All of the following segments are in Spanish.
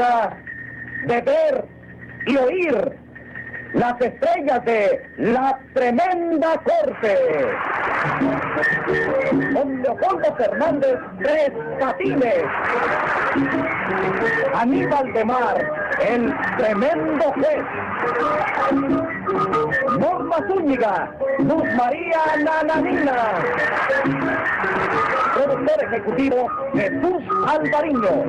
de ver y oír las estrellas de la tremenda corte. Con Leopoldo Fernández Tres Patines. Aníbal de Mar, el tremendo juez. Norma Zúñiga, Luz María Nananina. Productor ejecutivo Jesús Alvariño.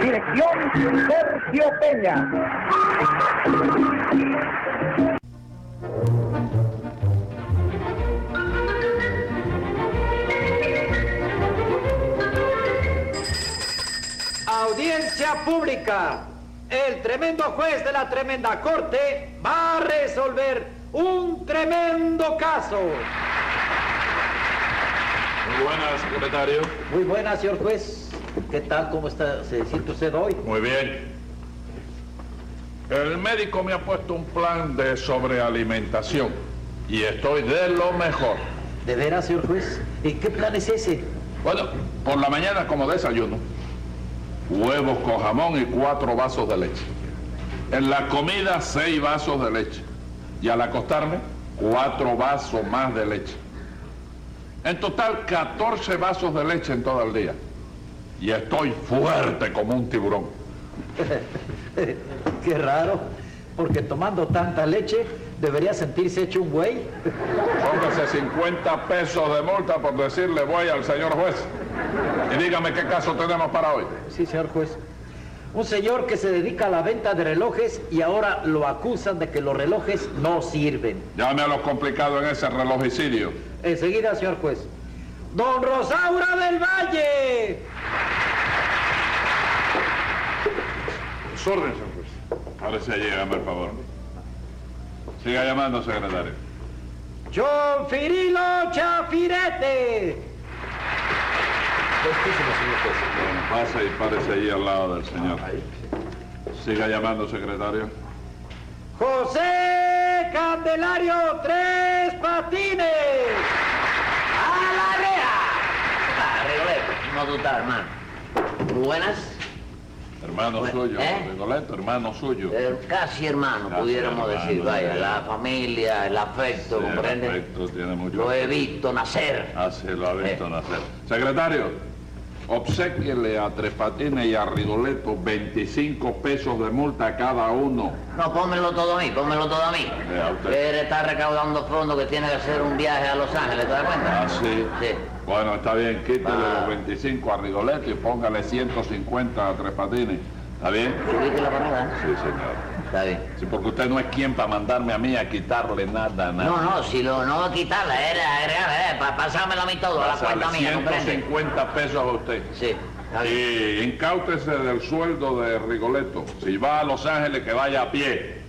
Dirección Sergio Peña. Audiencia pública. El tremendo juez de la tremenda corte va a resolver un tremendo caso. Muy buenas, secretario. Muy buenas, señor juez. ¿Qué tal? ¿Cómo está? ¿Se siente usted hoy? Muy bien. El médico me ha puesto un plan de sobrealimentación y estoy de lo mejor. ¿De veras, señor juez? ¿Y qué plan es ese? Bueno, por la mañana como desayuno, huevos con jamón y cuatro vasos de leche. En la comida, seis vasos de leche. Y al acostarme, cuatro vasos más de leche. En total, 14 vasos de leche en todo el día. Y estoy fuerte como un tiburón. Qué raro, porque tomando tanta leche debería sentirse hecho un güey. Póngase 50 pesos de multa por decirle voy al señor juez. Y dígame qué caso tenemos para hoy. Sí, señor juez. Un señor que se dedica a la venta de relojes y ahora lo acusan de que los relojes no sirven. Llame a lo complicado en ese relojicidio. Enseguida, señor juez. Don Rosaura del Valle. Su orden, señor juez. Ahora sí, llégame, por favor. Siga llamando, secretario. John Firilo Chafirete. Bueno, pase y párese allí al lado del señor. Siga llamando, secretario. José Candelario Tres Patines. ¡A la reja! Ah, Rigoletto, ¿cómo tú estás, hermano? Buenas. Hermano Bueno, suyo, ¿eh? Rigoletto, hermano suyo. Eh, casi hermano, Casi pudiéramos hermano, decir. Vaya, sí. la familia, el afecto, Sí, el ¿comprende? afecto tiene mucho Lo he visto nacer. Así lo ha visto Eh. nacer. Secretario, obsequiele a Tres Patines y a Rigoletto 25 pesos de multa a cada uno. No, pónmelo todo a mí, pónmelo todo a mí. Usted. Él está recaudando fondos que tiene que hacer un viaje a Los Ángeles, ¿te das cuenta? Ah, sí. Sí. Bueno, está bien, quítele Ah. los 25 a Rigoletto y póngale 150 a Tres Patines. ¿Está bien? ¿Subiste la parada? Sí, señor. Está bien. Sí, porque usted no es quien para mandarme a mí a quitarle nada, nada. No, no, si lo no quitarla, era agregarla, eh, para pasármelo a mí todo, a la cuenta mía, ¿comprende? 150 pesos a usted. Sí. Y incáutese del sueldo de Rigoletto. Si va a Los Ángeles, que vaya a pie.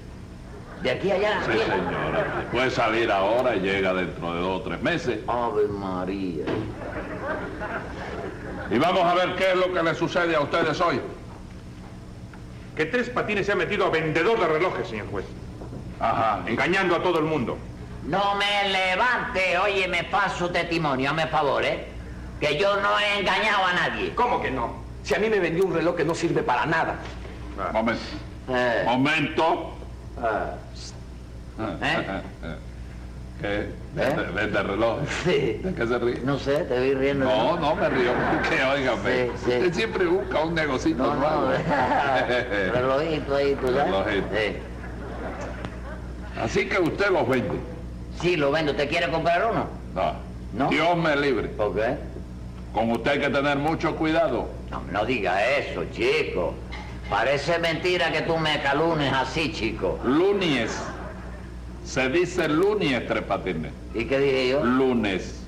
¿De aquí a allá? Sí, señora. Puede salir ahora y llega dentro de dos o tres meses. Ave María. Y vamos a ver qué es lo que le sucede a ustedes hoy. Que Tres Patines se ha metido a vendedor de relojes, señor juez. Ajá. Engañando a todo el mundo. No me levante, oye, me paso testimonio, hazme favor, ¿eh? Que yo no he engañado a nadie. ¿Cómo que no? Si a mí me vendió un reloj que no sirve para nada. Momento. Eh, Momento. ¿Eh? ¿Qué? Vende, vende reloj. Sí. ¿De qué se ríe? no sé, te vi riendo. No, no me río porque, óigame, Sí, sí. usted siempre busca un negocito No, no, nuevo. relojito ahí, tú sabes. Relojito. Sí. Así que usted los vende. Sí, lo vendo. ¿Te quiere comprar uno? No. ¿No? Dios me libre. ¿Por qué? Con usted hay que tener mucho cuidado. No, no diga eso, chico. Parece mentira que tú me calunes así, chico. Lunes. Se dice lunes, Tres Patines. ¿Y qué dije yo? Lunes.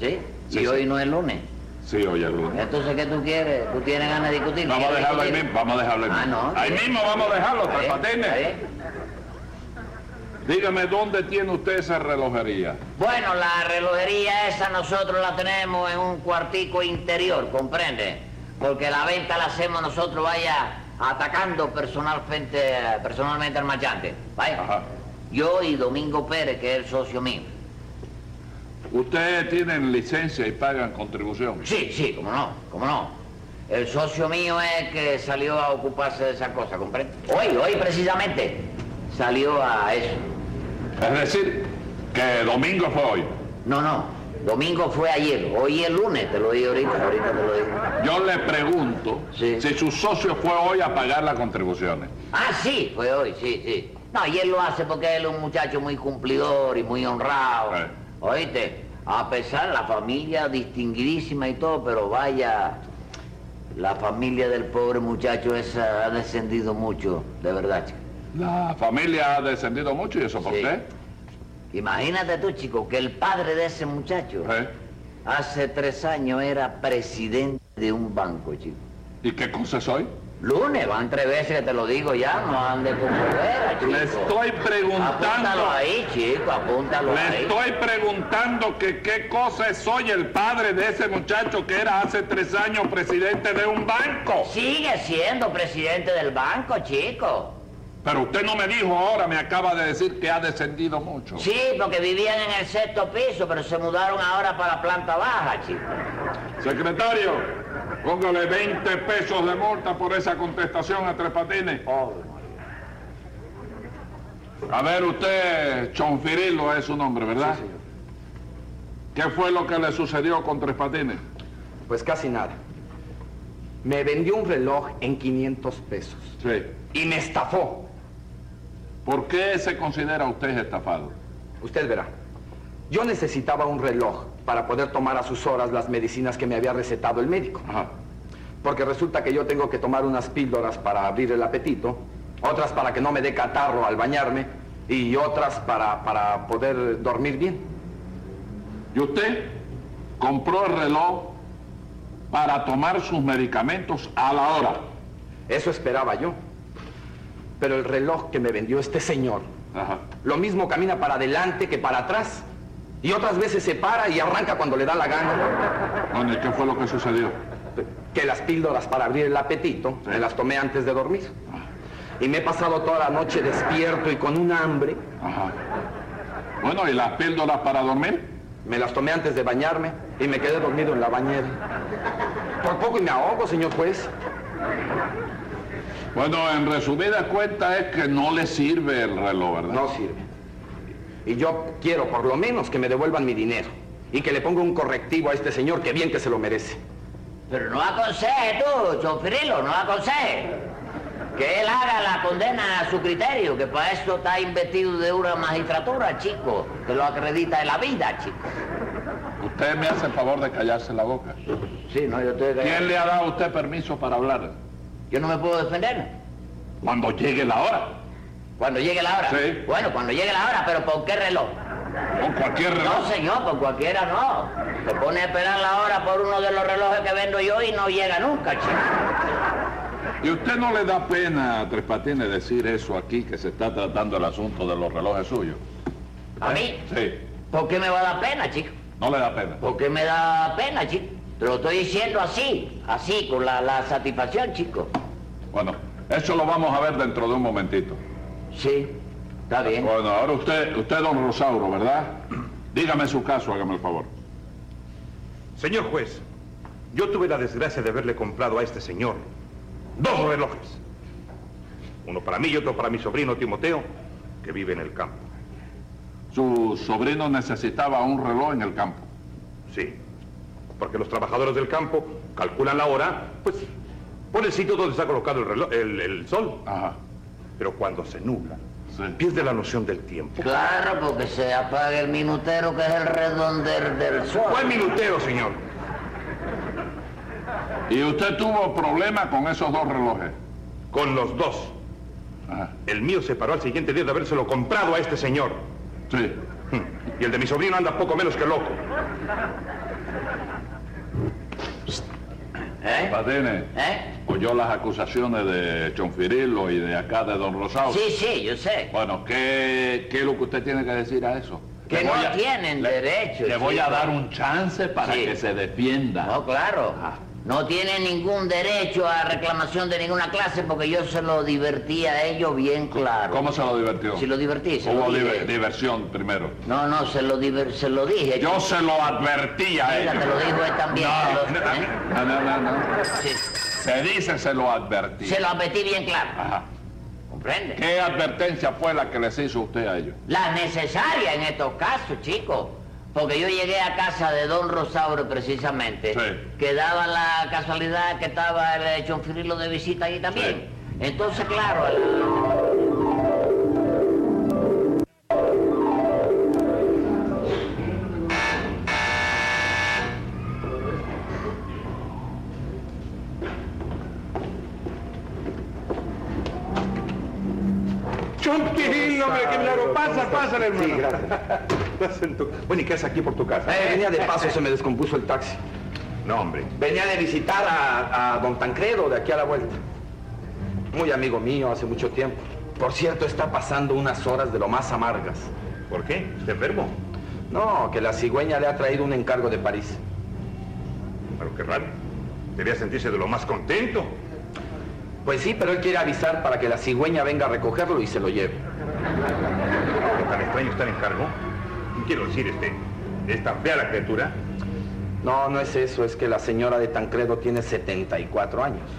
¿Sí? Sí, y sí. hoy no es lunes. Sí, hoy es lunes. Entonces, ¿qué tú quieres? ¿Tú tienes ganas de discutir? Vamos a ¿Quieres dejarlo ahí mismo, vamos a dejarlo ahí Ah, mismo. no. Ahí mismo vamos a dejarlo, Tres Patines. Dígame, ¿dónde tiene usted esa relojería? Bueno, la relojería esa nosotros la tenemos en un cuartico interior, ¿comprende? Porque la venta la hacemos nosotros, vaya, atacando personalmente, personalmente al marchante. Vaya. Ajá. Yo y Domingo Pérez, que es el socio mío. ¿Ustedes tienen licencia y pagan contribución? Sí, sí, cómo no, cómo no. El socio mío es que salió a ocuparse de esa cosa, ¿comprende? Hoy, hoy precisamente, salió a eso. Es decir, que domingo fue hoy. No, no, domingo fue ayer, hoy es lunes, te lo digo ahorita, ahorita te lo digo. Yo le pregunto Sí. si su socio fue hoy a pagar las contribuciones. Ah, sí, fue hoy, sí, sí. No, y él lo hace porque él es un muchacho muy cumplidor y muy honrado. Oíste, a pesar la familia distinguidísima y todo, pero vaya, la familia del pobre muchacho esa ha descendido mucho, de verdad, chico. La familia ha descendido mucho y eso por Sí. qué? Imagínate tú, chico, que el padre de ese muchacho ¿Eh? hace tres años era presidente de un banco, chico. ¿Y qué cosa soy? Lunes, van tres veces que te lo digo ya, no ande con fuera, chico. Le estoy preguntando. Apúntalo ahí, chico, apúntalo Le ahí. estoy preguntando que qué cosa soy el padre de ese muchacho que era hace tres años presidente de un banco. Sigue siendo presidente del banco, chico. Pero usted no me dijo ahora, me acaba de decir que ha descendido mucho. Sí, porque vivían en el sexto piso, pero se mudaron ahora para la planta baja, chico. Secretario, póngale 20 pesos de multa por esa contestación a Tres Patines. A ver, usted, Chonfirilo es su nombre, ¿verdad? Sí, señor. ¿Qué fue lo que le sucedió con Tres Patines? Pues casi nada. Me vendió un reloj en 500 pesos Sí. y me estafó. ¿Por qué se considera usted estafado? Usted verá. Yo necesitaba un reloj para poder tomar a sus horas las medicinas que me había recetado el médico. Ajá. Porque resulta que yo tengo que tomar unas píldoras para abrir el apetito, otras para que no me dé catarro al bañarme y otras para, para poder dormir bien. ¿Y usted compró el reloj para tomar sus medicamentos a la hora? Eso esperaba yo. Pero el reloj que me vendió este señor, Ajá. lo mismo camina para adelante que para atrás. Y otras veces se para y arranca cuando le da la gana. Bueno, ¿y qué fue lo que sucedió? Que las píldoras para abrir el apetito Sí. me las tomé antes de dormir. Y me he pasado toda la noche despierto y con un hambre. Ajá. Bueno, ¿y las píldoras para dormir? Me las tomé antes de bañarme y me quedé dormido en la bañera. Por poco y me ahogo, señor juez. Bueno, en resumida cuenta es que no le sirve el reloj, ¿verdad? No sirve. Y yo quiero por lo menos que me devuelvan mi dinero y que le ponga un correctivo a este señor que bien que se lo merece. Pero no aconseje tú, Chonfirilo, no aconseje. Que él haga la condena a su criterio, que para eso está investido de una magistratura, chico, que lo acredita en la vida, chico. Usted me hace el favor de callarse la boca. Sí, no, yo estoy ¿Quién le ha dado a usted permiso para hablar? Yo no me puedo defender. Cuando llegue la hora. Cuando llegue la hora. Sí. Bueno, cuando llegue la hora, pero ¿por qué reloj? Con cualquier reloj. No, señor, por cualquiera no. Se pone a esperar la hora por uno de los relojes que vendo yo y no llega nunca, chico. ¿Y usted no le da pena a Tres Patines decir eso aquí, que se está tratando el asunto de los relojes suyos? ¿A mí? Sí. ¿Por qué me va a dar pena, chico? No le da pena. ¿Por qué me da pena, chico? Te lo estoy diciendo así, así, con la, la satisfacción, chico. Bueno, eso lo vamos a ver dentro de un momentito. Sí, está bien. Bueno, ahora usted, usted don Rosauro, ¿verdad? Dígame su caso, hágame el favor. Señor juez, yo tuve la desgracia de haberle comprado a este señor dos relojes. Uno para mí y otro para mi sobrino Timoteo, que vive en el campo. Su sobrino necesitaba un reloj en el campo. Sí, porque los trabajadores del campo calculan la hora, pues, por el sitio donde está colocado el, reloj, el, el sol. Ajá. Pero cuando se nubla, Sí. pierde la noción del tiempo. Claro, porque se apaga el minutero que es el redonder del sol. ¿Cuál minutero, señor? ¿Y usted tuvo problema con esos dos relojes? Con los dos. Ajá. El mío se paró al siguiente día de habérselo comprado a este señor. Sí. Hmm. Y el de mi sobrino anda poco menos que loco. ¿Eh? Patines, ¿Eh? oyó las acusaciones de Chonfirilo y de acá de don Rosauro. Sí, sí, yo sé. Bueno, ¿qué, ¿qué es lo que usted tiene que decir a eso? Que Le no a- tienen le- derecho, Le voy a dar un chance para Sí. que se defienda. No, claro. Ah, No tiene ningún derecho a reclamación de ninguna clase porque yo se lo divertí a ellos bien claro. ¿Cómo se lo divirtió? Si lo divertí, se lo Hubo dije. diver- diversión primero. No, no, se lo, diver- se lo dije. Yo se lo advertí a Mira, ellos. te lo dijo él también. No, se lo- ¿eh? no, no, no, no. Sí. Se dice se lo advertí. Se lo advertí bien claro. Ajá. ¿Comprende? ¿Qué advertencia fue la que les hizo usted a ellos? La necesaria en estos casos, chicos. Porque yo llegué a casa de don Rosauro precisamente, Sí. que daba la casualidad que estaba el chonfirilo de visita ahí también. Entonces, claro, el- hombre, qué milagro. Pasa, pasa, hermano. Sí, gracias. Estás en tu- Bueno, ¿y qué haces aquí por tu casa? Eh, venía de paso, se me descompuso el taxi. No, hombre. Venía de visitar a, a don Tancredo de aquí a la vuelta. Muy amigo mío hace mucho tiempo. Por cierto, está pasando unas horas de lo más amargas. ¿Por qué? ¿Está enfermo? No, que la cigüeña le ha traído un encargo de París. Pero qué raro. Debía sentirse de lo más contento. Pues sí, pero él quiere avisar para que la cigüeña venga a recogerlo y se lo lleve. ¿Qué tan extraño está en encargo? Quiero decir, este, es tan fea la criatura. No, no es eso, es que la señora de Tancredo tiene 74 años.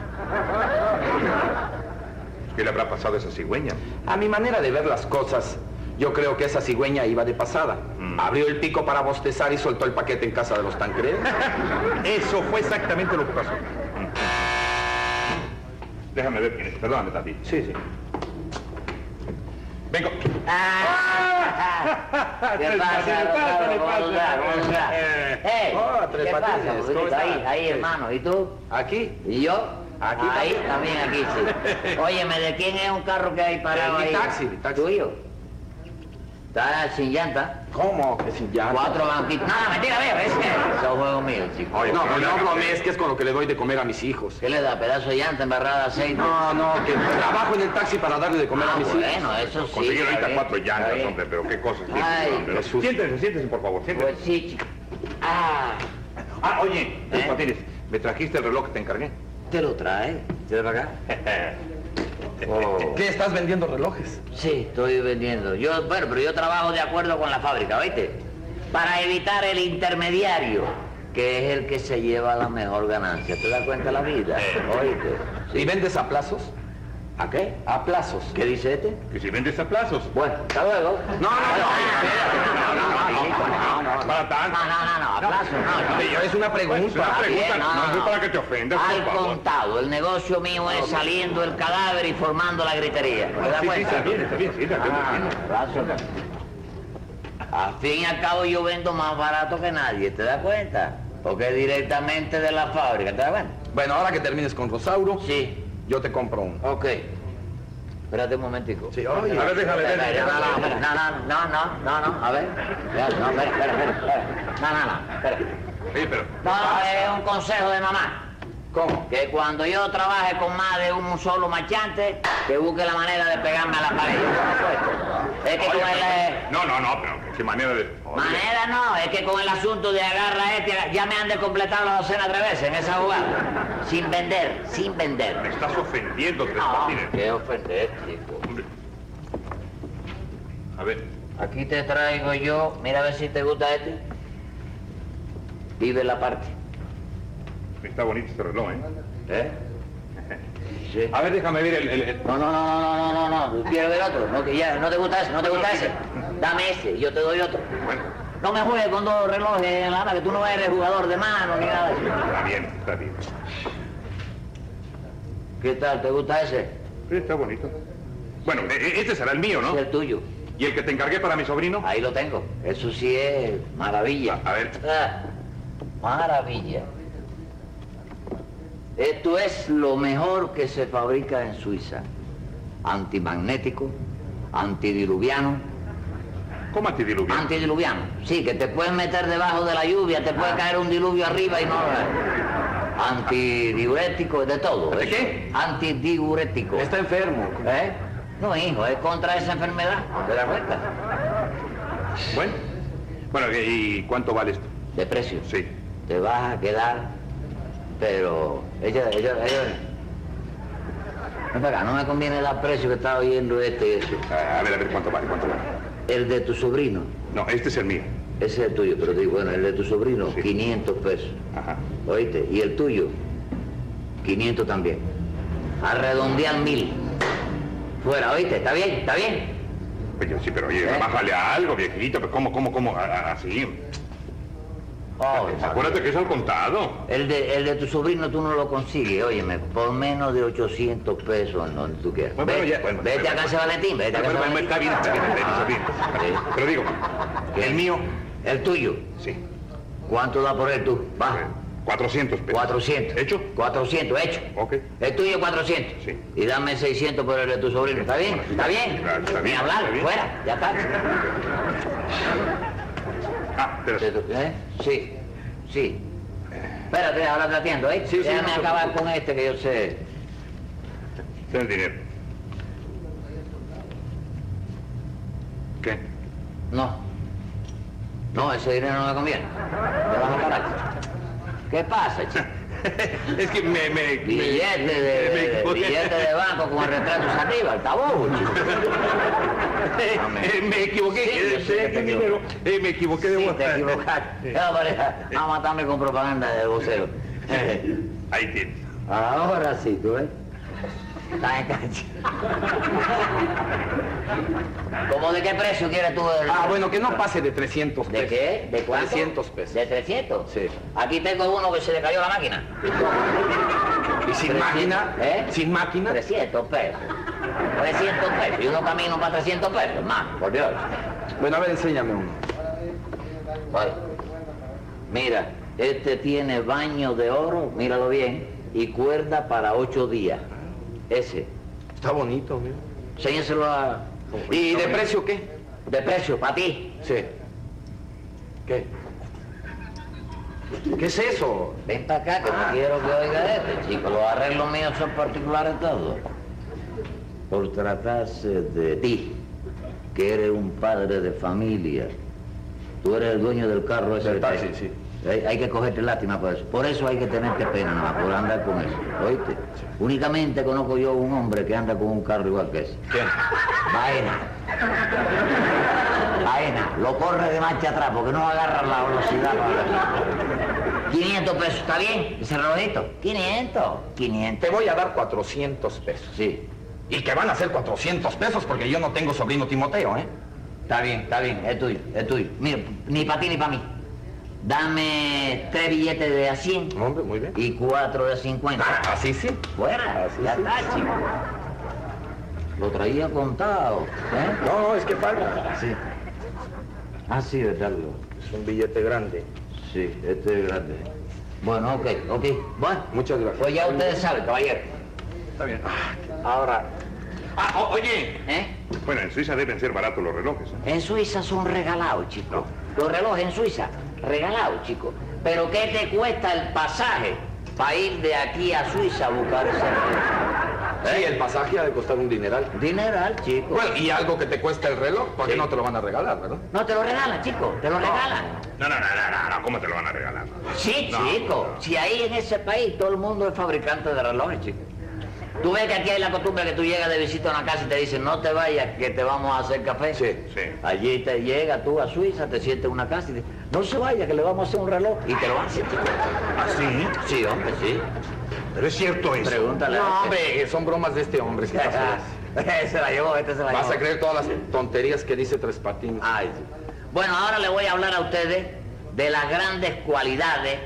¿Qué le habrá pasado a esa cigüeña? A mi manera de ver las cosas, yo creo que esa cigüeña iba de pasada. Mm. Abrió el pico para bostezar y soltó el paquete en casa de los Tancredos. Eso fue exactamente lo que pasó. Déjame ver quién es. Perdóname, Tati. Sí, sí. Vengo. Ah, ¿Qué pasa, pásale. estás? ¿Cómo estás? Eh. Oh, Tres ¿qué pasa, ¿cómo Rudito? Ahí, ahí, hermano. ¿Y tú? Aquí. ¿Y yo? Aquí Ahí, también. también aquí, sí. Óyeme, ¿de quién es un carro que hay parado ahí? taxi, taxi. ¿Tuyo? Está sin llanta. ¿Cómo? Que sin llanta. Cuatro banquitos. No, mentira, veo, es un juego mío, chico. Oye, No, pero no bromees, que es con lo que le doy de comer a mis hijos. ¿Qué le da? ¿Pedazo de llanta embarrada de aceite? No, no, que trabajo en el taxi para darle de comer Ah, a mis hijos. bueno, eso sí. Conseguir está ahorita cuatro llantas, bien. hombre, pero qué cosas. Ay, hombre. Jesús. Siéntense, siéntense, por favor, Pues siéntense. sí, chico. Ah, Ah, oye, ¿Eh? Patines, ¿me trajiste el reloj que te encargué? ¿te lo trae? ¿Te para acá? Oh. ¿Qué estás vendiendo relojes? Sí, estoy vendiendo. Yo, bueno, pero yo trabajo de acuerdo con la fábrica, ¿oíste? Para evitar el intermediario, que es el que se lleva la mejor ganancia. ¿Te das cuenta de la vida? ¿Oíste? ¿Y vendes a plazos? ¿A qué? A plazos. ¿Qué dice este? Que si vendes a plazos. Bueno, hasta luego. No, no, no, no, no, no, Para tanto. no, no, no, no, aplazo, no, no. Yo es una Es una pregunta. pregunta, no, es para que te ofendas, Al contado, el negocio mío es saliendo el cadáver y formando la gritería. ¿Te das Sí, sí, está bien, está bien, sí, está bien, Ah. Al fin y al cabo yo vendo más barato que nadie, ¿te das cuenta? Porque es directamente de la fábrica, ¿te das cuenta? Bueno, ahora que termines con Rosauro, Sí, yo te compro uno. ok. Espérate un momentico. Sí, oye. A ver, Espera, déjame. No, no, no, no, no, no, no, no, a ver. No, espera, espera, espera. No, no, no, espera. Sí, pero... No, es un consejo de mamá. ¿Cómo? Que cuando yo trabaje con más de un solo marchante, que busque la manera de pegarme a la pared. Es que el... eh, No, no, no, pero qué manera de... Oye, Manera no, es que con el asunto de agarra este, ya me han de completar la docena tres veces en esa jugada. Sin vender, sin Me vender. estás ofendiendo, Tres No, Patines. qué ofender, chico. Hombre. A ver, Aquí te traigo yo, mira a ver si te gusta este. Vive la parte. está bonito este reloj, ¿eh? ¿Eh? Sí. A ver, déjame ver el... el- el- No, no, no, no, no, no, no, no. Quiero ver otro. No, que ya, no te gusta ese, no te gusta ese. Dame ese, yo te doy otro. Bueno, No me juegues con dos relojes en la mano, que tú no eres jugador de mano ni nada está bien, está bien. ¿Qué tal? ¿Te gusta ese? Está bonito. Bueno, e- e- este será el mío, ¿no? Es el tuyo. ¿Y el que te encargué para mi sobrino? Ahí lo tengo. Eso sí es maravilla. A ver. Ah, maravilla. Esto es lo mejor que se fabrica en Suiza. Antimagnético, antidiluviano. ¿Cómo antidiluviano? Antidiluviano. Sí, que te puedes meter debajo de la lluvia, te puede caer un diluvio arriba y no... Antidiurético, de todo. ¿De eso. qué? Antidiurético. Está enfermo. ¿Eh? No, hijo, es contra esa enfermedad. ¿Te das cuenta? Bueno. Bueno, ¿y cuánto vale esto? De precio. Sí. Te vas a quedar Pero ella, ella, ella... Ven para acá, no me conviene dar precio que está oyendo este y eso. A ver, a ver, ¿cuánto vale? ¿Cuánto vale? El de tu sobrino, No, este es el mío. ese es el tuyo, pero digo, bueno, el de tu sobrino, Sí. 500 pesos. Ajá. ¿Oíste? Y el tuyo, 500 también. A redondear mil. Fuera, ¿oíste? ¿Está bien? ¿Está bien? Pues yo sí, pero oye, ¿Eh? bájale a algo, viejito. Pues, ¿Cómo, cómo, cómo? A- a- Así. Oh, Acuérdate que es al contado. El de, el de tu sobrino tú no lo consigues, óyeme, por menos de 800 pesos donde tú quieras. Bueno, Vete, ya, bueno, vete bueno, a casa Valentín, vete a casa Valentín. está bien, está bien, está bien, está bien, está bien. Ah, Pero digo, ¿Qué? el mío, El tuyo. sí. ¿Cuánto da por él tú? Va. 400 pesos. 400. ¿Hecho? 400, hecho. Ok. El tuyo 400. Sí. Y dame 600 por el de tu sobrino. ¿Está bien? ¿Está bien? está Ni bien, hablar, está bien. fuera, ya está. Ah, pero ¿Eh? Sí, sí. Espérate, ahora te atiendo, ¿eh? Sí, sí, Déjame no acabar con este que yo sé. ten el dinero. ¿Qué? No. No, ese dinero no me conviene. Te vas a parar. ¿Qué pasa, chico? es que me... me Billete de, me de- equivoqué. billete de banco con el retrato arriba, el tabobo, chico. Eh, me equivoqué. Sí, eh, eh, dinero. Eh, me equivoqué de Sí, te equivocaste. Pareja, a matarme con propaganda de vocero. Ahí tienes. Ahora sí, tú ves. Cancha. ¿Cómo de qué precio quieres tú el... Ah, bueno, que no pase de 300 pesos. ¿De qué? ¿De cuánto? 300 pesos. ¿De 300? Sí. Aquí tengo uno que se le cayó la máquina. ¿Y sin 300, máquina? ¿Eh? ¿Sin máquina? 300 pesos. 300 pesos. Y uno camino para 300 pesos, hermano, por Dios. Bueno, a ver, enséñame uno. Oye, Mira, este tiene baño de oro, míralo bien, y cuerda para ocho días. Ese. Está bonito, mira. Enséñaselo a... ¿Y de precio qué? De precio, para ti. Sí. ¿Qué? ¿Qué es eso? Ven para acá, que no quiero que oiga este, chico. Los arreglos míos son particulares todos. Por tratarse de ti, que eres un padre de familia. Tú eres el dueño del carro ese. Que taxi, sí. Hay, que cogerte lástima por eso. Por eso hay que tenerte pena, nada más, por andar con eso. ¿Oíste? Únicamente conozco yo un hombre que anda con un carro igual que ese. ¿Quién? Baena. Baena. Lo corre de marcha atrás porque no agarra la velocidad. para- 500 pesos, ¿está bien? Ese relojito. 500. 500. Te voy a dar 400 pesos. Sí. Y que van a ser 400 pesos porque yo no tengo sobrino Timoteo, ¿eh? Está bien, está bien. Es tuyo, es tuyo. Mira, ni para ti ni para mí. Dame tres billetes de a 100 Hombre, muy bien. y cuatro de 50. Ah, así sí. Fuera. Así ya sí. está, chico. Lo traía contado. ¿eh? No, no, es que falta. Sí. Ah, sí, verdad. Es un billete grande. Sí, este es grande. Bueno, ok, ok. Bueno, Muchas gracias. pues ya ustedes saben, caballero. Está bien. Ahora, Ah, o- oye. ¿Eh? Bueno, en Suiza deben ser baratos los relojes. ¿eh? En Suiza son regalados, chico. Los relojes en Suiza, regalados, chico. Pero ¿qué te cuesta el pasaje para ir de aquí a Suiza a buscar ese reloj? sí, el pasaje ha de costar un dineral. Dineral, chico. Bueno, y algo que te cuesta el reloj, porque Sí. no te lo van a regalar, ¿verdad? No te lo regalan, chico, te lo regalan. No, no, no, no, no, no, ¿cómo te lo van a regalar? Sí, No, chico. no. Si ahí en ese país todo el mundo es fabricante de relojes, chico. Tú ves que aquí hay la costumbre que tú llegas de visita a una casa y te dicen, no te vayas, que te vamos a hacer café. Sí. Sí. Allí te llega tú a Suiza, te sientes en una casa y dices, no se vaya, que le vamos a hacer un reloj. Y te lo hacen, chico. ¿Ah, sí? Hombre, sí. Pero es cierto eso. Pregúntale No, este. hombre, son bromas de este hombre. ¿qué pasa? se la llevó, este se la Vas llevó. a creer todas las tonterías que dice Tres Patines. Ay. Bueno, ahora le voy a hablar a ustedes de las grandes cualidades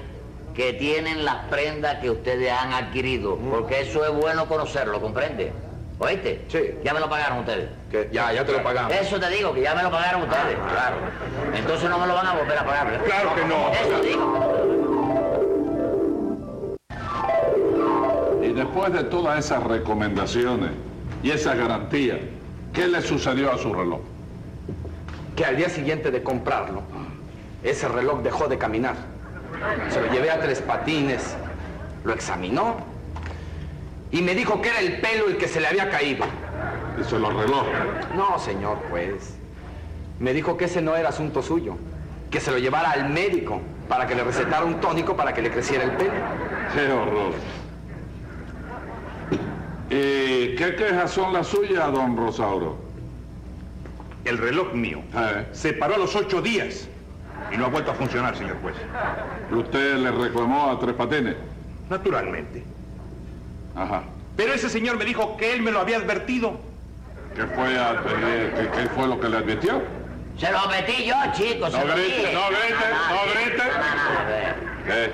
que tienen las prendas que ustedes han adquirido, porque eso es bueno conocerlo, ¿comprende? ¿Oíste? Sí. Ya me lo pagaron ustedes. Que ya, ya te lo pagamos. Eso te digo, que ya me lo pagaron ustedes. Claro. Entonces no me lo van a volver a pagar, ¿verdad? Claro que no. Eso digo. Y después de todas esas recomendaciones y esas garantías, ¿qué le sucedió a su reloj? Que al día siguiente de comprarlo, ese reloj dejó de caminar. Se lo llevé a Tres Patines, lo examinó y me dijo que era el pelo el que se le había caído. Dice los relojes. No, señor juez. Me dijo que ese no era asunto suyo, que se lo llevara al médico para que le recetara un tónico para que le creciera el pelo. Qué horror. ¿Y qué quejas son las suyas, don Rosauro? El reloj mío Eh, se paró a los ocho días y no ha vuelto a funcionar, señor juez. ¿Usted le reclamó a Tres Patines? Naturalmente. Ajá. Pero ese señor me dijo que él me lo había advertido. ¿Qué fue, a- eh, qué- qué fue lo que le advirtió? Se lo metí yo, chico. se No lo grite, dije. no grite, no grite. No, no, no, a ver.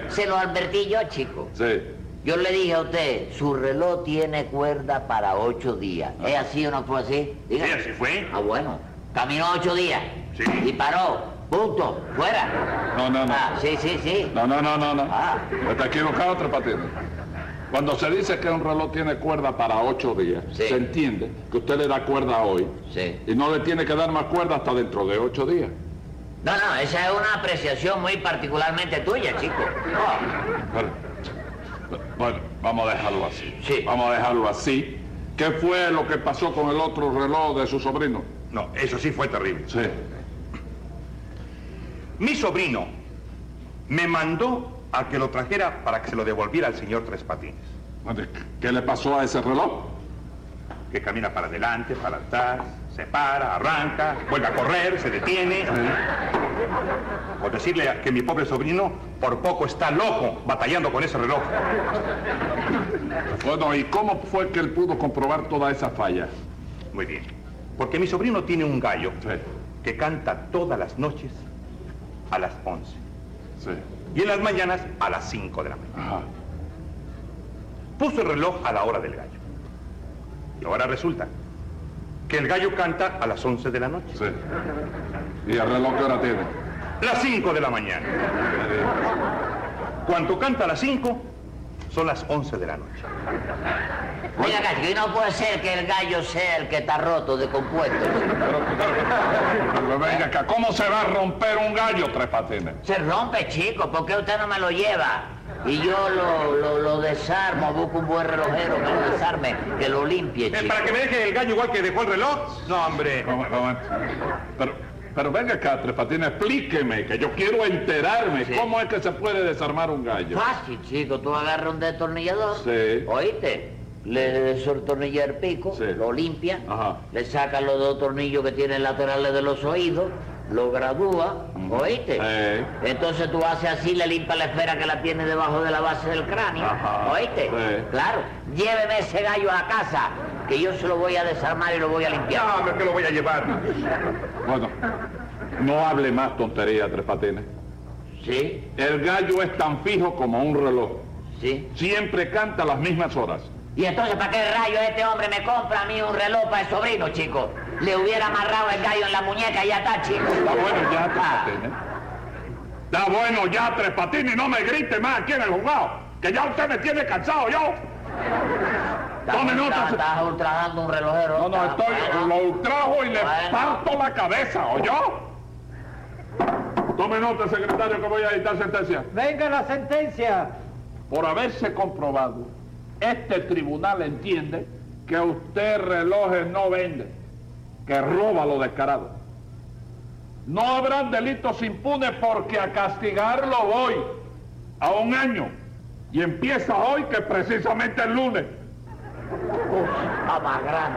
¿Qué? Se lo advertí yo, chico. Sí. Yo le dije a usted, su reloj tiene cuerda para ocho días. ¿Es así o no fue así? Dígame. Sí, así fue. Ah, bueno. Caminó ocho días. Sí. Y paró. Punto. Fuera. No, no, no. Ah, sí, sí, sí. No, no, no, no, no. Ah. Está equivocado Tres Patines. Cuando se dice que un reloj tiene cuerda para ocho días, Sí. se entiende que usted le da cuerda hoy Sí. y no le tiene que dar más cuerda hasta dentro de ocho días. No, no, esa es una apreciación muy particularmente tuya, chico. Oh, Pero- bueno, vamos a dejarlo así. Sí. Vamos a dejarlo así. ¿Qué fue lo que pasó con el otro reloj de su sobrino? No, eso sí fue terrible. Sí. Mi sobrino me mandó a que lo trajera para que se lo devolviera al señor Tres Patines, ¿Qué le pasó a ese reloj? que camina para adelante, para atrás, se para, arranca, vuelve a correr, se detiene. Por decirle que mi pobre sobrino por poco está loco batallando con ese reloj. Bueno, ¿y cómo fue que él pudo comprobar toda esa falla? Muy bien. Porque mi sobrino tiene un gallo Sí. que canta todas las noches a las 11 Sí. y en las mañanas a las 5 de la mañana. Ajá. Puso el reloj a la hora del gallo. Y ahora resulta que el gallo canta a las 11 de la noche. Sí. ¿Y el reloj qué hora tiene? Las 5 de la mañana. Cuando canta a las 5, son las 11 de la noche. Venga acá, chico, y no puede ser que el gallo sea el que está roto de compuesto. Pero venga acá, ¿cómo se va a romper un gallo, Tres Patines? Se rompe, chico, ¿por qué usted no me lo lleva? Y yo lo, lo, lo desarmo, busco un buen relojero que lo desarme, que lo limpie, Eh, chico. ¿Para que me deje el gallo igual que dejó el reloj? No, hombre. Pero, pero venga acá, Tres Patines, explíqueme, que yo quiero enterarme. Sí. ¿Cómo es que se puede desarmar un gallo? Fácil, chico, tú agarras un destornillador, Sí. ¿oíste? Le desortornilla el pico, Sí. lo limpia, Ajá. le saca los dos tornillos que tienen laterales de los oídos, lo gradúa, ¿oíste? Sí. Entonces tú haces así, le limpias la esfera que la tiene debajo de la base del cráneo, Ajá. ¿oíste? Sí. Claro, lléveme ese gallo a casa, que yo se lo voy a desarmar y lo voy a limpiar. No, hombre, que lo voy a llevar. Bueno, no hable más tontería, Tres Patines. ¿Sí? El gallo es tan fijo como un reloj. ¿Sí? Siempre canta a las mismas horas. Y entonces, ¿para qué rayo este hombre me compra a mí un reloj para el sobrino, chico? Le hubiera amarrado el gallo en la muñeca y ya está, chico. Está bueno ya, Tres Ah. Patines. Está bueno ya, Tres Patines, no me grite más aquí en el juzgado. Que ya usted me tiene cansado, yo. Tome nota, Estás ultrajando un relojero. No, no, estoy, bueno. lo ultrajo y le Bueno. parto la cabeza, ¿oyó? Tome nota, secretario, que voy a dictar sentencia. Venga la sentencia. Por haberse comprobado, este tribunal entiende que usted relojes no vende, que roba lo descarado. No habrán delitos impunes porque a castigarlo voy a un año. Y empieza hoy, que precisamente el lunes. Está más.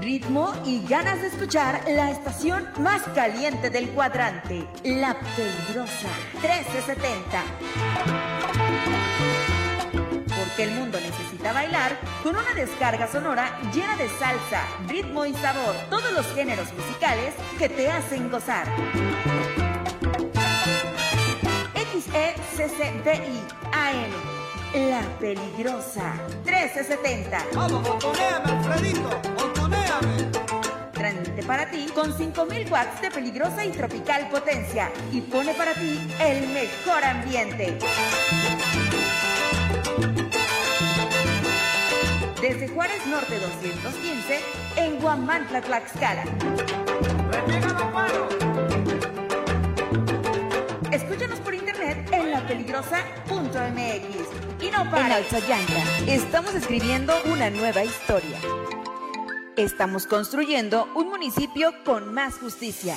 Ritmo y ganas de escuchar la estación más caliente del cuadrante, La Peligrosa 1370. Porque el mundo necesita bailar con una descarga sonora llena de salsa, ritmo y sabor, todos los géneros musicales que te hacen gozar. XECCDI AM la Peligrosa 1370. Vamos, botoneame, Alfredito, botoneame. Transmite para ti con 5000 watts de peligrosa y tropical potencia y pone para ti el mejor ambiente. Desde Juárez Norte 215 en Guamantla, Tlaxcala. Escúchanos por internet en lapeligrosa.mx. Y no para. En Alzayanca estamos escribiendo una nueva historia. Estamos construyendo un municipio con más justicia.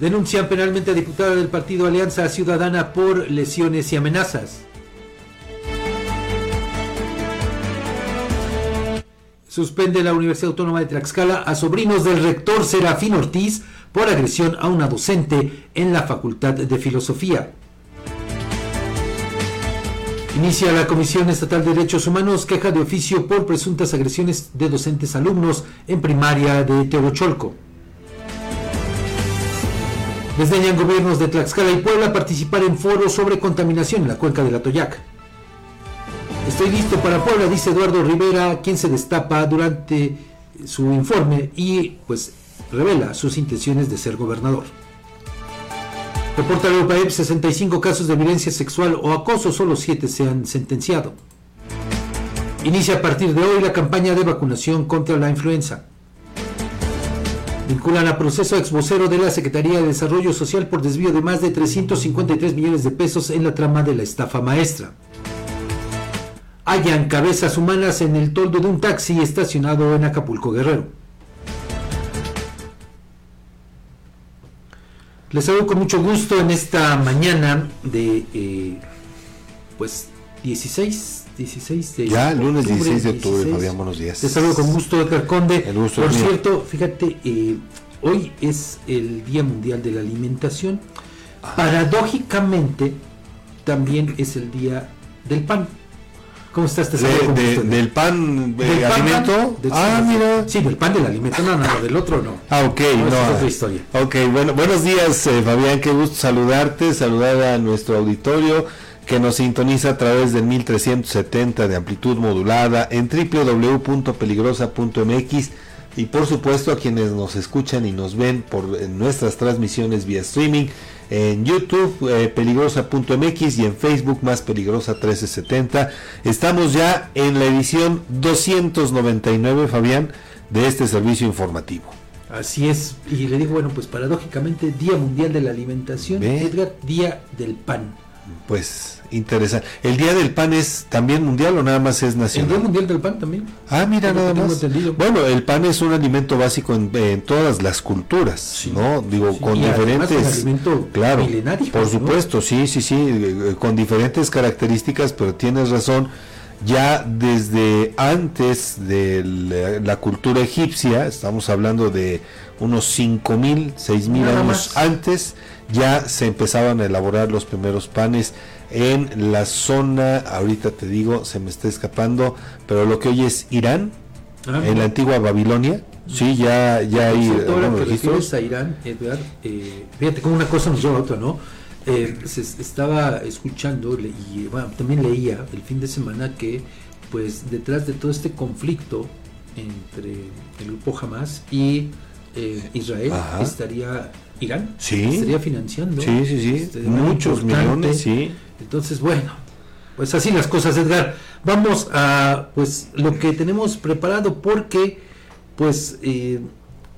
Denuncian penalmente a diputada del partido Alianza Ciudadana por lesiones y amenazas. Suspende la Universidad Autónoma de Tlaxcala a sobrinos del rector Serafín Ortiz por agresión a una docente en la Facultad de Filosofía. Inicia la Comisión Estatal de Derechos Humanos queja de oficio por presuntas agresiones de docentes alumnos en primaria de Teorocholco. Desdeñan gobiernos de Tlaxcala y Puebla participar en foros sobre contaminación en la cuenca de la Toyac. Estoy listo para Puebla, dice Eduardo Rivera, quien se destapa durante su informe y pues revela sus intenciones de ser gobernador. Reporta la UPAEP 65 casos de violencia sexual o acoso, solo 7 se han sentenciado. Inicia a partir de hoy la campaña de vacunación contra la influenza. Vinculan a proceso ex vocero de la Secretaría de Desarrollo Social por desvío de más de 353 millones de pesos en la trama de la estafa maestra. Hallan cabezas humanas en el toldo de un taxi estacionado en Acapulco Guerrero. Les saludo con mucho gusto en esta mañana de, eh, pues, 16, 16 de Ya, lunes 16 de octubre, 16. Fabián, buenos días. Te saludo con gusto, Edgar Conde. El gusto Por mío. cierto, fíjate, eh, hoy es el Día Mundial de la Alimentación. Paradójicamente, también es el Día del pan. ¿Cómo estás? Te saludo De- con de- Edgar. del pan de Del pan, alimento. pan, del- ah, sí, mira. Sí, del pan del alimento, no, no, del otro no. Ah, ok, No, no. es otra historia. Ok, bueno, buenos días, eh, Fabián, qué gusto saludarte, saludar a nuestro auditorio que nos sintoniza a través del 1370 de amplitud modulada en www.peligrosa.mx y por supuesto a quienes nos escuchan y nos ven por en nuestras transmisiones vía streaming en YouTube eh, peligrosa.mx y en Facebook más peligrosa 1370. Estamos ya en la edición 299, Fabián, de este servicio informativo. Así es, y le digo, bueno, pues paradójicamente, Día Mundial de la Alimentación, Ve. Edgar, Día del Pan. Pues interesante. ¿El Día del Pan es también mundial o nada más es El Día nacional? Mundial del Pan también. Ah, mira, nada más. entendido. Bueno, el pan es un alimento básico en, en todas las culturas, Sí. ¿no? Digo, Sí, con diferentes... alimento claro, milenario, por ¿no? supuesto, sí, sí, sí, eh, eh, con diferentes características, pero tienes razón. Ya desde antes de la, la cultura egipcia, estamos hablando de unos 5.000, 6.000 Nada años más. antes, ya se empezaban a elaborar los primeros panes en la zona, ahorita te digo, se me está escapando, pero lo que hoy es Irán, Ah, en la antigua Babilonia, sí, ya, ya hay ahora que refieres a Irán, Edgar, eh, fíjate cómo una cosa nos lleva a otra, ¿no? Eh, se es- estaba escuchando le- y bueno, también leía el fin de semana que pues detrás de todo este conflicto entre el grupo Hamas y eh, Israel Ajá. estaría Irán, Sí. estaría financiando Sí, sí, sí, este, muchos millones, sí. Entonces, bueno, pues así las cosas, Edgar. Vamos a pues lo que tenemos preparado porque pues eh,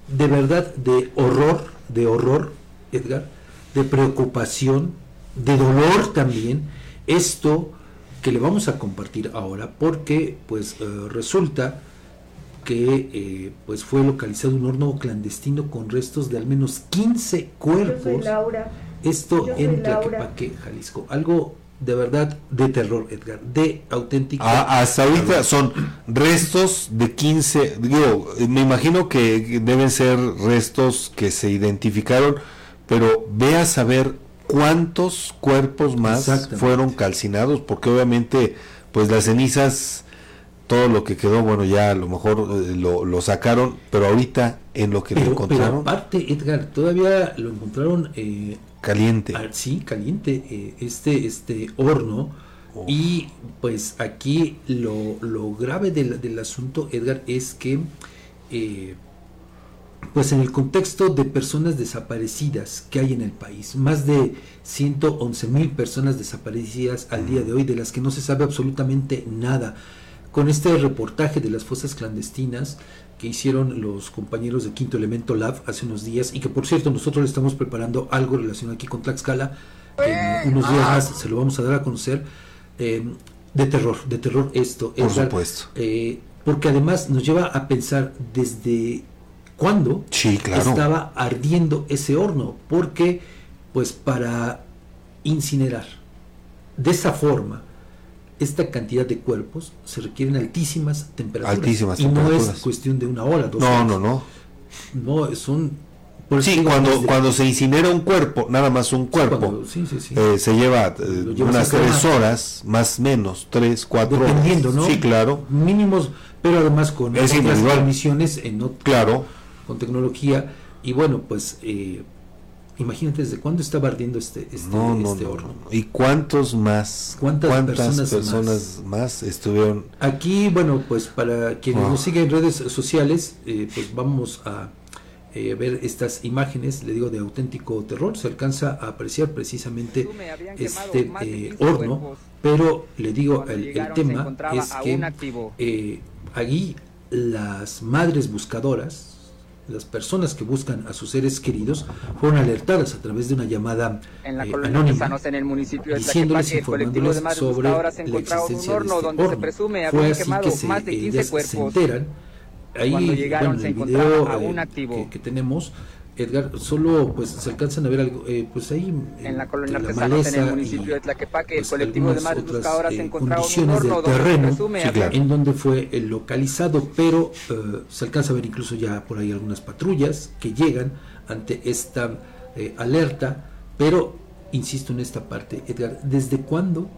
de verdad de horror, de horror, Edgar, de preocupación, de dolor también, esto que le vamos a compartir ahora porque pues eh, resulta que eh, pues fue localizado un horno clandestino con restos de al menos 15 cuerpos. Laura. Esto Yo en. Tlaquepaque, Jalisco. Algo de verdad de terror, Edgar. De auténtico. Ah, hasta ahorita son restos de 15, digo, me imagino que deben ser restos que se identificaron, pero ve a saber cuántos cuerpos más fueron calcinados, porque obviamente pues las cenizas, todo lo que quedó, bueno, ya a lo mejor eh, lo, lo sacaron, pero ahorita en lo que lo pero, pero encontraron, aparte, Edgar, todavía lo encontraron eh, caliente. ah, sí, caliente, eh, este, este horno. Y pues aquí lo, lo grave del, del asunto, Edgar, es que eh, pues en el contexto de personas desaparecidas que hay en el país, más de 111 mil personas desaparecidas al día de hoy, de las que no se sabe absolutamente nada. Con este reportaje de las fosas clandestinas que hicieron los compañeros de Quinto Elemento Lab hace unos días, y que por cierto nosotros le estamos preparando algo relacionado aquí con Tlaxcala, que en unos días más se lo vamos a dar a conocer, eh, de terror, de terror esto. Por Edgar, supuesto. eh, porque además nos lleva a pensar desde cuándo Sí, claro. estaba ardiendo ese horno, porque pues para incinerar de esa forma esta cantidad de cuerpos se requieren altísimas temperaturas. Altísimas y no es temperaturas. cuestión de una hora, dos No, horas. no, no. No, son... por Sí, cuando, desde- cuando se incinera un cuerpo, nada más un cuerpo, cuando- sí, sí, sí. eh, se lleva eh, unas tres horas, más menos, tres, cuatro dependiendo, horas. ¿no? Sí, claro, Mínimos, pero además con Es otras en claro. con tecnología. Y bueno, pues eh, imagínate desde cuándo estaba ardiendo este, este, No, no, este no, horno. no. ¿Y cuántos más? ¿Cuántas personas personas más? estuvieron? Aquí, bueno, pues para quienes Ah. nos siguen en redes sociales, eh, pues vamos a eh, ver estas imágenes, le digo, de auténtico terror. Se alcanza a apreciar precisamente este eh, horno, pero le digo, el, el tema es que eh, allí las madres buscadoras, las personas que buscan a sus seres queridos, fueron alertadas a través de una llamada En la eh, colonia anónima Tesanos, en el municipio de diciéndoles, el colectivo de informándoles madres sobre buscadoras se la un existencia de este donde se horno. presume Fue así que se, más de 15 ellas se cuerpos. enteran. Ahí, Cuando llegaron bueno, se el video eh, activo. que, que tenemos, Edgar, solo pues se alcanzan a ver algo, eh, pues ahí en la colonia la artesanal en el maleza municipio y, de Tlaquepaque, pues, el colectivo de madres otras, buscadoras eh, encontraron un horno del terreno presume Sí, claro. en donde fue eh, localizado, pero eh, se alcanza a ver incluso ya por ahí algunas patrullas que llegan ante esta eh, alerta, pero insisto en esta parte, Edgar, ¿desde cuándo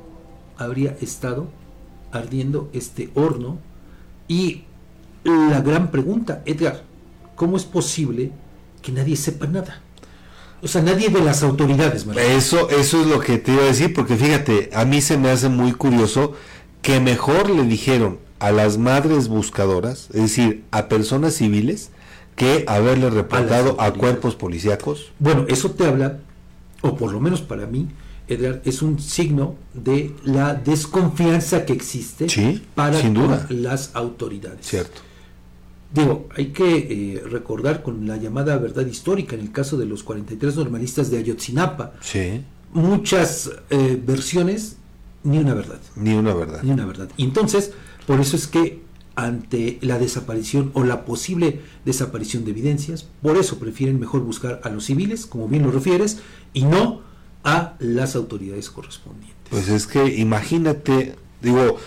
habría estado ardiendo este horno? Y la gran pregunta, Edgar, ¿cómo es posible que nadie sepa nada? O sea, nadie de las autoridades. Eso, eso es lo que te iba a decir, porque fíjate, a mí se me hace muy curioso que mejor le dijeron a las madres buscadoras, es decir, a personas civiles, que haberle reportado a, cuerpos policíacos. Bueno, eso te habla, o por lo menos para mí, Edgar, es un signo de la desconfianza que existe Sí, para sin duda. con las autoridades. Cierto. Digo, hay que eh, recordar con la llamada verdad histórica en el caso de los 43 normalistas de Ayotzinapa, Sí, muchas eh, versiones, ni una verdad. ni una verdad. Ni una verdad. Y entonces, por eso es que ante la desaparición o la posible desaparición de evidencias, por eso prefieren mejor buscar a los civiles, como bien lo refieres, y no a las autoridades correspondientes. Pues es que imagínate, digo,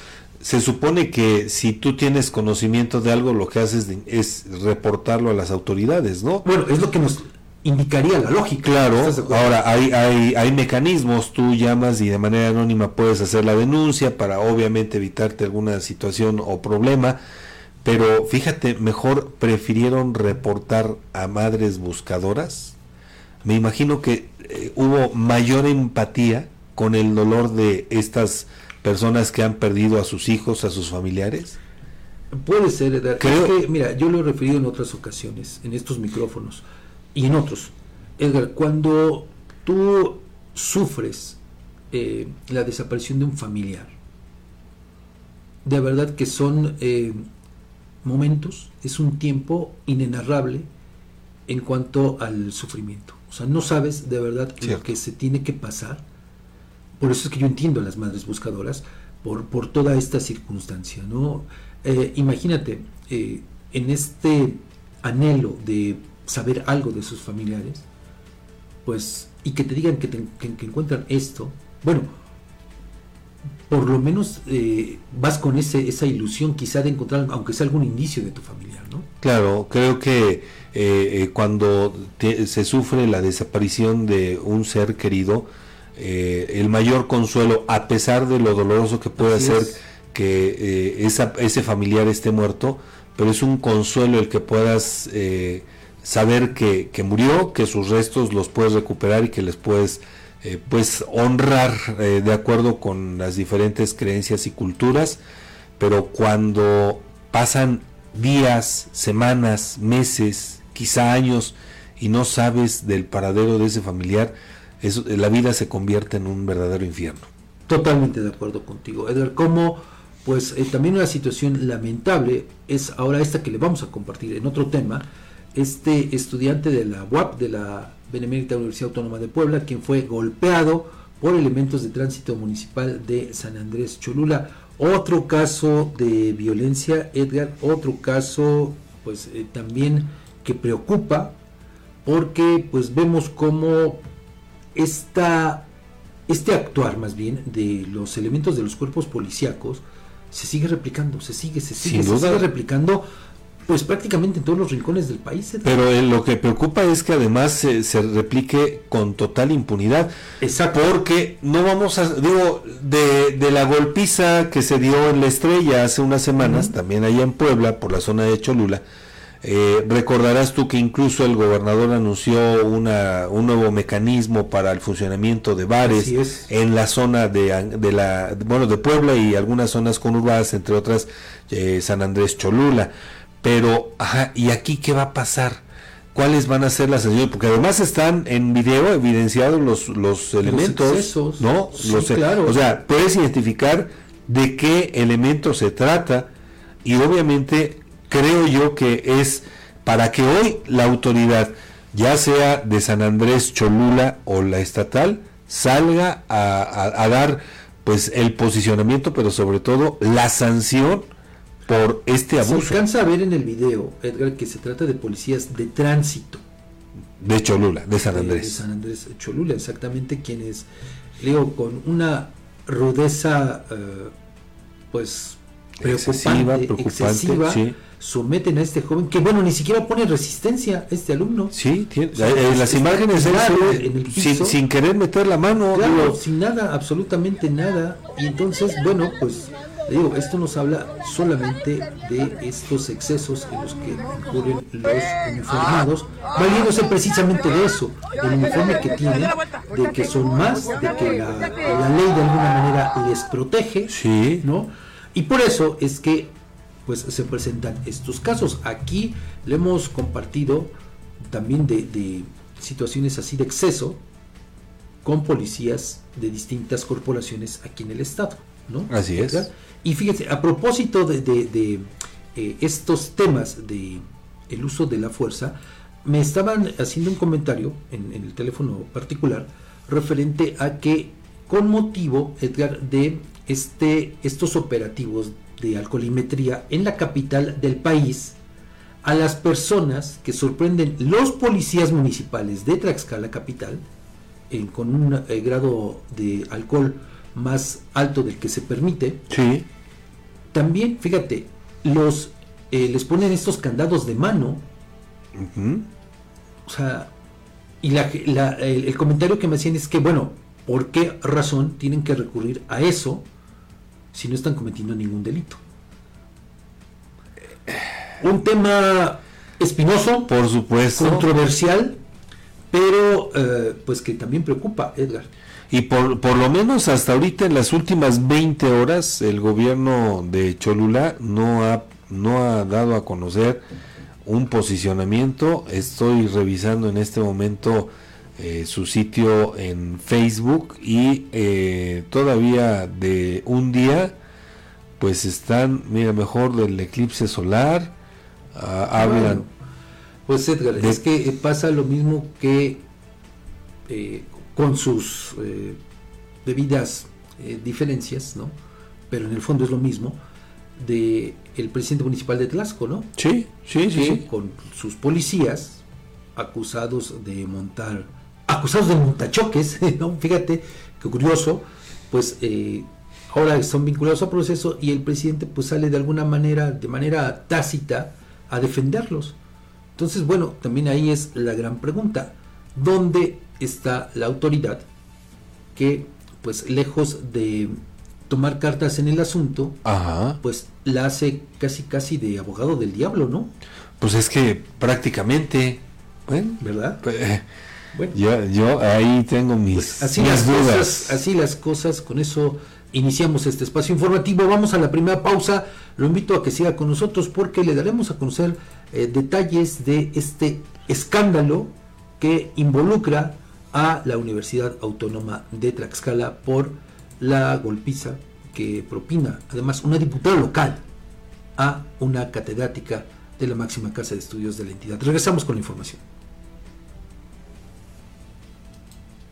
se supone que si tú tienes conocimiento de algo, lo que haces es reportarlo a las autoridades, ¿no? Bueno, es lo que nos indicaría la lógica. Claro, ahora hay, hay, hay mecanismos, tú llamas y de manera anónima puedes hacer la denuncia para obviamente evitarte alguna situación o problema, pero fíjate, mejor prefirieron reportar a madres buscadoras. Me imagino que eh, hubo mayor empatía con el dolor de estas personas que han perdido a sus hijos, a sus familiares. Puede ser, Edgar. Creo- Es que, mira, yo lo he referido en otras ocasiones, en estos micrófonos y en otros. Edgar, cuando tú sufres eh, la desaparición de un familiar, de verdad que son eh, momentos, es un tiempo inenarrable en cuanto al sufrimiento. O sea, no sabes de verdad lo que se tiene que pasar. Por eso es que yo entiendo a las madres buscadoras por, por toda esta circunstancia, ¿no? Eh, imagínate, eh, en este anhelo de saber algo de sus familiares, pues, y que te digan que, te- que- encuentran esto, bueno, por lo menos eh, vas con ese, esa ilusión quizá de encontrar, aunque sea algún indicio de tu familiar, ¿no? Claro, creo que eh, cuando se sufre la desaparición de un ser querido, eh, el mayor consuelo, a pesar de lo doloroso que puede Así ser es. que eh, esa- ese familiar esté muerto, pero es un consuelo el que puedas eh, saber que, que murió, que sus restos los puedes recuperar y que les puedes pues honrar de acuerdo con las diferentes creencias y culturas, pero cuando pasan días, semanas, meses, quizá años y no sabes del paradero de ese familiar, la vida se convierte en un verdadero infierno. Totalmente de acuerdo contigo, Edgar. Como, pues eh, también una situación lamentable es ahora esta que le vamos a compartir en otro tema. Este estudiante de la UAP, de la Benemérita Universidad Autónoma de Puebla, quien fue golpeado por elementos de tránsito municipal de San Andrés Cholula. Otro caso de violencia, Edgar, otro caso, pues eh, también que preocupa, porque pues vemos como esta, este actuar más bien de los elementos de los cuerpos policíacos se sigue replicando, se sigue, se sigue, se sigue replicando pues prácticamente en todos los rincones del país. Edgar. Pero eh, lo que preocupa es que además se, se replique con total impunidad. Exacto. Porque no vamos a, digo, de, de la golpiza que se dio en la estrella hace unas semanas, también allá en Puebla, por la zona de Cholula, eh, recordarás tú que incluso el gobernador anunció una, un nuevo mecanismo para el funcionamiento de bares en la zona de, de la, bueno, de Puebla y algunas zonas conurbadas, entre otras eh, San Andrés Cholula. Pero, ajá, ¿y aquí qué va a pasar? ¿Cuáles van a ser las sanciones? Porque además están en video evidenciados los, los elementos, excesos. ¿no? Sí, Los- claro. O sea, puedes identificar de qué elemento se trata y obviamente creo yo que es para que hoy la autoridad, ya sea de San Andrés, Cholula o la estatal, salga a, a- a dar pues el posicionamiento, pero sobre todo la sanción por este Se abuso. alcanza a ver en el video, Edgar, que se trata de policías de tránsito. De Cholula, de San de- Andrés. De, San Andrés Cholula, exactamente, quienes, digo, con una rudeza, eh, pues, Excesiva, preocupante, excesiva, sí. someten a este joven que, bueno, ni siquiera pone resistencia este alumno. Sí, tiene- O sea, eh, eh, las imágenes el sin, sin querer meter la mano. Claro, digo, sin nada, absolutamente nada. Y entonces, bueno, pues le digo, esto nos habla solamente de estos excesos en los que incurren los uniformados, valiéndose precisamente de eso, el uniforme que tienen, de que son más, de que la, la ley de alguna manera les protege, sí. ¿no? Y por eso es que pues se presentan estos casos. Aquí le hemos compartido también de, de situaciones así de exceso con policías de distintas corporaciones aquí en el estado, ¿no? Así es. Y fíjense, a propósito de, de- de, eh, estos temas de el uso de la fuerza, me estaban haciendo un comentario en, en el teléfono particular referente a que con motivo, Edgar, de este, estos operativos de alcoholimetría en la capital del país, a las personas que sorprenden los policías municipales de Tlaxcala capital, en- con un eh, grado de alcohol más alto del que se permite, Sí. también, fíjate, los eh, les ponen estos candados de mano, o sea, y la- la- el, el comentario que me hacían es que, bueno, ¿por qué razón tienen que recurrir a eso si no están cometiendo ningún delito? Un tema espinoso, Por supuesto. controversial, pero eh, pues que también preocupa, Edgar. Y por, por lo menos hasta ahorita, en las últimas 20 horas, el gobierno de Cholula no ha, no ha dado a conocer un posicionamiento. Estoy revisando en este momento eh, su sitio en Facebook y eh, todavía de un día, pues están, mira, mejor del eclipse solar. ah, hablan. Bueno, pues Edgar, de- es que pasa lo mismo que eh, con sus eh, debidas eh, diferencias, ¿no? Pero en el fondo es lo mismo de el presidente municipal de Tlaxco, ¿no? Sí, sí, sí. con sus policías acusados de montar, acusados de montachoques, ¿no? Fíjate qué curioso, pues eh, ahora son vinculados a proceso y el presidente pues sale de alguna manera, de manera tácita, a defenderlos. Entonces, bueno, también ahí es la gran pregunta, ¿dónde está la autoridad que, pues lejos de tomar cartas en el asunto, Ajá. pues la hace casi casi de abogado del diablo, ¿no? Pues es que prácticamente, bueno, ¿Verdad? pues, Bueno, yo, yo ahí tengo mis, pues así mis las dudas. cosas, así las cosas, con eso iniciamos este espacio informativo. Vamos a la primera pausa. Lo invito a que siga con nosotros porque le daremos a conocer eh, detalles de este escándalo que involucra a la Universidad Autónoma de Tlaxcala por la golpiza que propina además una diputada local a una catedrática de la máxima casa de estudios de la entidad. Regresamos con la información.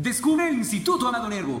Descubre el Instituto Amado Nervo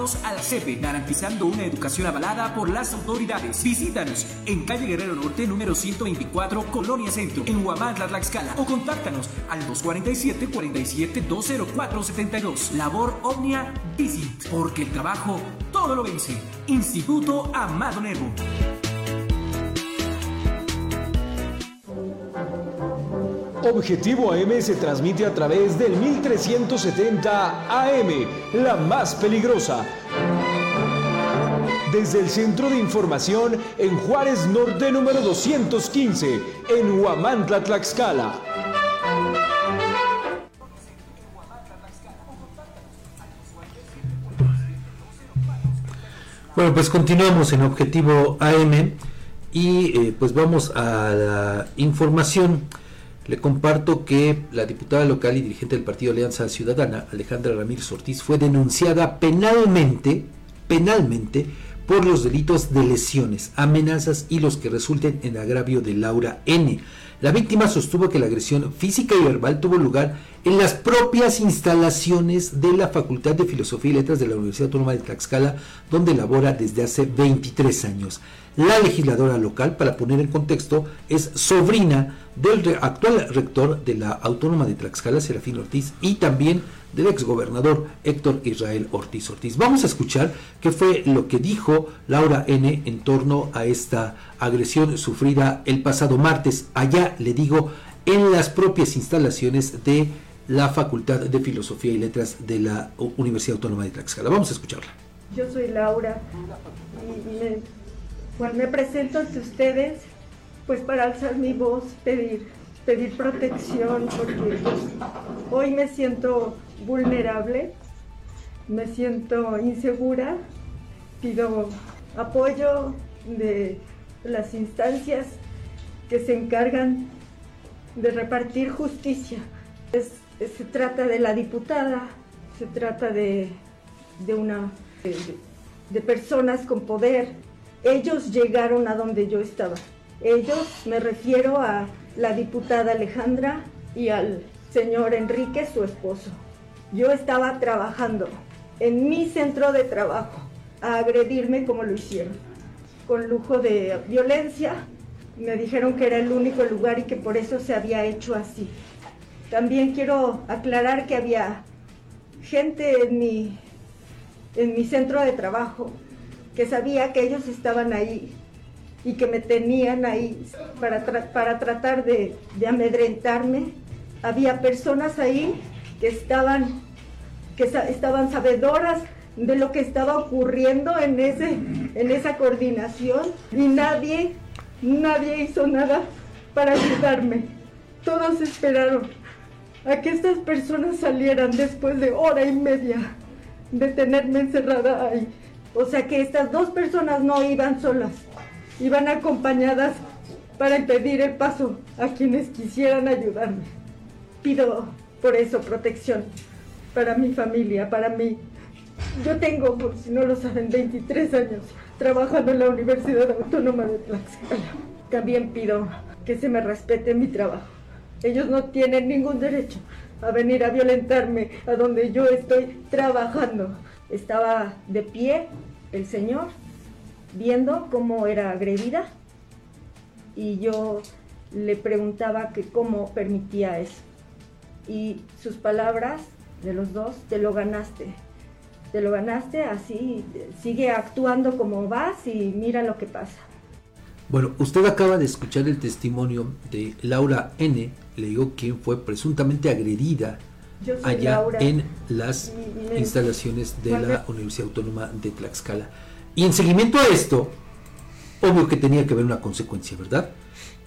a la CEPE, garantizando una educación avalada por las autoridades. Visítanos en calle Guerrero Norte, número 124, Colonia Centro, en Huamantla, Tlaxcala, o contáctanos al 247-47-20472. Labor Omnia Visit, porque el trabajo todo lo vence. Instituto Amado Nervo. Objetivo AM se transmite a través del 1370 AM, la más peligrosa. Desde el Centro de Información en Juárez Norte número 215, en Huamantla, Tlaxcala. Bueno, pues continuamos en Objetivo AM y eh, pues vamos a la información. Le comparto que la diputada local y dirigente del Partido Alianza Ciudadana, Alejandra Ramírez Ortiz, fue denunciada penalmente, penalmente, por los delitos de lesiones, amenazas y los que resulten en agravio de Laura N. La víctima sostuvo que la agresión física y verbal tuvo lugar en las propias instalaciones de la Facultad de Filosofía y Letras de la Universidad Autónoma de Tlaxcala, donde labora desde hace 23 años. La legisladora local, para poner en contexto, es sobrina del actual rector de la Autónoma de Tlaxcala, Serafín Ortiz, y también del exgobernador Héctor Israel Ortiz Ortiz. Vamos a escuchar qué fue lo que dijo Laura N en torno a esta agresión sufrida el pasado martes, allá le digo, en las propias instalaciones de la Facultad de Filosofía y Letras de la Universidad Autónoma de Tlaxcala. Vamos a escucharla. Yo soy Laura y me, bueno, me presento ante ustedes pues para alzar mi voz, pedir, pedir protección, porque hoy me siento vulnerable, me siento insegura, pido apoyo de las instancias que se encargan de repartir justicia. se trata de la diputada, se trata de, de una de personas con poder. Ellos llegaron a donde yo estaba. Ellos, me refiero a la diputada Alejandra y al señor Enrique, su esposo. Yo estaba trabajando en mi centro de trabajo a agredirme como lo hicieron, con lujo de violencia. Me dijeron que era el único lugar y que por eso se había hecho así. También quiero aclarar que había gente en mi, en mi centro de trabajo que sabía que ellos estaban ahí y que me tenían ahí para, para tratar de, de, amedrentarme. Había personas ahí que estaban, que estaban sabedoras de lo que estaba ocurriendo en, ese, en esa coordinación y nadie, nadie hizo nada para ayudarme. Todos esperaron a que estas personas salieran después de hora y media de tenerme encerrada ahí. O sea que estas dos personas no iban solas, iban acompañadas para impedir el paso a quienes quisieran ayudarme. Pido por eso protección para mi familia, para mí. Yo tengo, por si no lo saben, 23 años trabajando en la Universidad Autónoma de Tlaxcala. También pido que se me respete mi trabajo. Ellos no tienen ningún derecho a venir a violentarme a donde yo estoy trabajando. Estaba de pie el señor viendo cómo era agredida y yo le preguntaba que cómo permitía eso. Y sus palabras de los dos, te lo ganaste, te lo ganaste, así sigue actuando como vas y mira lo que pasa. Bueno, usted acaba de escuchar el testimonio de Laura N., le digo quién fue presuntamente agredida allá Laura, en las me, instalaciones de la Universidad Autónoma de Tlaxcala. Y en seguimiento a esto, obvio que tenía que haber una consecuencia, ¿verdad?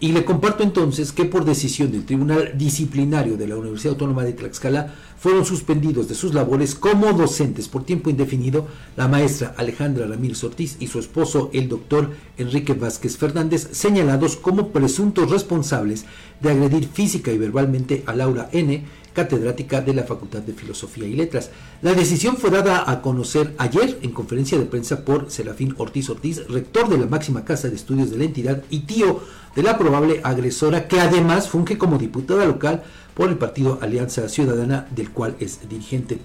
Y le comparto entonces que por decisión del Tribunal Disciplinario de la Universidad Autónoma de Tlaxcala fueron suspendidos de sus labores como docentes por tiempo indefinido la maestra Alejandra Ramírez Ortiz y su esposo el doctor Enrique Vázquez Fernández, señalados como presuntos responsables de agredir física y verbalmente a Laura N., catedrática de la Facultad de Filosofía y Letras. La decisión fue dada a conocer ayer en conferencia de prensa por Serafín Ortiz Ortiz, rector de la máxima casa de estudios de la entidad y tío de la probable agresora, que además funge como diputada local por el partido Alianza Ciudadana, del cual es dirigente.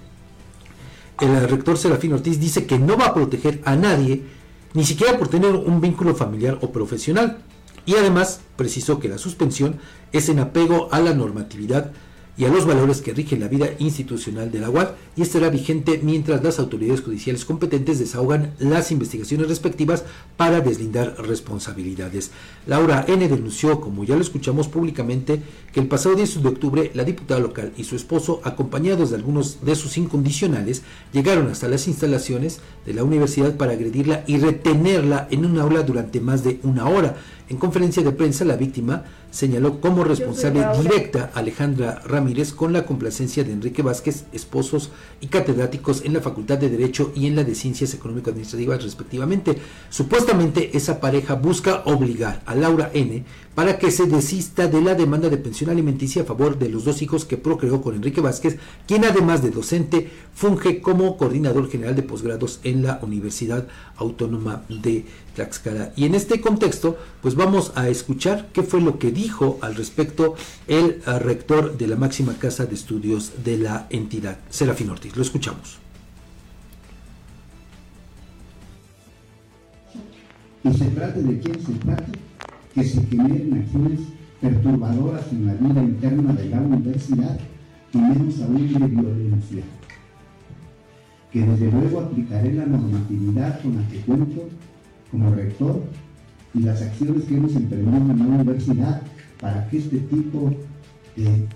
El rector Serafín Ortiz dice que no va a proteger a nadie, ni siquiera por tener un vínculo familiar o profesional. Y además precisó que la suspensión es en apego a la normatividad y a los valores que rigen la vida institucional de la UAD y estará vigente mientras las autoridades judiciales competentes desahogan las investigaciones respectivas para deslindar responsabilidades. Laura N. denunció, como ya lo escuchamos públicamente, que el pasado 10 de octubre la diputada local y su esposo, acompañados de algunos de sus incondicionales, llegaron hasta las instalaciones de la universidad para agredirla y retenerla en un aula durante más de una hora. En conferencia de prensa, la víctima señaló como responsable directa a Alejandra Ramírez con la complacencia de Enrique Vázquez, esposos y catedráticos en la Facultad de Derecho y en la de Ciencias Económico-Administrativas respectivamente. Supuestamente esa pareja busca obligar a Laura N para que se desista de la demanda de pensión alimenticia a favor de los dos hijos que procreó con Enrique Vázquez, quien además de docente funge como coordinador general de posgrados en la Universidad Autónoma de Tlaxcala. Y en este contexto, pues vamos a escuchar qué fue lo que dijo al respecto el rector de la máxima casa de estudios de la entidad, Serafín Ortiz. Lo escuchamos. Y se trate de quién se que se generen acciones perturbadoras en la vida interna de la universidad y menos aún de violencia. Que desde luego aplicaré la normatividad con la que cuento como rector y las acciones que hemos emprendido en la universidad para que este tipo de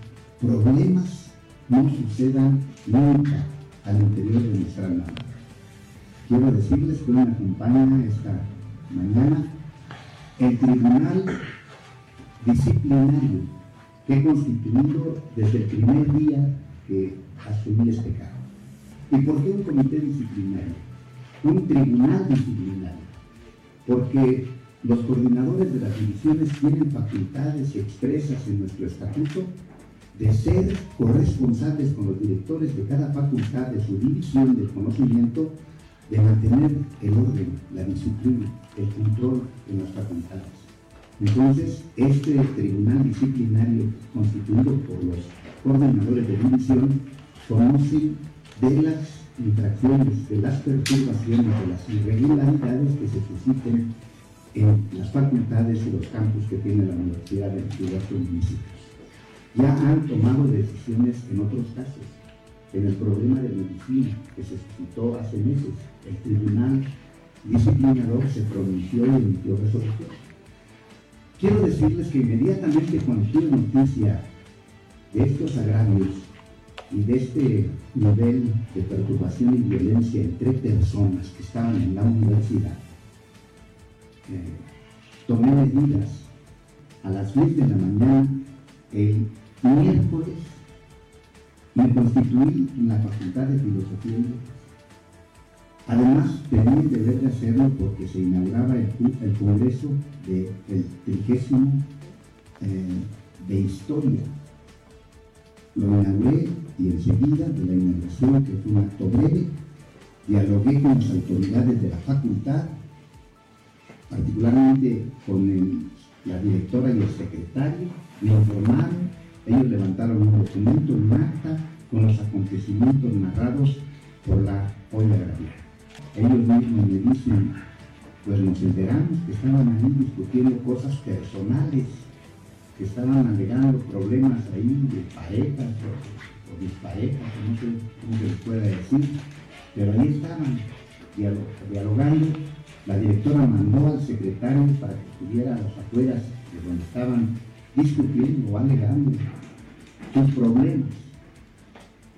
problemas no sucedan nunca al interior de nuestra nave. Quiero decirles que me acompaña esta mañana el Tribunal Disciplinario que he constituido desde el primer día que asumí este cargo. ¿Y por qué un comité disciplinario? Un tribunal disciplinario. Porque los coordinadores de las divisiones tienen facultades expresas en nuestro estatuto de ser corresponsables con los directores de cada facultad de su división del conocimiento de mantener el orden, la disciplina, el control en las facultades. Entonces, este tribunal disciplinario constituido por los coordinadores de división conoce de las infracciones, de las perturbaciones, de las irregularidades que se susciten en las facultades y los campus que tiene la Universidad de diversos municipios. Ya han tomado decisiones en otros casos. En el problema de medicina que se suscitó hace meses, el tribunal disciplinador se pronunció y emitió resolución. Quiero decirles que inmediatamente cuando tuve noticia de estos agravios y de este nivel de perturbación y violencia entre personas que estaban en la universidad, eh, tomé medidas a las 10 de la mañana el miércoles me constituí en la Facultad de Filosofía. Además, tenía el deber de hacerlo porque se inauguraba el, Congreso del de, trigésimo eh, de Historia. Lo inauguré y enseguida de la inauguración, que fue un acto breve, dialogué con las autoridades de la facultad particularmente con la directora y el secretario, me informaron, ellos levantaron un documento, un acta, con los acontecimientos narrados por la olla agraria. Ellos mismos me dicen, pues nos enteramos que estaban ahí discutiendo cosas personales, que estaban alegando problemas ahí de parejas o, o disparejas, no sé cómo se les pueda decir, pero ahí estaban dialogando la directora mandó al secretario para que estuviera a las afueras de donde estaban discutiendo o alegando sus problemas.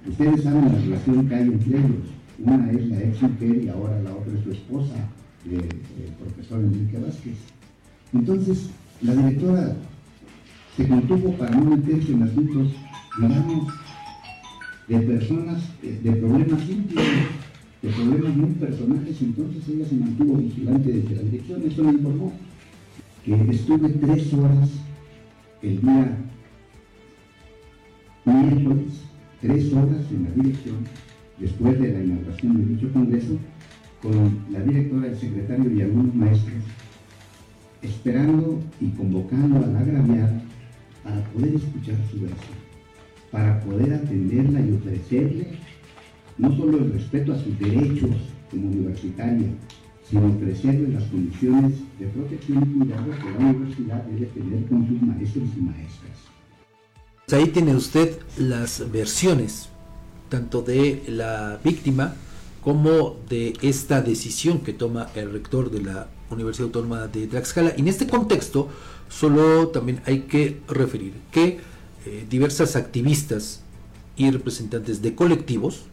Ustedes saben la relación que hay entre ellos. Una es la ex mujer y ahora la otra es su esposa, el, profesor Enrique Vázquez. Entonces, la directora se contuvo para no meterse en asuntos, digamos, de personas, eh, de problemas íntimos, de problemas muy personales, entonces ella se mantuvo vigilante desde la dirección, eso me informó, que estuve tres horas el día miércoles, tres horas en la dirección, después de la inauguración de dicho congreso, con la directora, el secretario y algunos maestros, esperando y convocando a la agraviada para poder escuchar su versión, para poder atenderla y ofrecerle no solo el respeto a sus derechos como universitaria, sino ofrecerle las condiciones de protección y cuidado que la universidad debe tener con sus maestros y maestras. Pues ahí tiene usted las versiones, tanto de la víctima como de esta decisión que toma el rector de la Universidad Autónoma de Tlaxcala. Y en este contexto, solo también hay que referir que eh, diversas activistas y representantes de colectivos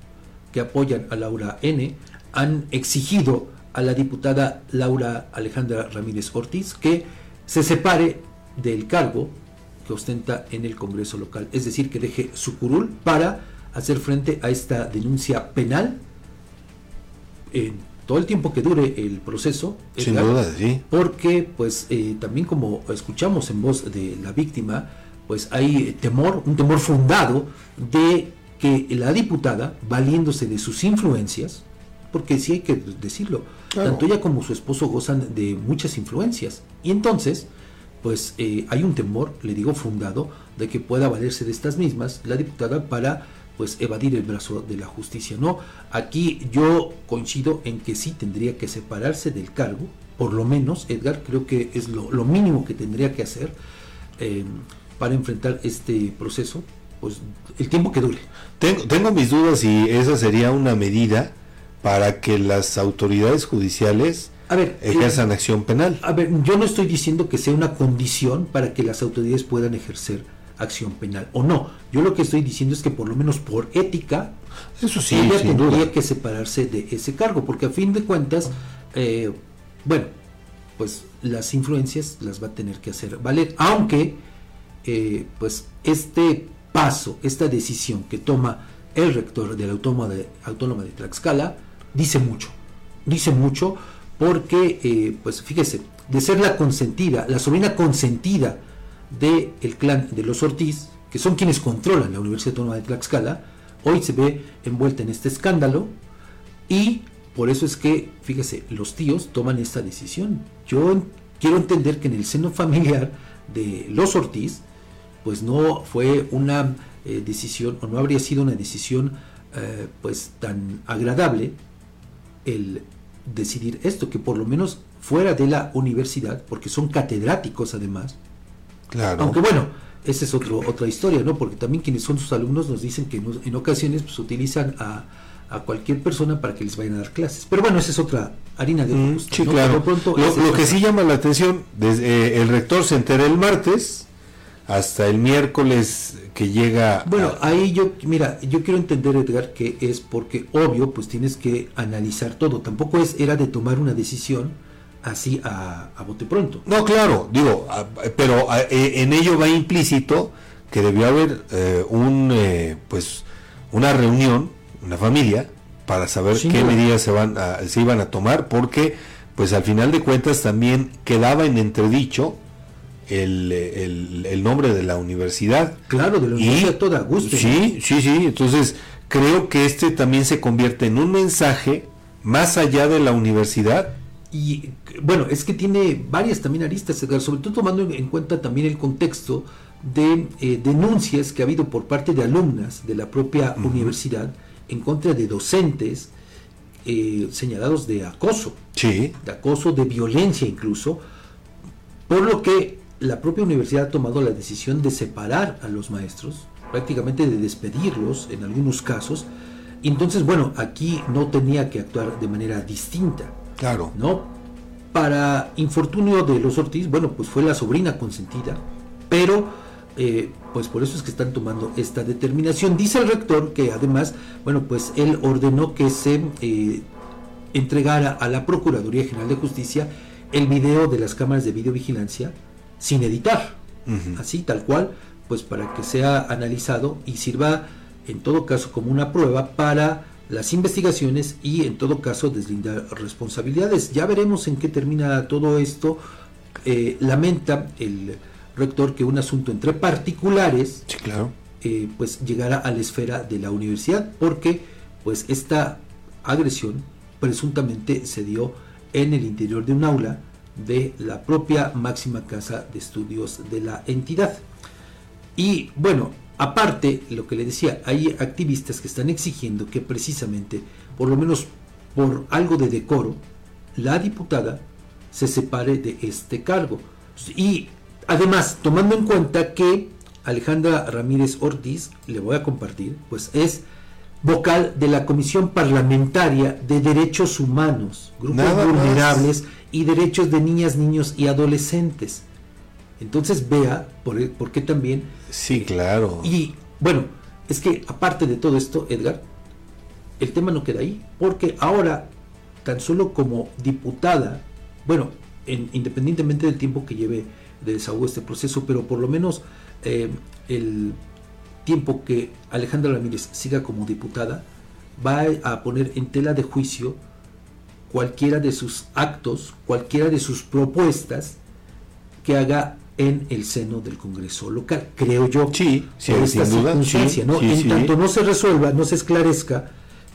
que apoyan a Laura N han exigido a la diputada Laura Alejandra Ramírez Ortiz que se separe del cargo que ostenta en el Congreso local, es decir, que deje su curul para hacer frente a esta denuncia penal en todo el tiempo que dure el proceso. Sin duda, sí. Porque, pues, eh, también como escuchamos en voz de la víctima, pues hay temor, un temor fundado de que la diputada, valiéndose de sus influencias, porque sí hay que decirlo, tanto ella como su esposo gozan de muchas influencias, y entonces, pues eh, hay un temor, le digo fundado, de que pueda valerse de estas mismas la diputada para pues evadir el brazo de la justicia. No, aquí yo coincido en que sí tendría que separarse del cargo, por lo menos, Edgar, creo que es lo, lo mínimo que tendría que hacer eh, para enfrentar este proceso, pues el tiempo que dure. Tengo, tengo mis dudas y esa sería una medida para que las autoridades judiciales a ver, ejerzan eh, acción penal. A ver, yo no estoy diciendo que sea una condición para que las autoridades puedan ejercer acción penal o no. Yo lo que estoy diciendo es que por lo menos por ética, eso sí, ella tendría duda. que separarse de ese cargo, porque a fin de cuentas, eh, bueno, pues las influencias las va a tener que hacer valer, aunque eh, pues este paso, esta decisión que toma el rector de la Autónoma de, Autónoma de Tlaxcala, dice mucho, dice mucho porque, eh, pues fíjese, de ser la consentida, la sobrina consentida del el clan de los Ortiz, que son quienes controlan la Universidad Autónoma de Tlaxcala, hoy se ve envuelta en este escándalo y por eso es que, fíjese, los tíos toman esta decisión. Yo quiero entender que en el seno familiar de los Ortiz, pues no fue una eh, decisión o no habría sido una decisión eh, pues tan agradable el decidir esto, que por lo menos fuera de la universidad, porque son catedráticos además, Claro. aunque bueno, esa es otro, otra historia, ¿no? Porque también quienes son sus alumnos nos dicen que en ocasiones pues, utilizan a, a cualquier persona para que les vayan a dar clases. Pero bueno, esa es otra harina de otro costal, Sí, ¿no? claro. Lo pronto, Lo, esa es lo que sí llama la atención, desde, eh, el rector se entera el martes hasta el miércoles que llega. Bueno, a- ahí yo, mira, yo quiero entender, Edgar, que es porque, obvio, pues tienes que analizar todo. Tampoco es era de tomar una decisión así a, a bote pronto. no, claro, digo, a- pero eh, en ello va implícito que debió haber eh, un, eh, pues, una reunión, una familia, para saber qué medidas se van a- se iban a tomar, porque, pues, al final de cuentas también quedaba en entredicho el, el- el nombre de la universidad. Claro, de la Y- universidad toda, guste. Sí, sí, sí. Entonces, creo que este también se convierte en un mensaje más allá de la universidad. Y bueno, es que tiene varias también aristas, Edgar, sobre todo tomando en cuenta también el contexto de eh, denuncias que ha habido por parte de alumnas de la propia universidad en contra de docentes eh, señalados de acoso, Sí. de acoso, de violencia incluso, por lo que la propia universidad ha tomado la decisión de separar a los maestros, prácticamente de despedirlos en algunos casos. Entonces, bueno, aquí no tenía que actuar de manera distinta. Claro. ¿no? Para infortunio de los Ortiz, bueno, pues fue la sobrina consentida, pero eh, pues por eso es que están tomando esta determinación. Dice el rector que además, bueno, pues él ordenó que se eh, entregara a la Procuraduría General de Justicia el video de las cámaras de videovigilancia sin editar. Así tal cual, pues para que sea analizado y sirva en todo caso como una prueba para las investigaciones y en todo caso deslindar responsabilidades. Ya veremos en qué termina todo esto. Eh, lamenta el rector que un asunto entre particulares Sí, claro. eh, pues llegara a la esfera de la universidad porque pues esta agresión presuntamente se dio en el interior de un aula de la propia máxima casa de estudios de la entidad. Y bueno, aparte, lo que le decía, hay activistas que están exigiendo que precisamente, por lo menos por algo de decoro, la diputada se separe de este cargo. Y además, tomando en cuenta que Alejandra Ramírez Ortiz, le voy a compartir, pues es vocal de la Comisión Parlamentaria de Derechos Humanos, Grupos Nada más. Vulnerables y Derechos de Niñas, Niños y Adolescentes. Entonces vea por, por qué también... Sí, claro. Y bueno, es que aparte de todo esto, Edgar, el tema no queda ahí, porque ahora, tan solo como diputada, bueno, en- independientemente del tiempo que lleve de desahogo este proceso, pero por lo menos eh, el tiempo que Alejandra Ramírez siga como diputada, va a poner en tela de juicio cualquiera de sus actos, cualquiera de sus propuestas que haga en el seno del Congreso local, creo yo. Sí, sí, por esta sin duda, circunstancia, sí, ¿no? sí, en tanto no se resuelva, no se esclarezca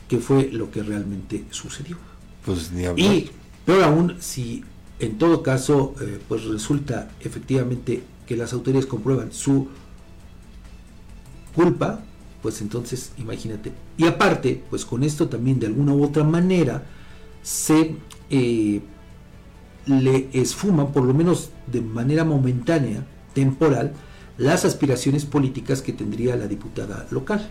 qué fue lo que realmente sucedió. Pues ni hablar. Y peor aún, si en todo caso, eh, pues resulta efectivamente que las autoridades comprueban su culpa, pues entonces imagínate. Y aparte, pues con esto también de alguna u otra manera se eh, le esfuman, por lo menos de manera momentánea, temporal, las aspiraciones políticas que tendría la diputada local,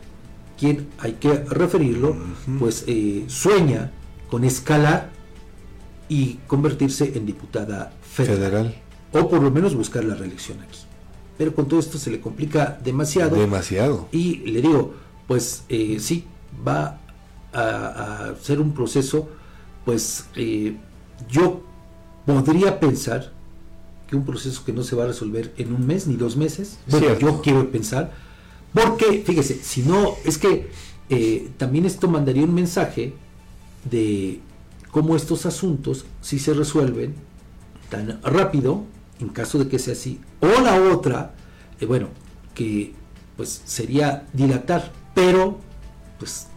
quien, hay que referirlo, pues eh, sueña con escalar y convertirse en diputada federal, Federal. o por lo menos buscar la reelección aquí. Pero con todo esto se le complica demasiado. Demasiado. Y le digo, pues eh, sí, va a, a ser un proceso, pues eh, yo podría pensar que un proceso que no se va a resolver en un mes ni dos meses, bueno, Cierto. yo quiero pensar, porque fíjese, si no, es que eh, también esto mandaría un mensaje de cómo estos asuntos, si se resuelven tan rápido, en caso de que sea así, o la otra, eh, bueno, que pues sería dilatar, pero pues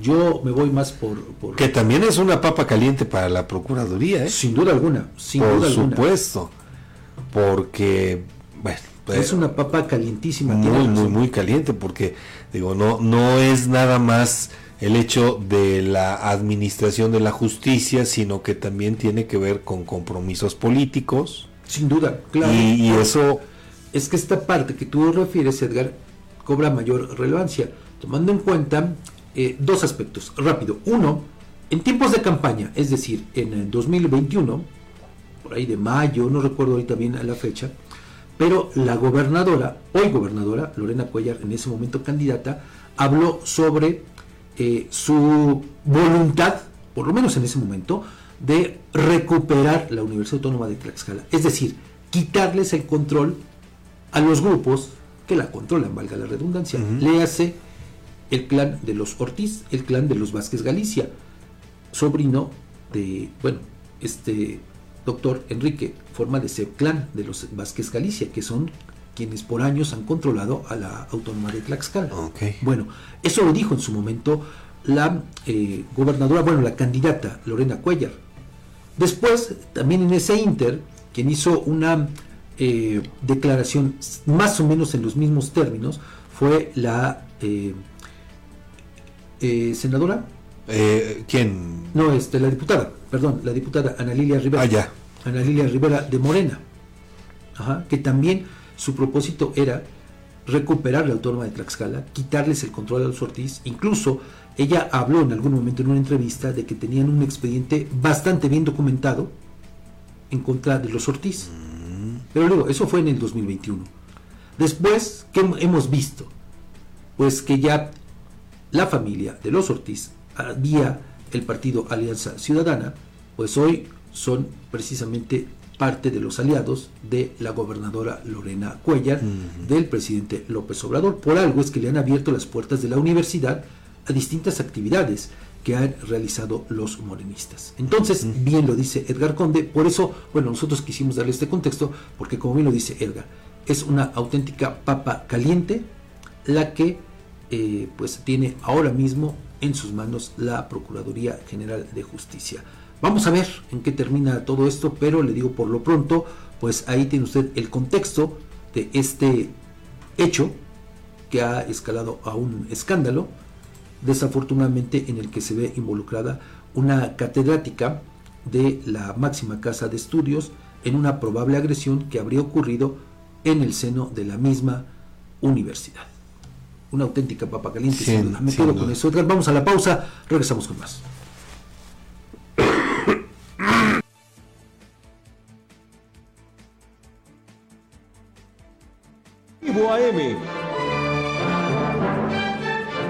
yo me voy más por... por Que también es una papa caliente para la Procuraduría, ¿eh? Sin duda alguna, sin Por duda alguna. supuesto. Porque, bueno, Es una papa calientísima. muy, muy, muy caliente, porque, digo, no, no es nada más el hecho de la administración de la justicia, sino que también tiene que ver con compromisos políticos. Sin duda, claro. Y, y eso, Es que esta parte que tú refieres, Edgar, cobra mayor relevancia, tomando en cuenta eh, dos aspectos. Rápido. Uno, en tiempos de campaña, es decir, en el 2021, por ahí de mayo, no recuerdo ahorita bien la fecha, pero la gobernadora, hoy gobernadora, Lorena Cuellar, en ese momento candidata, habló sobre eh, su voluntad, por lo menos en ese momento, de recuperar la Universidad Autónoma de Tlaxcala. Es decir, quitarles el control a los grupos que la controlan, valga la redundancia. Le hace el clan de los Ortiz, el clan de los Vázquez Galicia, sobrino de, bueno, este doctor Enrique, forma de ese clan de los Vázquez Galicia, que son quienes por años han controlado a la Autónoma de Tlaxcala. Bueno, eso lo dijo en su momento la eh, gobernadora, bueno, la candidata Lorena Cuellar. Después, también en ese inter, quien hizo una eh, declaración más o menos en los mismos términos fue la eh, eh, senadora. eh, ¿quién? No, este, la diputada, perdón, la diputada Ana Lilia Rivera. Ah, ya. Ana Lilia Rivera de Morena. Ajá, que también su propósito era recuperar la autónoma de Tlaxcala, quitarles el control a los Ortiz. Incluso ella habló en algún momento en una entrevista de que tenían un expediente bastante bien documentado en contra de los Ortiz. Pero luego, eso fue en el 2021. Después, ¿qué hemos visto? Pues que ya la familia de los Ortiz, vía el partido Alianza Ciudadana, pues hoy son precisamente parte de los aliados de la gobernadora Lorena Cuellar, del presidente López Obrador. Por algo es que le han abierto las puertas de la universidad a distintas actividades que han realizado los morenistas. Entonces, bien lo dice Edgar Conde, por eso, bueno, nosotros quisimos darle este contexto, porque como bien lo dice Edgar, es una auténtica papa caliente la que eh, pues tiene ahora mismo en sus manos la Procuraduría General de Justicia. Vamos a ver en qué termina todo esto, pero le digo por lo pronto, pues ahí tiene usted el contexto de este hecho que ha escalado a un escándalo, desafortunadamente en el que se ve involucrada una catedrática de la máxima casa de estudios en una probable agresión que habría ocurrido en el seno de la misma universidad. Una auténtica papa caliente. Sin- sin duda. Me sin quedo duda. con eso. Edgar, vamos a la pausa, regresamos con más. Vivo AM.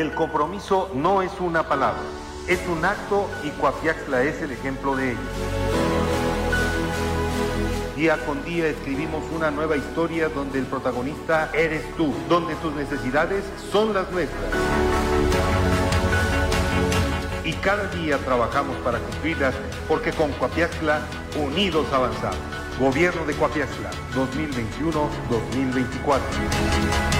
El compromiso no es una palabra, es un acto y Coapiaxla es el ejemplo de ello. Día con día escribimos una nueva historia donde el protagonista eres tú, donde tus necesidades son las nuestras. Y cada día trabajamos para cumplirlas porque con Coapiaxla unidos avanzamos. Gobierno de Coapiaxla 2021-2024.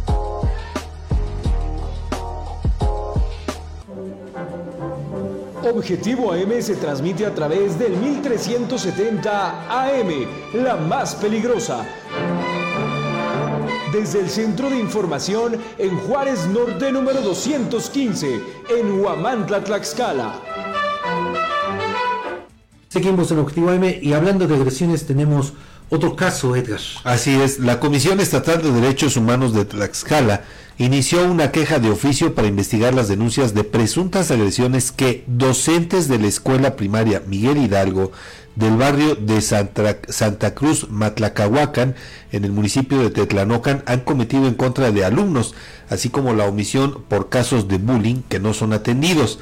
Objetivo AM se transmite a través del 1370 AM, la más peligrosa. Desde el Centro de Información en Juárez Norte número 215, en Huamantla, Tlaxcala. Seguimos en Objetivo AM y hablando de agresiones tenemos otro caso, Edgar. Así es, la Comisión Estatal de Derechos Humanos de Tlaxcala inició una queja de oficio para investigar las denuncias de presuntas agresiones que docentes de la escuela primaria Miguel Hidalgo del barrio de Santa, Santa Cruz Matlacahuacan en el municipio de Tetlanocan han cometido en contra de alumnos, así como la omisión por casos de bullying que no son atendidos.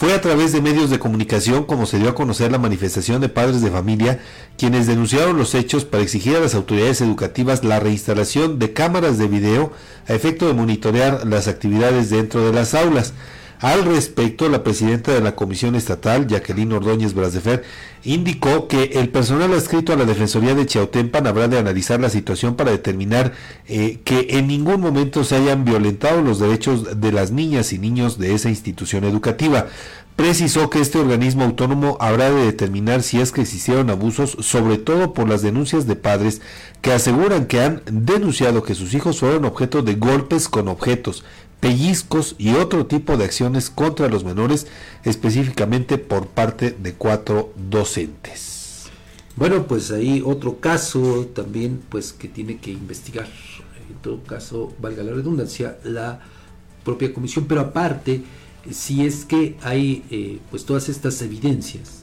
Fue a través de medios de comunicación como se dio a conocer la manifestación de padres de familia, quienes denunciaron los hechos para exigir a las autoridades educativas la reinstalación de cámaras de video a efecto de monitorear las actividades dentro de las aulas. Al respecto, la presidenta de la Comisión Estatal, Jacqueline Ordóñez Brasdefer, indicó que el personal adscrito a la Defensoría de Chiautempan habrá de analizar la situación para determinar eh, que en ningún momento se hayan violentado los derechos de las niñas y niños de esa institución educativa. Precisó que este organismo autónomo habrá de determinar si es que existieron abusos, sobre todo por las denuncias de padres que aseguran que han denunciado que sus hijos fueron objeto de golpes con objetos, pellizcos y otro tipo de acciones contra los menores, específicamente por parte de cuatro docentes. Bueno, pues ahí otro caso también, pues que tiene que investigar. En todo caso, valga la redundancia, la propia comisión. Pero aparte, si es que hay eh, pues todas estas evidencias,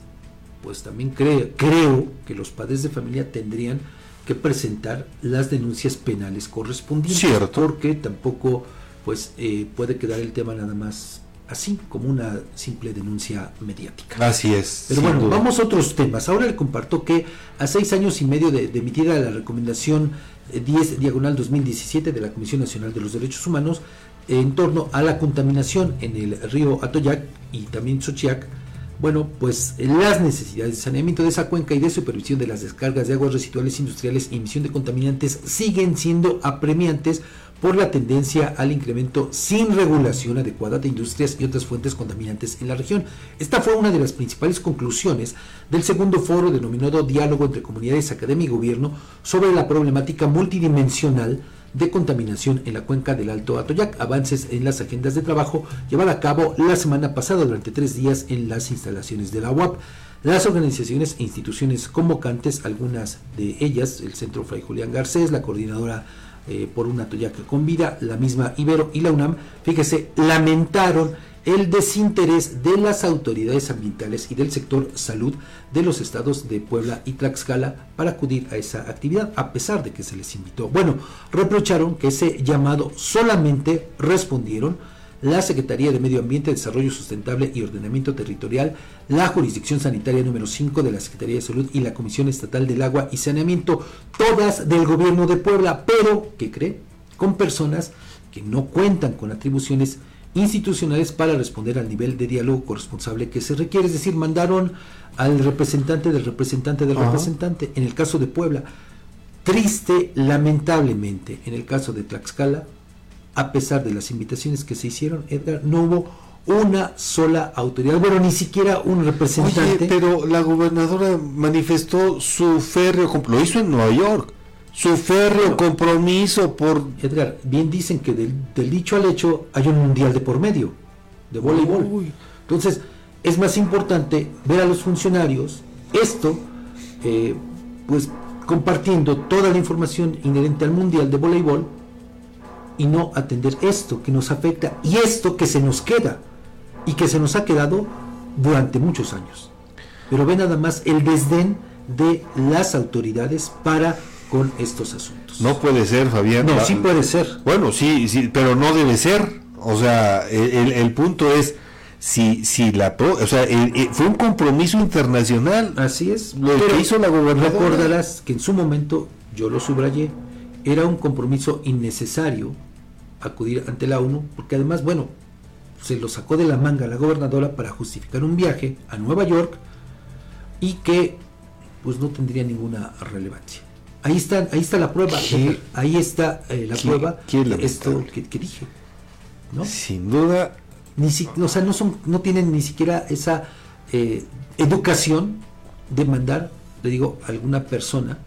pues también creo, creo que los padres de familia tendrían que presentar las denuncias penales correspondientes. Cierto. Porque tampoco pues eh, puede quedar el tema nada más así como una simple denuncia mediática. Así es. Pero bueno, duda. vamos a otros temas. Ahora le comparto que a seis años y medio de, de emitida la recomendación eh, 10 diagonal 2017 de la Comisión Nacional de los Derechos Humanos eh, en torno a la contaminación en el río Atoyac y también Xochiac, bueno, pues eh, las necesidades de saneamiento de esa cuenca y de supervisión de las descargas de aguas residuales industriales y emisión de contaminantes siguen siendo apremiantes por la tendencia al incremento sin regulación adecuada de industrias y otras fuentes contaminantes en la región. Esta fue una de las principales conclusiones del segundo foro denominado Diálogo entre Comunidades, Academia y Gobierno sobre la problemática multidimensional de contaminación en la cuenca del Alto Atoyac, avances en las agendas de trabajo llevada a cabo la semana pasada durante tres días en las instalaciones de la UAP. Las organizaciones e instituciones convocantes, algunas de ellas, el Centro Fray Julián Garcés, la coordinadora eh, por una Atoyac con vida, la misma Ibero y la UNAM, fíjese, lamentaron el desinterés de las autoridades ambientales y del sector salud de los estados de Puebla y Tlaxcala para acudir a esa actividad, a pesar de que se les invitó. Bueno, reprocharon que ese llamado solamente respondieron la Secretaría de Medio Ambiente, Desarrollo Sustentable y Ordenamiento Territorial, la Jurisdicción Sanitaria número 5 de la Secretaría de Salud y la Comisión Estatal del Agua y Saneamiento, todas del gobierno de Puebla, pero, ¿qué cree? Con personas que no cuentan con atribuciones institucionales para responder al nivel de diálogo corresponsable que se requiere, es decir, mandaron al representante del representante del representante. En el caso de Puebla, triste, lamentablemente, en el caso de Tlaxcala, a pesar de las invitaciones que se hicieron, Edgar, no hubo una sola autoridad, bueno, ni siquiera un representante. Oye, pero la gobernadora manifestó su férreo, lo hizo en Nueva York, su férreo compromiso por... Edgar, bien dicen que del, del dicho al hecho hay un mundial de por medio, de voleibol. Entonces, es más importante ver a los funcionarios esto, eh, pues compartiendo toda la información inherente al mundial de voleibol y no atender esto que nos afecta y esto que se nos queda y que se nos ha quedado durante muchos años. Pero ve nada más el desdén de las autoridades para con estos asuntos. No puede ser, Fabián. No, sí puede ser. Bueno, sí, sí, pero no debe ser. O sea, el, el- punto es si, si la, o sea, el- el- fue un compromiso internacional. Así es. Lo Pero que hizo la gobernadora. Recordarás que en su momento, yo lo subrayé, era un compromiso innecesario acudir ante la ONU, porque además, bueno, se lo sacó de la manga la gobernadora para justificar un viaje a Nueva York y que pues no tendría ninguna relevancia. Ahí está, ahí está la prueba, Qué- ahí está eh, la qué- prueba qué de esto que dije. ¿no? Sin duda. Ni si- o sea, no, son, no tienen ni siquiera esa eh, educación de mandar, le digo, a alguna persona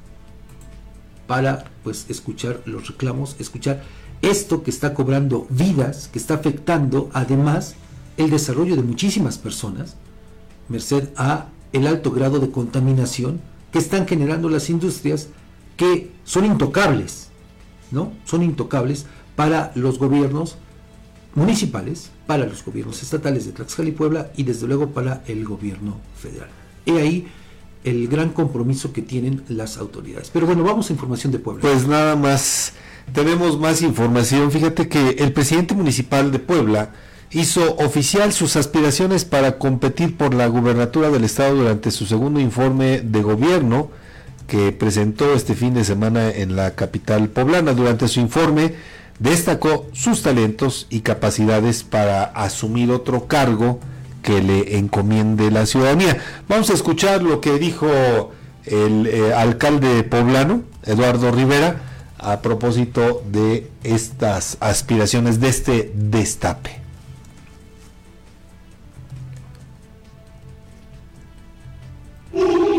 para pues escuchar los reclamos, escuchar esto que está cobrando vidas, que está afectando además el desarrollo de muchísimas personas, merced a el alto grado de contaminación que están generando las industrias que son intocables, ¿no? Son intocables para los gobiernos municipales, para los gobiernos estatales de Tlaxcala y Puebla y desde luego para el gobierno federal. He ahí el gran compromiso que tienen las autoridades. Pero bueno, vamos a información de Puebla. Pues nada más, tenemos más información. Fíjate que el presidente municipal de Puebla hizo oficial sus aspiraciones para competir por la gubernatura del estado durante su segundo informe de gobierno que presentó este fin de semana en la capital poblana. Durante su informe destacó sus talentos y capacidades para asumir otro cargo que le encomiende la ciudadanía. Vamos a escuchar lo que dijo el eh, alcalde poblano, Eduardo Rivera, a propósito de estas aspiraciones, de este destape.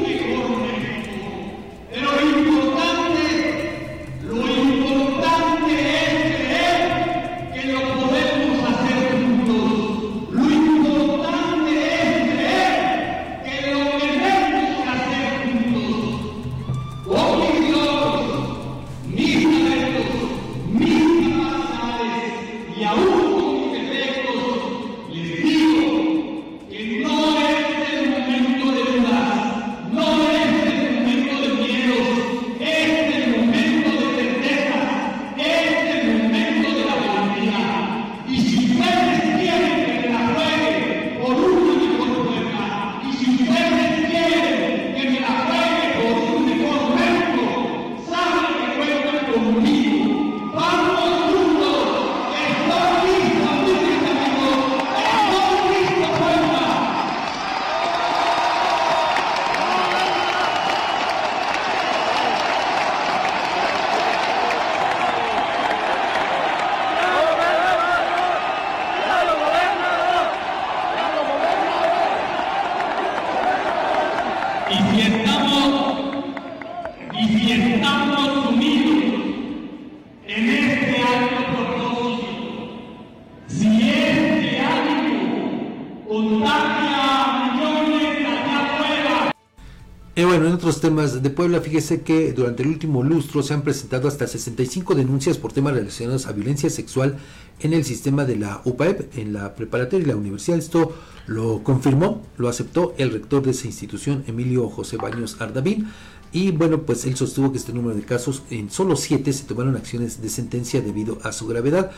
Y bueno, en otros temas de Puebla, fíjese que durante el último lustro se han presentado hasta 65 denuncias por temas relacionados a violencia sexual en el sistema de la UPAEP, en la preparatoria y la universidad. Esto lo confirmó, lo aceptó el rector de esa institución, Emilio José Baños Ardavín. Y bueno, pues él sostuvo que este número de casos, en solo 7 se tomaron acciones de sentencia debido a su gravedad.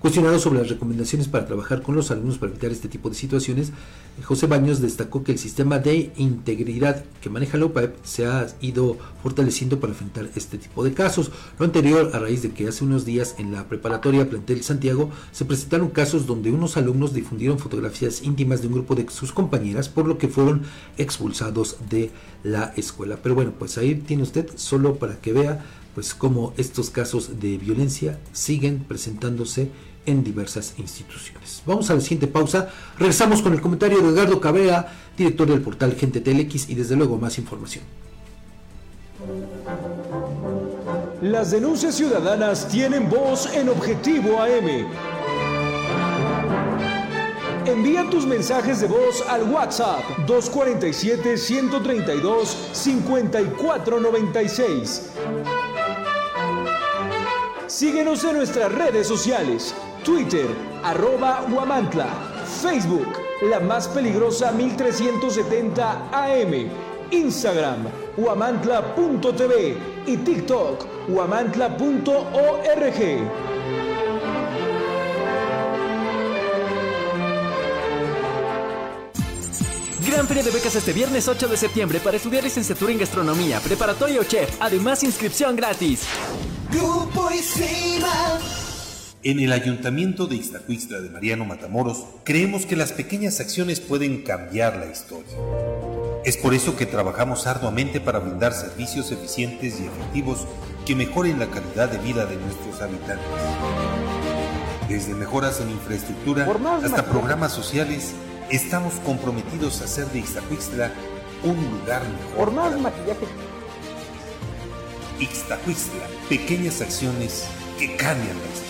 Cuestionado sobre las recomendaciones para trabajar con los alumnos para evitar este tipo de situaciones, José Baños destacó que el sistema de integridad que maneja la UPAEP se ha ido fortaleciendo para enfrentar este tipo de casos. Lo anterior a raíz de que hace unos días en la preparatoria Plantel Santiago se presentaron casos donde unos alumnos difundieron fotografías íntimas de un grupo de sus compañeras, por lo que fueron expulsados de la escuela. Pero bueno, pues ahí tiene usted solo para que vea pues cómo estos casos de violencia siguen presentándose en diversas instituciones. Vamos a la siguiente pausa. Regresamos con el comentario de Edgardo Cabrera, director del portal Gente Telex y desde luego más información. Las denuncias ciudadanas tienen voz en Objetivo AM. Envía tus mensajes de voz al WhatsApp 247-132-5496. Síguenos en nuestras redes sociales, Twitter, arroba Huamantla, Facebook, la más peligrosa 1370 AM, Instagram, huamantla.tv y TikTok, huamantla.org. Gran Feria de Becas este viernes 8 de septiembre para estudiar licenciatura en gastronomía, preparatoria o chef. Además, inscripción gratis. Grupo Isima. En el Ayuntamiento de Ixtacuixtla de Mariano Matamoros creemos que las pequeñas acciones pueden cambiar la historia. Es por eso que trabajamos arduamente para brindar servicios eficientes y efectivos que mejoren la calidad de vida de nuestros habitantes. Desde mejoras en infraestructura hasta programas sociales, estamos comprometidos a hacer de Ixtacuixtla un lugar mejor. Por más maquillaje. Ixtacuixtla, pequeñas acciones que cambian la historia.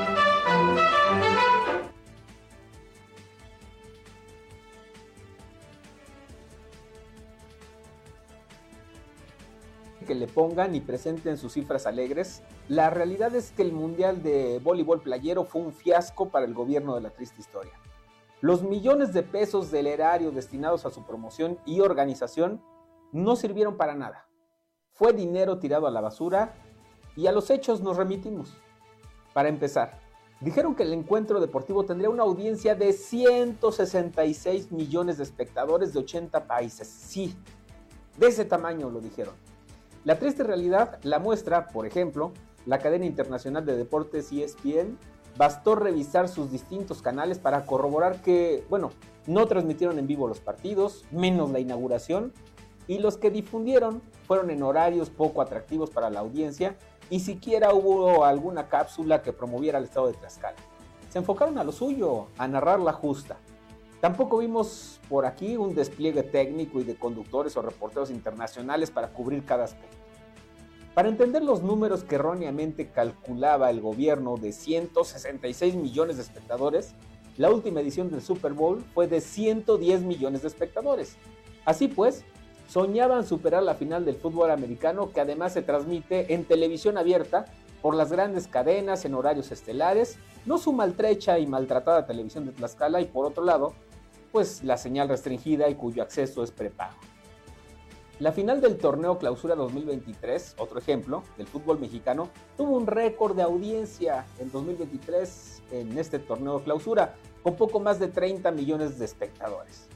Que le pongan y presenten sus cifras alegres. La realidad es que el Mundial de Voleibol Playero fue un fiasco para el gobierno de la triste historia. Los millones de pesos del erario destinados a su promoción y organización no sirvieron para nada. Fue dinero tirado a la basura y a los hechos nos remitimos. Para empezar, dijeron que el encuentro deportivo tendría una audiencia de 166 millones de espectadores de 80 países. Sí, de ese tamaño lo dijeron. La triste realidad la muestra, por ejemplo, la cadena internacional de deportes ESPN. Bastó revisar sus distintos canales para corroborar que, bueno, no transmitieron en vivo los partidos, menos la inauguración, y los que difundieron fueron en horarios poco atractivos para la audiencia y siquiera hubo alguna cápsula que promoviera el estado de Tlaxcala. Se enfocaron a lo suyo, a narrar la justa. Tampoco vimos por aquí un despliegue técnico y de conductores o reporteros internacionales para cubrir cada aspecto. Para entender los números que erróneamente calculaba el gobierno de 166 millones de espectadores, la última edición del Super Bowl fue de 110 millones de espectadores. Así pues, soñaban superar la final del fútbol americano que además se transmite en televisión abierta por las grandes cadenas en horarios estelares, no su maltrecha y maltratada televisión de Tlaxcala y por otro lado, pues la señal restringida y cuyo acceso es prepago. La final del torneo Clausura 2023, otro ejemplo del fútbol mexicano, tuvo un récord de audiencia en 2023 en este torneo Clausura, con poco más de 30 millones de espectadores.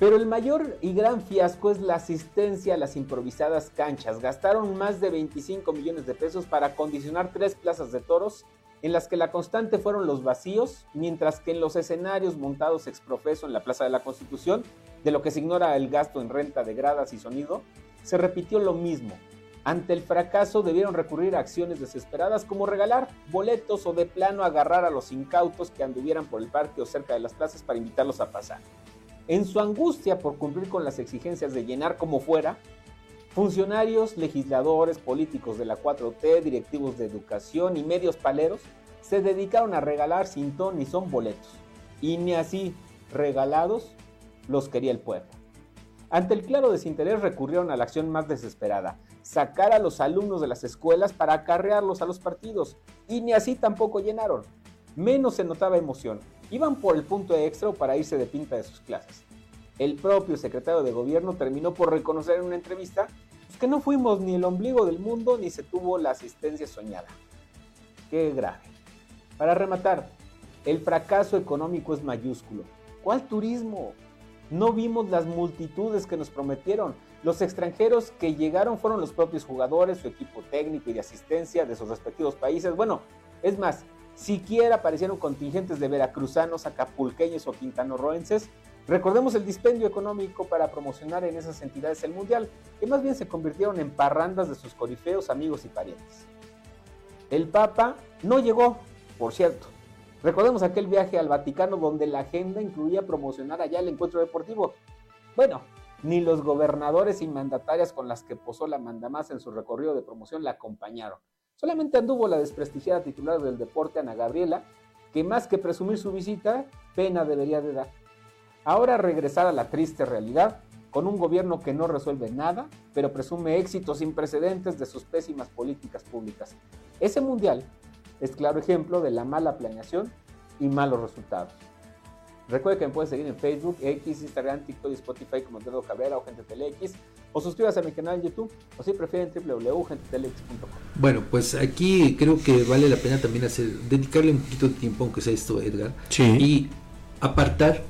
Pero el mayor y gran fiasco es la asistencia a las improvisadas canchas. Gastaron más de 25 millones de pesos para acondicionar tres plazas de toros en las que la constante fueron los vacíos, mientras que en los escenarios montados exprofeso en la Plaza de la Constitución, de lo que se ignora el gasto en renta de gradas y sonido, se repitió lo mismo. Ante el fracaso debieron recurrir a acciones desesperadas como regalar boletos o de plano agarrar a los incautos que anduvieran por el parque o cerca de las plazas para invitarlos a pasar. En su angustia por cumplir con las exigencias de llenar como fuera, funcionarios, legisladores, políticos de la 4T, directivos de educación y medios paleros se dedicaron a regalar sin ton ni son boletos. Y ni así, regalados, los quería el pueblo. Ante el claro desinterés recurrieron a la acción más desesperada, sacar a los alumnos de las escuelas para acarrearlos a los partidos. Y ni así tampoco llenaron. Menos se notaba emoción iban por el punto extra o para irse de pinta de sus clases. El propio secretario de gobierno terminó por reconocer en una entrevista pues, que no fuimos ni el ombligo del mundo ni se tuvo la asistencia soñada. Qué grave. Para rematar, el fracaso económico es mayúsculo. ¿Cuál turismo? No vimos las multitudes que nos prometieron. Los extranjeros que llegaron fueron los propios jugadores, su equipo técnico y de asistencia de sus respectivos países. Bueno, es más, siquiera aparecieron contingentes de veracruzanos, acapulqueños o quintanoroenses. Recordemos el dispendio económico para promocionar en esas entidades el Mundial, que más bien se convirtieron en parrandas de sus corifeos, amigos y parientes. El Papa no llegó, por cierto. Recordemos aquel viaje al Vaticano donde la agenda incluía promocionar allá el encuentro deportivo. Bueno, ni los gobernadores y mandatarias con las que posó la mandamás en su recorrido de promoción la acompañaron. Solamente anduvo la desprestigiada titular del deporte, Ana Gabriela, que más que presumir su visita, pena debería de dar. Ahora regresar a la triste realidad, con un gobierno que no resuelve nada, pero presume éxitos sin precedentes de sus pésimas políticas públicas. Ese mundial es claro ejemplo de la mala planeación y malos resultados. Recuerde que me puede seguir en Facebook, X, Instagram, TikTok y Spotify como Dedo Cabrera o Gente TeleX. O suscríbase a mi canal en YouTube o si prefieren www.gentetelex.com. Bueno, pues aquí creo que vale la pena también hacer, dedicarle un poquito de tiempo, aunque sea esto, Edgar. Sí. Y apartar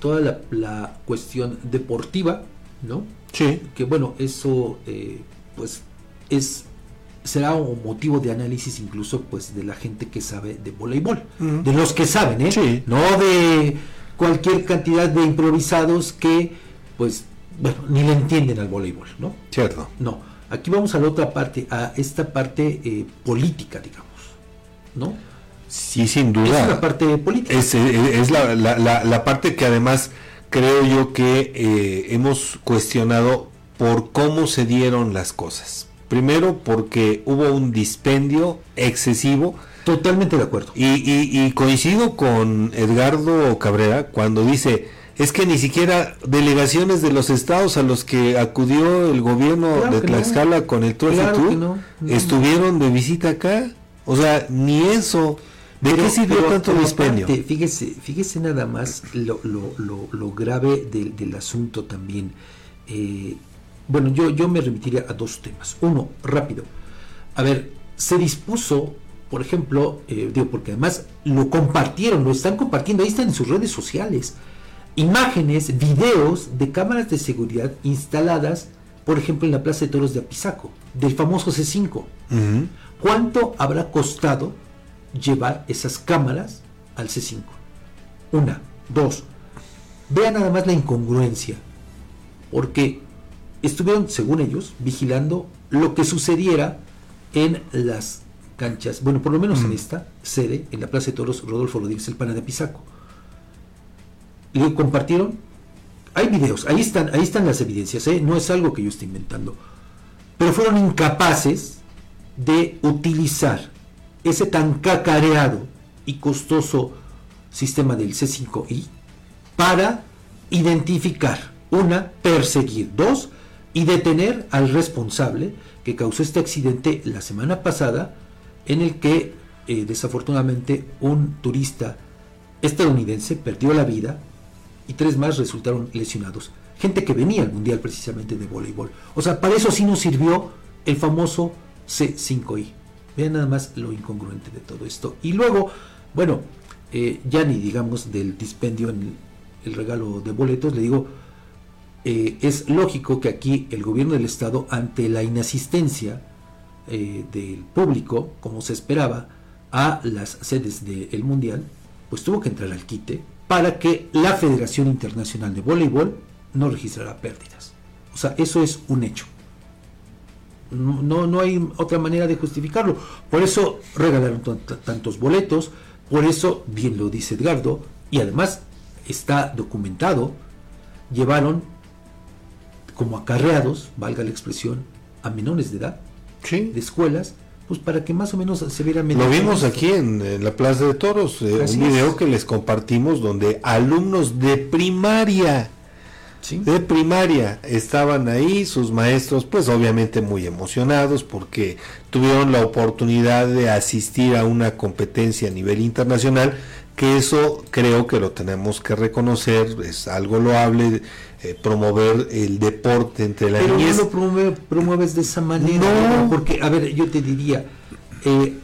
toda la, la cuestión deportiva, ¿no? Sí. Que bueno, eso eh, pues es será un motivo de análisis incluso pues de la gente que sabe de voleibol, de los que saben, ¿eh? Sí. No de cualquier cantidad de improvisados que pues bueno, ni le entienden al voleibol, ¿no? Cierto. No, aquí vamos a la otra parte, a esta parte eh, política, digamos, ¿no? Sí, sin duda. Es la parte política. Es, es la, la- la- la parte que además creo yo que eh, hemos cuestionado por cómo se dieron las cosas. Primero porque hubo un dispendio excesivo. Totalmente de acuerdo. Y, y- y coincido con Edgardo Cabrera cuando dice, es que ni siquiera delegaciones de los estados a los que acudió el gobierno Claro de que no. Tlaxcala con el Claro no, no. estuvieron de visita acá. O sea, ni eso. ¿De Pero- qué sirvió pero- tanto pero dispendio? aparte, fíjese, fíjese nada más lo, lo- lo- lo grave del, del asunto también. Eh, bueno, yo, yo me remitiría a dos temas. Uno, rápido. A ver, se dispuso, por ejemplo, eh, digo, porque además lo compartieron, lo están compartiendo, ahí están en sus redes sociales. Imágenes, videos de cámaras de seguridad instaladas, por ejemplo, en la Plaza de Toros de Apizaco, del famoso C5. Ujú. ¿Cuánto habrá costado llevar esas cámaras al C5? Una, dos. Vean nada más la incongruencia. Porque estuvieron, según ellos, vigilando lo que sucediera en las canchas, bueno, por lo menos en esta sede, en la Plaza de Toros Rodolfo Rodríguez, el pana de Pisaco. Le compartieron, hay videos, ahí están, ahí están las evidencias, ¿eh? no es algo que yo esté inventando, pero fueron incapaces de utilizar ese tan cacareado y costoso sistema del C5I para identificar, una, perseguir, dos, y detener al responsable que causó este accidente la semana pasada en el que eh, desafortunadamente un turista estadounidense perdió la vida y tres más resultaron lesionados. Gente que venía al Mundial precisamente de voleibol. O sea, para eso sí nos sirvió el famoso C5I. Vean nada más lo incongruente de todo esto. Y luego, bueno, eh, ya ni digamos del dispendio en el, regalo de boletos, le digo, eh, es lógico que aquí el gobierno del Estado, ante la inasistencia eh, del público, como se esperaba, a las sedes del Mundial, pues tuvo que entrar al quite para que la Federación Internacional de Voleibol no registrara pérdidas. O sea, eso es un hecho. No, no hay otra manera de justificarlo. Por eso regalaron tantos boletos, por eso, bien lo dice Edgardo, y además está documentado, llevaron como acarreados, valga la expresión, a menores de edad, de escuelas, pues para que más o menos se viera Lo vimos aquí en, la Plaza de Toros, eh, un video que les compartimos donde alumnos de primaria, de primaria, estaban ahí, sus maestros pues obviamente muy emocionados porque tuvieron la oportunidad de asistir a una competencia a nivel internacional, que eso creo que lo tenemos que reconocer, es algo loable eh, promover el deporte entre la Pero no lo promueves de esa manera, porque, a ver, yo te diría, eh,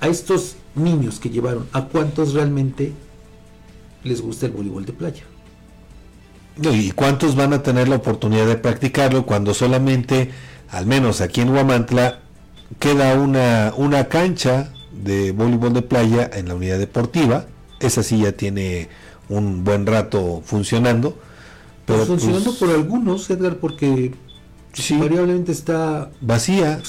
a estos niños que llevaron, ¿a cuántos realmente les gusta el voleibol de playa? ¿Y cuántos van a tener la oportunidad de practicarlo cuando solamente, al menos aquí en Huamantla, queda una, una cancha de voleibol de playa en la unidad deportiva? Esa sí ya tiene un buen rato funcionando pero funcionando pues, por algunos, Edgar, porque variablemente está vacía,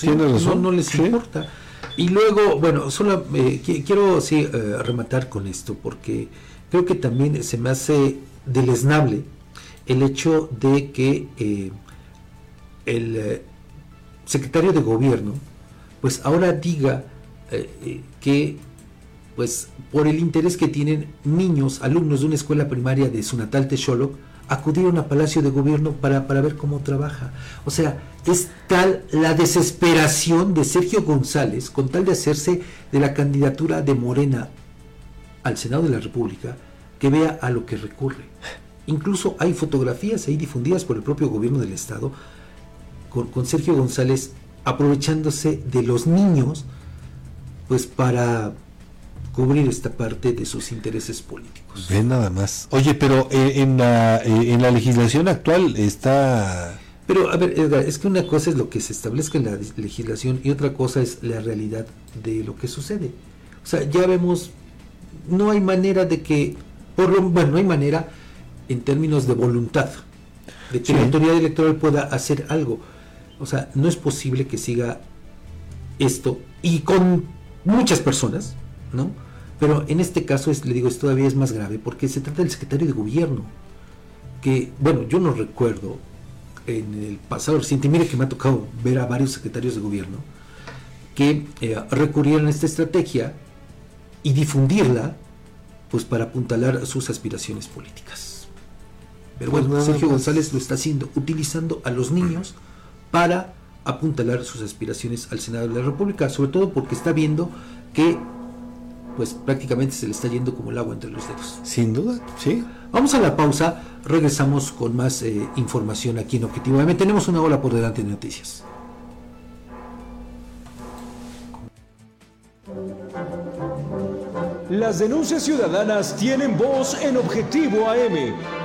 No, les importa. Y luego, bueno, solo eh, quiero sí, eh, rematar con esto, porque creo que también se me hace deleznable el hecho de que eh, el secretario de gobierno, pues ahora diga que pues por el interés que tienen niños, alumnos de una escuela primaria de su natal Texoloc, acudieron a Palacio de Gobierno para, para ver cómo trabaja. O sea, es tal la desesperación de Sergio González con tal de hacerse de la candidatura de Morena al Senado de la República que vea a lo que recurre. Incluso hay fotografías ahí difundidas por el propio gobierno del Estado con, con Sergio González aprovechándose de los niños pues para cubrir esta parte de sus intereses políticos. Ven nada más. Oye, pero eh, en, la, eh, en la legislación actual está... Pero, a ver, Edgar, es que una cosa es lo que se establezca en la legislación y otra cosa es la realidad de lo que sucede. O sea, ya vemos, no hay manera de que, por lo, bueno, no hay manera en términos de voluntad, de que la autoridad electoral pueda hacer algo. O sea, no es posible que siga esto y con muchas personas, ¿no? Pero en este caso, es, le digo, es todavía es más grave porque se trata del secretario de gobierno, que, bueno, yo no recuerdo en el pasado reciente, mire que me ha tocado ver a varios secretarios de gobierno que eh, recurrieron a esta estrategia y difundirla pues para apuntalar sus aspiraciones políticas. Pero bueno, pues Sergio González lo está haciendo, utilizando a los niños para apuntalar sus aspiraciones al Senado de la República, sobre todo porque está viendo que pues prácticamente se le está yendo como el agua entre los dedos. Sin duda, sí. Vamos a la pausa, regresamos con más eh, información aquí en Objetivo Tenemos una hora por delante de noticias. Las denuncias ciudadanas tienen voz en Objetivo AM.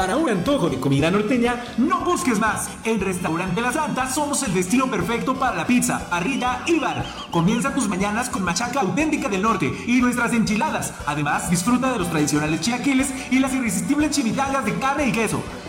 Para un antojo de comida norteña, no busques más. En Restaurante La Santa somos el destino perfecto para la pizza, parrilla y bar. Comienza tus mañanas con machaca auténtica del norte y nuestras enchiladas. Además, disfruta de los tradicionales chiaquiles y las irresistibles chimichangas de carne y queso.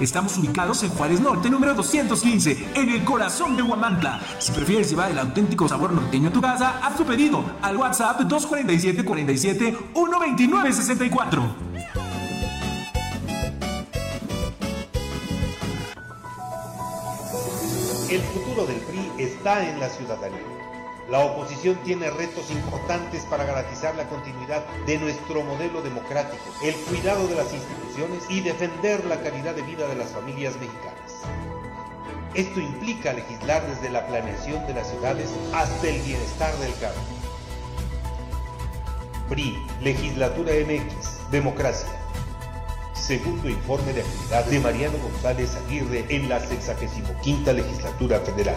Estamos ubicados en Juárez Norte, número 215, en el corazón de Huamantla. Si prefieres llevar el auténtico sabor norteño a tu casa, haz tu pedido al WhatsApp 247 47 129 64. El futuro del PRI está en la ciudadanía. La oposición tiene retos importantes para garantizar la continuidad de nuestro modelo democrático, el cuidado de las instituciones y defender la calidad de vida de las familias mexicanas. Esto implica legislar desde la planeación de las ciudades hasta el bienestar del campo. PRI, Legislatura MX, Democracia. Segundo informe de actividad de Mariano González Aguirre en la 65 Legislatura Federal.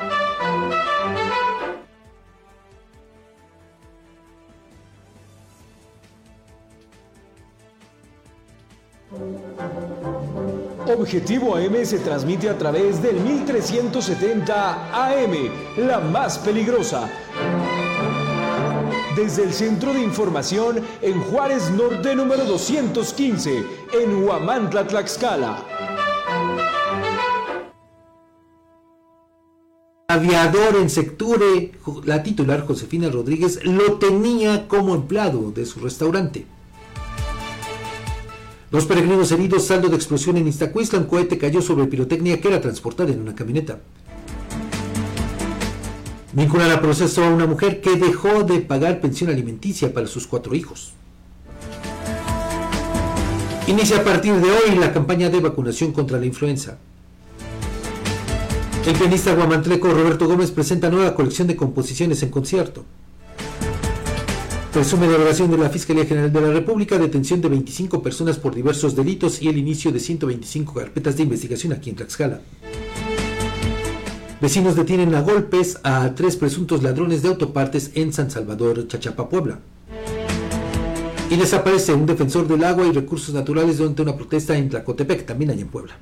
Objetivo AM se transmite a través del 1370 AM, la más peligrosa. Desde el Centro de Información en Juárez Norte número 215, en Huamantla, Tlaxcala. aviador en Secture, la titular Josefina Rodríguez, lo tenía como empleado de su restaurante. Dos peregrinos heridos, saldo de explosión en Iztacuistla, un cohete cayó sobre pirotecnia que era transportada en una camioneta. Vinculan a proceso a una mujer que dejó de pagar pensión alimenticia para sus cuatro hijos. Inicia a partir de hoy la campaña de vacunación contra la influenza. El pianista guamantleco Roberto Gómez presenta nueva colección de composiciones en concierto. Presume delegación de la Fiscalía General de la República, detención de 25 personas por diversos delitos y el inicio de 125 carpetas de investigación aquí en Tlaxcala. Vecinos detienen a golpes a tres presuntos ladrones de autopartes en San Salvador, Chachapa, Puebla. Y desaparece un defensor del agua y recursos naturales durante una protesta en Tlacotepec, también allá en Puebla.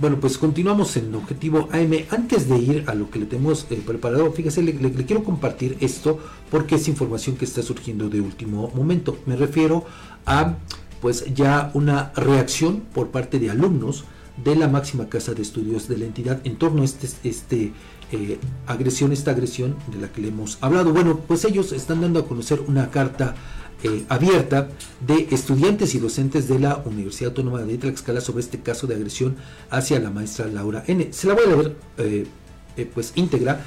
Bueno, pues continuamos en Objetivo AM. Antes de ir a lo que le tenemos eh, preparado, fíjese, le, quiero compartir esto porque es información que está surgiendo de último momento. Me refiero a, pues, ya una reacción por parte de alumnos de la máxima casa de estudios de la entidad en torno a este, este eh, agresión, esta agresión de la que le hemos hablado. Bueno, pues ellos están dando a conocer una carta eh, abierta de estudiantes y docentes de la Universidad Autónoma de Tlaxcala sobre este caso de agresión hacia la maestra Laura N. Se la voy a leer eh, eh, pues íntegra.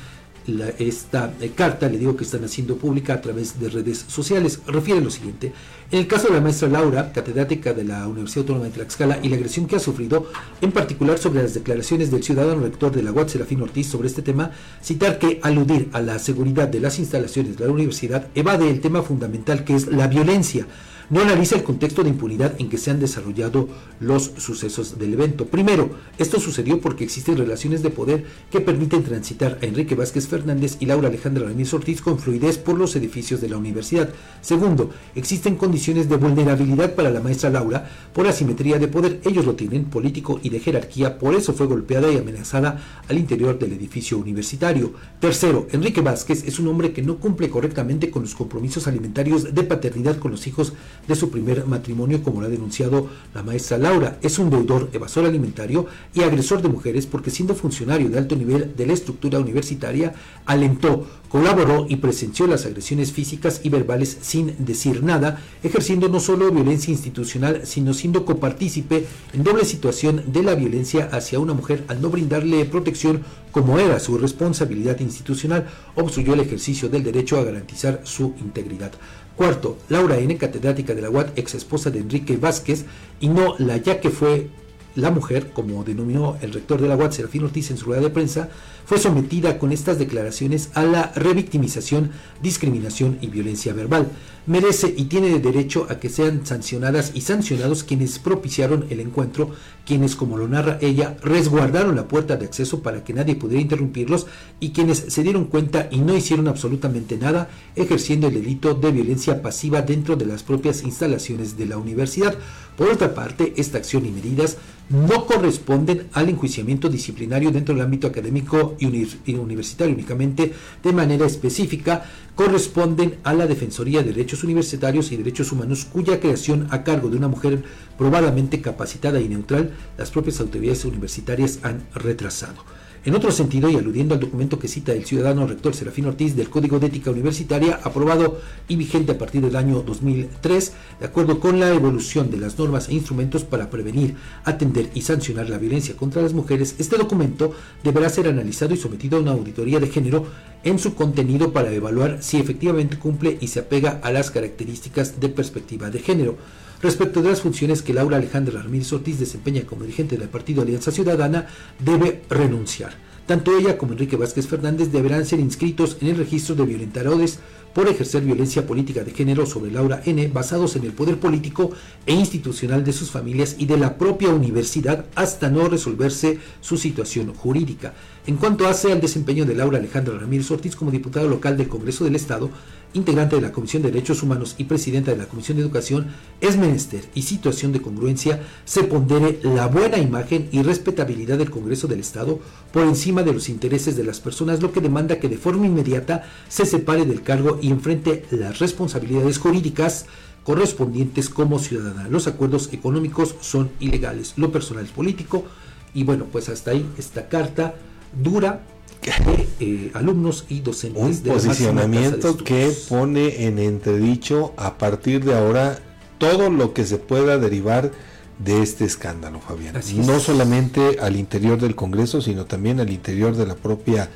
Esta eh, carta, le digo que están haciendo pública a través de redes sociales, refiere lo siguiente. En el caso de la maestra Laura, catedrática de la Universidad Autónoma de Tlaxcala, y la agresión que ha sufrido, en particular sobre las declaraciones del ciudadano rector de la UAT, Serafín Ortiz, sobre este tema, citar que aludir a la seguridad de las instalaciones de la universidad evade el tema fundamental que es la violencia no analiza el contexto de impunidad en que se han desarrollado los sucesos del evento. Primero, esto sucedió porque existen relaciones de poder que permiten transitar a Enrique Vázquez Fernández y Laura Alejandra Ramírez Ortiz con fluidez por los edificios de la universidad. Segundo, existen condiciones de vulnerabilidad para la maestra Laura por asimetría de poder. Ellos lo tienen, político y de jerarquía, por eso fue golpeada y amenazada al interior del edificio universitario. Tercero, Enrique Vázquez es un hombre que no cumple correctamente con los compromisos alimentarios de paternidad con los hijos de su primer matrimonio, como lo ha denunciado la maestra Laura. Es un deudor, evasor alimentario y agresor de mujeres porque siendo funcionario de alto nivel de la estructura universitaria, alentó, colaboró y presenció las agresiones físicas y verbales sin decir nada, ejerciendo no solo violencia institucional, sino siendo copartícipe en doble situación de la violencia hacia una mujer al no brindarle protección como era su responsabilidad institucional, obstruyó el ejercicio del derecho a garantizar su integridad. Cuarto, Laura N., catedrática de la UAT, ex esposa de Enrique Vázquez, y no la ya que fue la mujer, como denominó el rector de la UAT, Serafín Ortiz, en su rueda de prensa, fue sometida con estas declaraciones a la revictimización, discriminación y violencia verbal. Merece y tiene derecho a que sean sancionadas y sancionados quienes propiciaron el encuentro, quienes, como lo narra ella, resguardaron la puerta de acceso para que nadie pudiera interrumpirlos y quienes se dieron cuenta y no hicieron absolutamente nada, ejerciendo el delito de violencia pasiva dentro de las propias instalaciones de la universidad. Por otra parte, esta acción y medidas no corresponden al enjuiciamiento disciplinario dentro del ámbito académico y, universitario únicamente de manera específica, corresponden a la Defensoría de Derechos Universitarios y Derechos Humanos, cuya creación a cargo de una mujer probadamente capacitada y neutral, las propias autoridades universitarias han retrasado. En otro sentido, y aludiendo al documento que cita el ciudadano rector Serafín Ortiz del Código de Ética Universitaria, aprobado y vigente a partir del año 2003, de acuerdo con la evolución de las normas e instrumentos para prevenir, atender y sancionar la violencia contra las mujeres, este documento deberá ser analizado y sometido a una auditoría de género en su contenido para evaluar si efectivamente cumple y se apega a las características de perspectiva de género respecto de las funciones que Laura Alejandra Ramírez Ortiz desempeña como dirigente del Partido Alianza Ciudadana, debe renunciar. Tanto ella como Enrique Vázquez Fernández deberán ser inscritos en el registro de violentadores por ejercer violencia política de género sobre Laura N, basados en el poder político e institucional de sus familias y de la propia universidad hasta no resolverse su situación jurídica. En cuanto hace al desempeño de Laura Alejandra Ramírez Ortiz como diputada local del Congreso del Estado, integrante de la Comisión de Derechos Humanos y presidenta de la Comisión de Educación, es menester y situación de congruencia se pondere la buena imagen y respetabilidad del Congreso del Estado por encima de los intereses de las personas, lo que demanda que de forma inmediata se separe del cargo y enfrente las responsabilidades jurídicas correspondientes como ciudadana. Los acuerdos económicos son ilegales, lo personal es político y bueno, pues hasta ahí esta carta dura de eh, alumnos y docentes. Un posicionamiento que pone en entredicho a partir de ahora todo lo que se pueda derivar de este escándalo, Fabián. no solamente al interior del Congreso, sino también al interior de la propia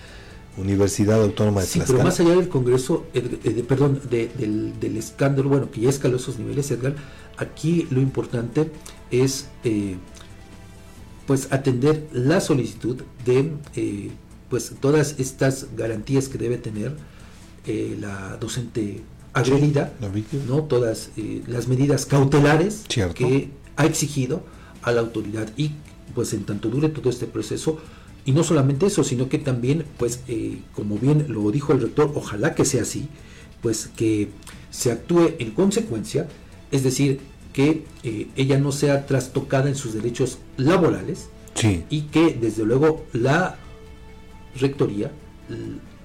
Universidad Autónoma de sí, Pero más allá del Congreso, eh, perdón, del, escándalo, bueno, que ya escaló esos niveles, Edgar, aquí lo importante es eh, pues atender la solicitud de pues todas estas garantías que debe tener eh, la docente agredida, no todas eh, las medidas cautelares que ha exigido a la autoridad. Y pues en tanto dure todo este proceso y no solamente eso sino que también pues eh, como bien lo dijo el rector ojalá que sea así pues que se actúe en consecuencia es decir que ella no sea trastocada en sus derechos laborales y que desde luego la rectoría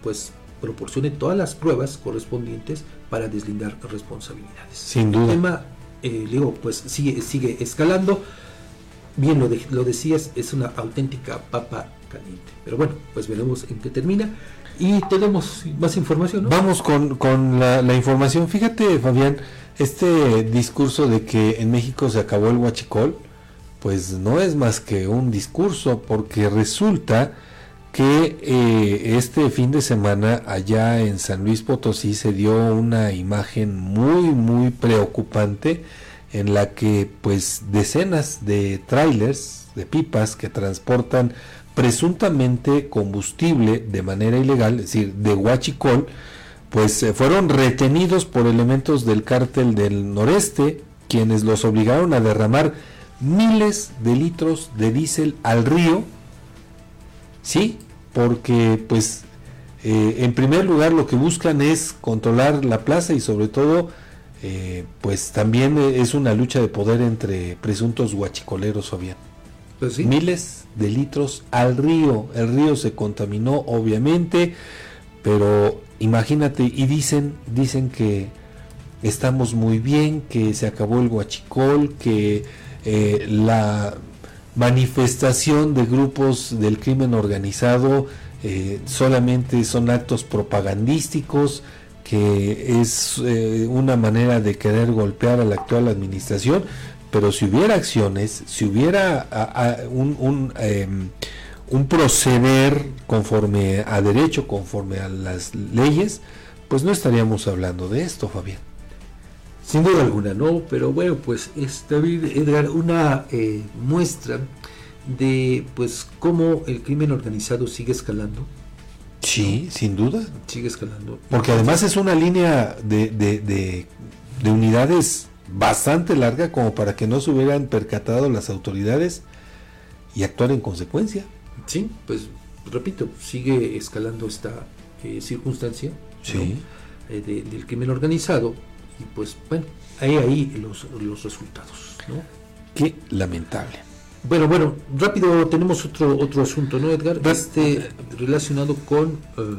pues proporcione todas las pruebas correspondientes para deslindar responsabilidades. Sin duda. El tema, eh, digo, pues sigue, sigue escalando. Bien lo, lo decías, es una auténtica papa caliente. Pero bueno, pues veremos en qué termina. Y tenemos más información. Vamos con, con la, la, información. Fíjate, Fabián, este discurso de que en México se acabó el huachicol, pues no es más que un discurso, porque resulta que eh, este fin de semana allá en San Luis Potosí se dio una imagen muy muy preocupante en la que pues decenas de trailers de pipas que transportan presuntamente combustible de manera ilegal, es decir, de huachicol, pues eh, fueron retenidos por elementos del cártel del noreste, quienes los obligaron a derramar miles de litros de diésel al río. Sí, porque pues eh, en primer lugar lo que buscan es controlar la plaza y sobre todo eh, pues también es una lucha de poder entre presuntos guachicoleros Fabián. Pues Miles de litros al río, el río se contaminó obviamente, pero imagínate y dicen dicen que estamos muy bien, que se acabó el huachicol, que eh, la manifestación de grupos del crimen organizado eh, solamente son actos propagandísticos, que es eh, una manera de querer golpear a la actual administración, pero si hubiera acciones, si hubiera un, em, un proceder conforme a derecho, conforme a las leyes, pues no estaríamos hablando de esto, Fabián. Sin duda alguna, ¿no? Pero bueno, pues es David Edgar una eh, muestra de pues cómo el crimen organizado sigue escalando. Sí, sin duda. Sigue escalando. Porque además es una línea de, de, de- de unidades bastante larga como para que no se hubieran percatado las autoridades y actuar en consecuencia. Sí, pues repito, sigue escalando esta eh, circunstancia. Eh, de- del crimen organizado y pues bueno, hay ahí los, los resultados. ¿no? Qué lamentable. Bueno, bueno, rápido tenemos otro otro asunto, ¿no, Edgar? Este relacionado con eh,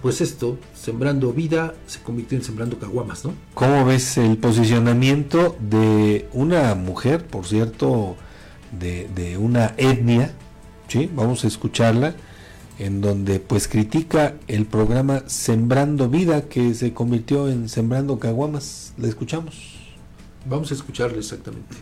pues esto, sembrando vida se convirtió en sembrando caguamas, ¿no? ¿Cómo ves el posicionamiento de una mujer, por cierto, de, de una etnia? ¿sí? Vamos a escucharla, en donde pues critica el programa Sembrando Vida, que se convirtió en Sembrando Caguamas. ¿La escuchamos? Vamos a escucharle exactamente.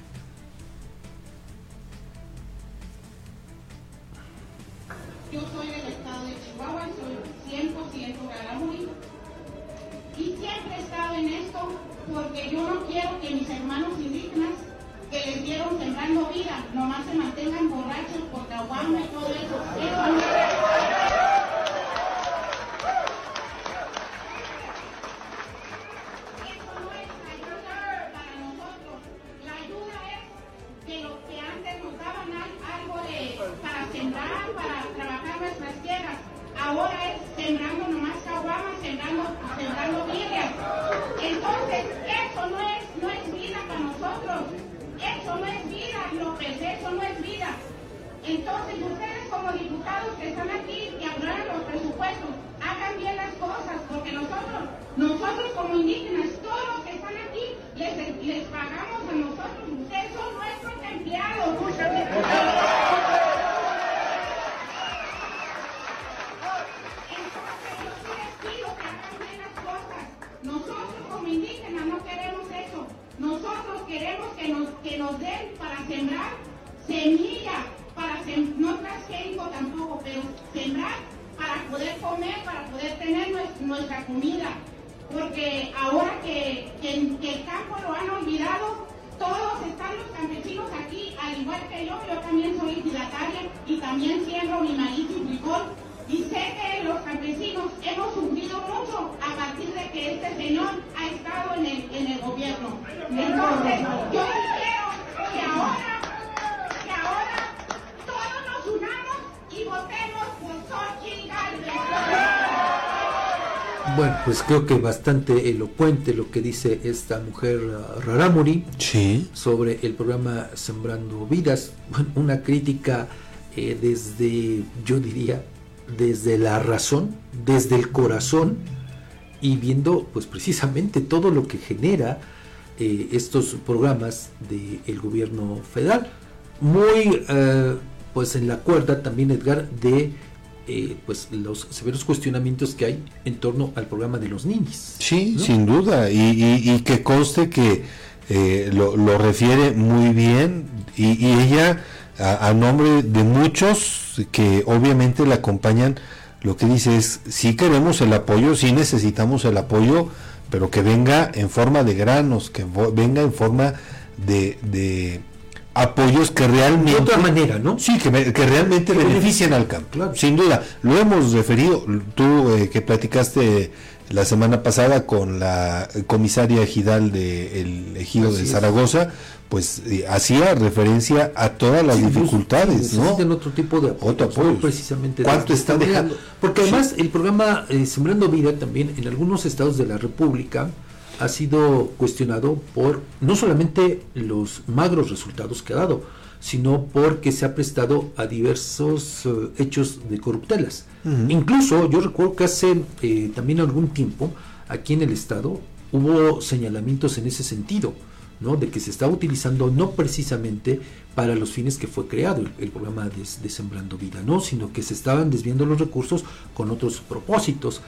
Pues creo que bastante elocuente lo que dice esta mujer uh, Raramuri sobre el programa Sembrando Vidas. Bueno, una crítica eh, desde, yo diría, desde la razón, desde el corazón y viendo pues precisamente todo lo que genera eh, estos programas del gobierno federal. Muy eh, pues en la cuerda también Edgar de eh, pues los severos cuestionamientos que hay en torno al programa de los niños. Sí, sin duda, y, y- y que conste que eh, lo, lo refiere muy bien y, y ella a, a nombre de muchos que obviamente la acompañan, lo que dice es, sí queremos el apoyo, sí necesitamos el apoyo, pero que venga en forma de granos, que venga en forma de, de apoyos que realmente... De otra manera, ¿no? Sí, que, me- que realmente benefician al campo. Sin duda, lo hemos referido, tú eh, que platicaste la semana pasada con la comisaria ejidal del ejido Así de es. Zaragoza, pues eh, hacía referencia a todas las Sí, dificultades, sí, ¿no? necesitan otro tipo de apoyo, Otro apoyo. precisamente de ¿Cuánto manera. dejando? Porque además el programa eh, Sembrando Vida también en algunos estados de la República ha sido cuestionado por no solamente los magros resultados que ha dado, sino porque se ha prestado a diversos eh, hechos de corruptelas. Incluso yo recuerdo que hace eh, también algún tiempo aquí en el estado hubo señalamientos en ese sentido, ¿no? De que se estaba utilizando no precisamente para los fines que fue creado el, el programa de, de Sembrando Vida, ¿no? Sino que se estaban desviando los recursos con otros propósitos.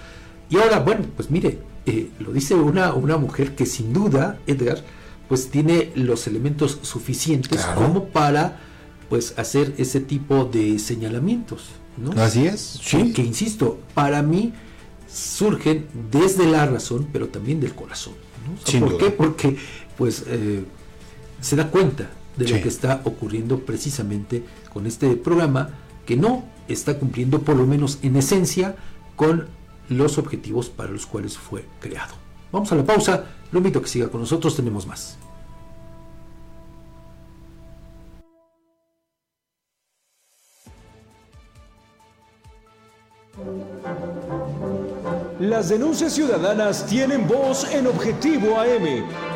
Y ahora, bueno, pues mire, eh, lo dice una, una mujer que sin duda, Edgar, pues tiene los elementos suficientes como para pues hacer ese tipo de señalamientos. ¿no? Así es, Que- Que, insisto, para mí surgen desde la razón, pero también del corazón. ¿no? O sea, ¿Por duda. qué? Porque pues eh, se da cuenta de Sí. lo que está ocurriendo precisamente con este programa que no está cumpliendo, por lo menos en esencia, con los objetivos para los cuales fue creado. Vamos a la pausa, lo invito a que siga con nosotros, tenemos más. Las denuncias ciudadanas tienen voz en Objetivo AM.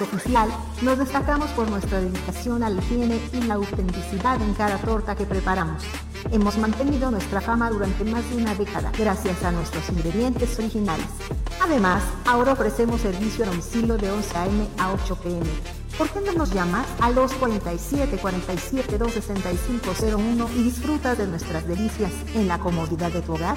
Oficial nos destacamos por nuestra dedicación a la higiene y la autenticidad en cada torta que preparamos. Hemos mantenido nuestra fama durante más de una década gracias a nuestros ingredientes originales. Además, ahora ofrecemos servicio a domicilio de 11 a.m. a 8 p.m. ¿Por qué no nos llamas al 247 47 265 01 y disfrutas de nuestras delicias en la comodidad de tu hogar?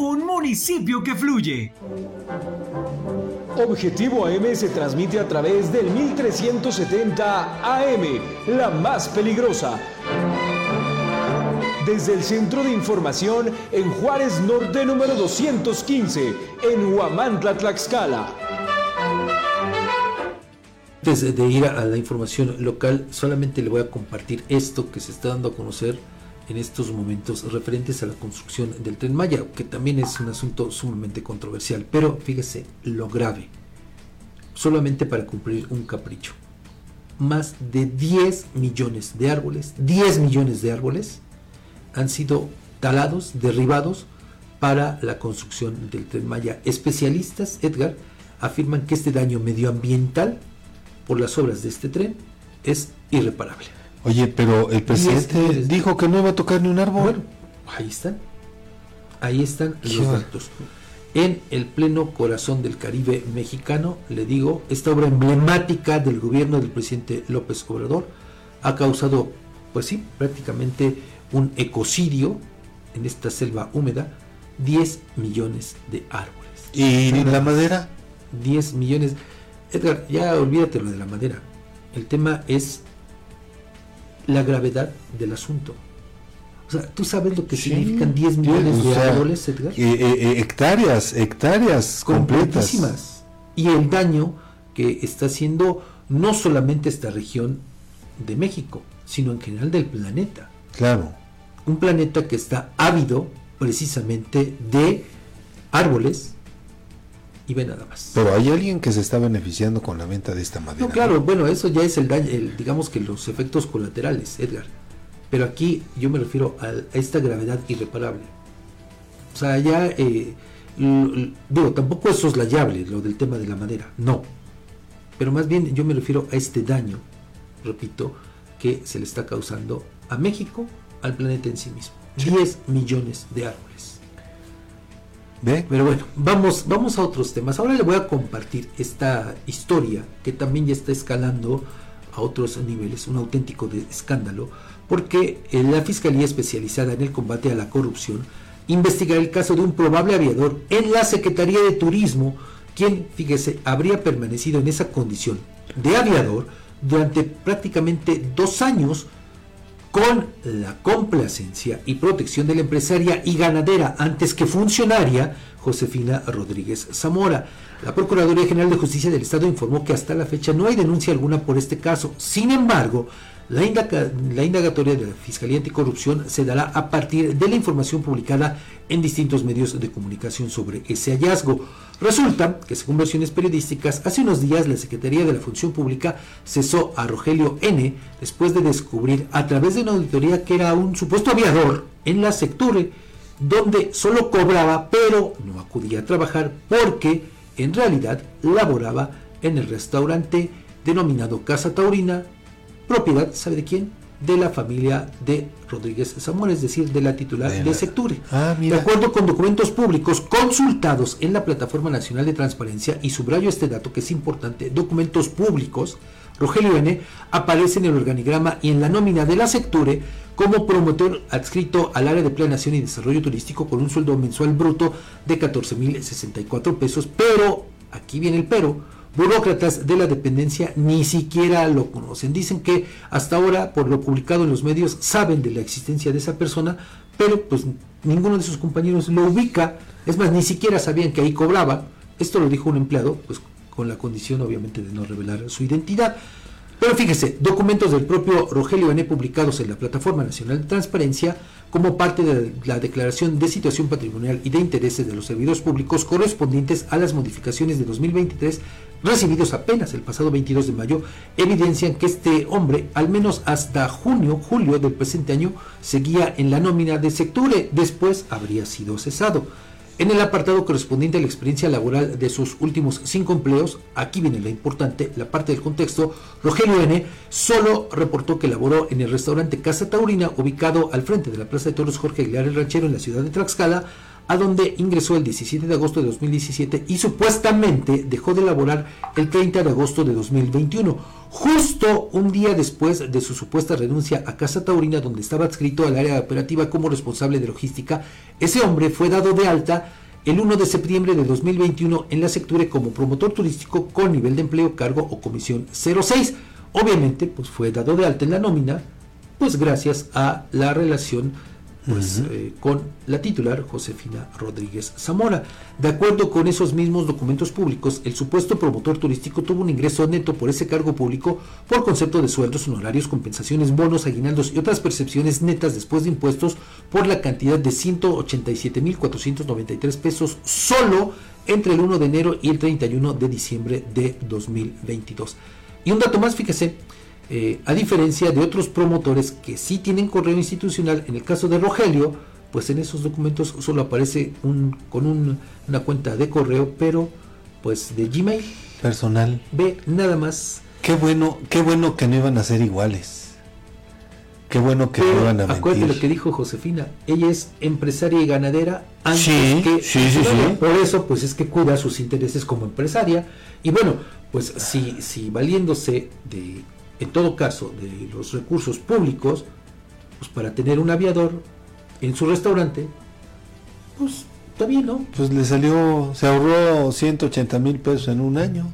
un municipio que fluye. Objetivo AM se transmite a través del 1370 AM, la más peligrosa. Desde el Centro de Información en Juárez Norte número 215, en Huamantla, Tlaxcala. Antes de- ir a la información local, solamente le voy a compartir esto que se está dando a conocer en estos momentos referentes a la construcción del tren Maya, que también es un asunto sumamente controversial. Pero fíjese lo grave, solamente para cumplir un capricho. Más de 10 millones de árboles, 10 millones de árboles han sido talados, derribados para la construcción del tren Maya. Especialistas, Edgar, afirman que este daño medioambiental por las obras de este tren es irreparable. Oye, pero el presidente dijo que no iba a tocar ni un árbol. Bueno, ahí están. Ahí están Qué los datos. En el pleno corazón del Caribe mexicano, le digo, esta obra emblemática del gobierno del presidente López Obrador ha causado, pues sí, prácticamente un ecocidio en esta selva húmeda, 10 millones de árboles. ¿Y la madera? 10 millones. Edgar, ya olvídate lo de la madera. El tema es la gravedad del asunto. O sea, ¿tú sabes lo que significan 10 millones de sea, árboles, Edgar? eh, eh, hectáreas, hectáreas completas. completísimas. Y el daño que está haciendo no solamente esta región de México, sino en general del planeta. Claro. Un planeta que está ávido precisamente de árboles y ve nada más. Pero hay alguien que se está beneficiando con la venta de esta madera. No, claro, bueno, eso ya es el daño, el- digamos que los efectos colaterales, Edgar. Pero aquí yo me refiero a, a esta gravedad irreparable. O sea, ya, eh, digo, tampoco es soslayable lo del tema de la madera, no. Pero más bien yo me refiero a este daño, repito, que se le está causando a México, al planeta en sí mismo. 10 millones de árboles. ¿Ve? Pero bueno, vamos, vamos a otros temas. Ahora le voy a compartir esta historia que también ya está escalando a otros niveles, un auténtico de escándalo, porque eh, la Fiscalía especializada en el combate a la corrupción investigará el caso de un probable aviador en la Secretaría de Turismo, quien, fíjese, habría permanecido en esa condición de aviador durante prácticamente dos años con la complacencia y protección de la empresaria y ganadera antes que funcionaria Josefina Rodríguez Zamora. La Procuraduría General de Justicia del Estado informó que hasta la fecha no hay denuncia alguna por este caso. Sin embargo, la, la, indagatoria de la Fiscalía Anticorrupción se dará a partir de la información publicada en distintos medios de comunicación sobre ese hallazgo. Resulta que, según versiones periodísticas, hace unos días la Secretaría de la Función Pública cesó a Rogelio N. después de descubrir a través de una auditoría que era un supuesto aviador en la Secture, donde solo cobraba pero no acudía a trabajar porque en realidad laboraba en el restaurante denominado Casa Taurina propiedad, ¿sabe de quién? De la familia de Rodríguez Zamora, es decir, de la titular de, Secture. Ah, de acuerdo con documentos públicos consultados en la Plataforma Nacional de Transparencia, y subrayo este dato que es importante, documentos públicos, Rogelio N. aparece en el organigrama y en la nómina de la Secture como promotor adscrito al área de planeación y desarrollo turístico con un sueldo mensual bruto de 14.064 pesos, pero, aquí viene el pero, burócratas de la dependencia ni siquiera lo conocen. Dicen que hasta ahora, por lo publicado en los medios, saben de la existencia de esa persona, pero pues ninguno de sus compañeros lo ubica. Es más, ni siquiera sabían que ahí cobraba. Esto lo dijo un empleado, pues con la condición obviamente de no revelar su identidad. Pero fíjese, documentos del propio Rogelio N. publicados en la Plataforma Nacional de Transparencia como parte de la declaración de situación patrimonial y de intereses de los servidores públicos correspondientes a las modificaciones de 2023 recibidos apenas el pasado 22 de mayo, evidencian que este hombre, al menos hasta junio, julio del presente año, seguía en la nómina de Secture, después habría sido cesado. En el apartado correspondiente a la experiencia laboral de sus últimos cinco empleos, aquí viene la importante, la parte del contexto, Rogelio N. solo reportó que laboró en el restaurante Casa Taurina, ubicado al frente de la Plaza de Toros Jorge Aguilar el Ranchero en la ciudad de Tlaxcala, a donde ingresó el 17 de agosto de 2017 y supuestamente dejó de laborar el 30 de agosto de 2021, justo un día después de su supuesta renuncia a Casa Taurina, donde estaba adscrito al área operativa como responsable de logística. Ese hombre fue dado de alta el 1 de septiembre de 2021 en la Secture como promotor turístico con nivel de empleo, cargo o comisión 06. Obviamente, pues fue dado de alta en la nómina, pues gracias a la relación pues, eh, con la titular Josefina Rodríguez Zamora. De acuerdo con esos mismos documentos públicos, el supuesto promotor turístico tuvo un ingreso neto por ese cargo público por concepto de sueldos, honorarios, compensaciones, bonos, aguinaldos y otras percepciones netas después de impuestos por la cantidad de 187.493 pesos solo entre el 1 de enero y el 31 de diciembre de 2022. Y un dato más, fíjese, eh, a diferencia de otros promotores que sí tienen correo institucional, en el caso de Rogelio, pues en esos documentos solo aparece un, con una cuenta de correo, pero pues de Gmail. Personal. Ve nada más. Qué bueno, qué bueno que no iban a ser iguales. Qué bueno que no iban a Acuérdate lo que dijo Josefina, ella es empresaria y ganadera antes que sí, sí, sí. por eso pues es que cuida sus intereses como empresaria y bueno, pues si, si valiéndose de en todo caso, de los recursos públicos, pues para tener un aviador en su restaurante, pues está bien, ¿no? Pues le salió, se ahorró 180 mil pesos en un año.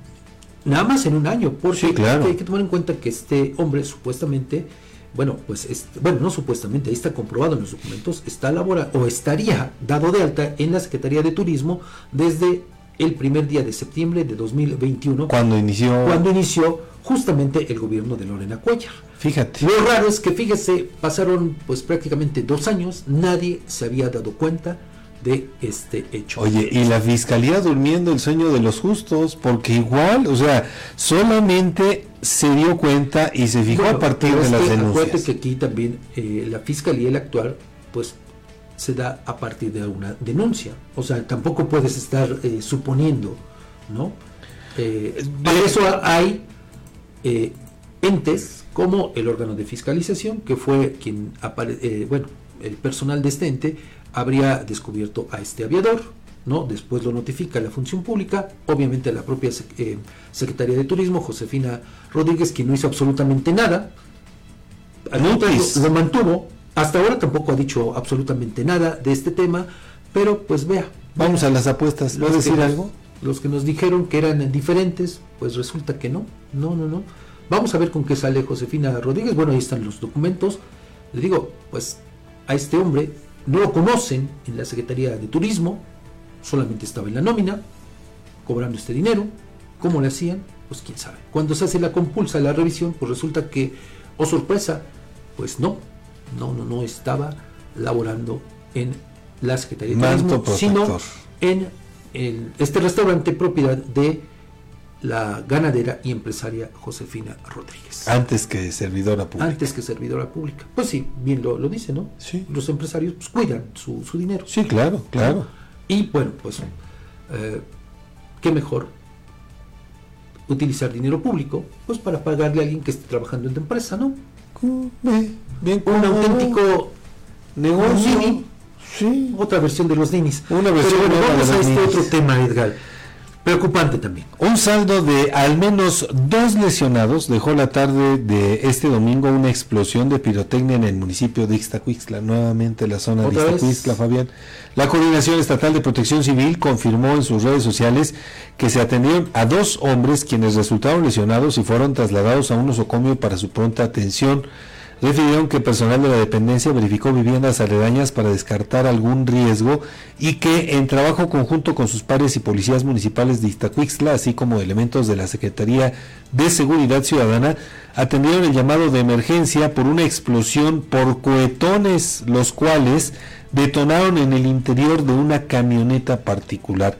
Nada más en un año, porque sí, claro. hay que tomar en cuenta que este hombre supuestamente, bueno, pues, bueno, no supuestamente, ahí está comprobado en los documentos, está laborando o estaría dado de alta en la Secretaría de Turismo desde el primer día de septiembre de 2021. Cuando inició. Cuando inició justamente el gobierno de Lorena Cuellar. Fíjate. Lo raro es que, fíjese, pasaron pues prácticamente dos años, nadie se había dado cuenta de este hecho. Oye, y la fiscalía durmiendo el sueño de los justos, porque igual, o sea, solamente se dio cuenta y se fijó a partir de las denuncias. Acuérdate que aquí también eh, la fiscalía, el actual, pues se da a partir de una denuncia. O sea, tampoco puedes estar eh, suponiendo, ¿no? Eh, para eso hay eh, entes como el órgano de fiscalización, que fue quien, eh, bueno, el personal de este ente habría descubierto a este aviador, ¿no? Después lo notifica la función pública, obviamente la propia Secretaría de Turismo, Josefina Rodríguez, quien no hizo absolutamente nada, contrario, lo mantuvo. Hasta ahora tampoco ha dicho absolutamente nada de este tema, pero pues vea. Vamos a las apuestas. ¿Vas a Los que decir algo? Los que nos dijeron que eran diferentes, pues resulta que no. No, no, no. Vamos a ver con qué sale Josefina Rodríguez. Bueno, ahí están los documentos. Le digo, pues a este hombre no lo conocen en la Secretaría de Turismo, solamente estaba en la nómina, cobrando este dinero. ¿Cómo le hacían? Pues quién sabe. Cuando se hace la compulsa, la revisión, pues resulta que, oh sorpresa, pues no, no, no, no estaba laborando en la Secretaría de Turismo, sino en el- este restaurante propiedad de la ganadera y empresaria Josefina Rodríguez. Antes que servidora pública. Antes que servidora pública. Pues sí, bien lo, lo dice, ¿no? Sí. Los empresarios pues, cuidan su, su dinero. Sí, claro, claro. Y bueno, pues, eh, qué mejor utilizar dinero público, pues para pagarle a alguien que esté trabajando en tu empresa, ¿no? bien Un auténtico negocio. Nini. Otra versión de los ninis. Una versión Pero bueno, vamos de a este ninis. otro tema, Edgar. Preocupante también. Un saldo de al menos dos lesionados dejó la tarde de este domingo una explosión de pirotecnia en el municipio de Ixtacuixtla, nuevamente la zona de. Ixtacuixtla, Fabián. La Coordinación Estatal de Protección Civil confirmó en sus redes sociales que se atendieron a dos hombres quienes resultaron lesionados y fueron trasladados a un nosocomio para su pronta atención. Refirieron que personal de la dependencia verificó viviendas aledañas para descartar algún riesgo y que en trabajo conjunto con sus pares y policías municipales de Iztacuixtla, así como elementos de la Secretaría de Seguridad Ciudadana, atendieron el llamado de emergencia por una explosión por cohetones, los cuales detonaron en el interior de una camioneta particular.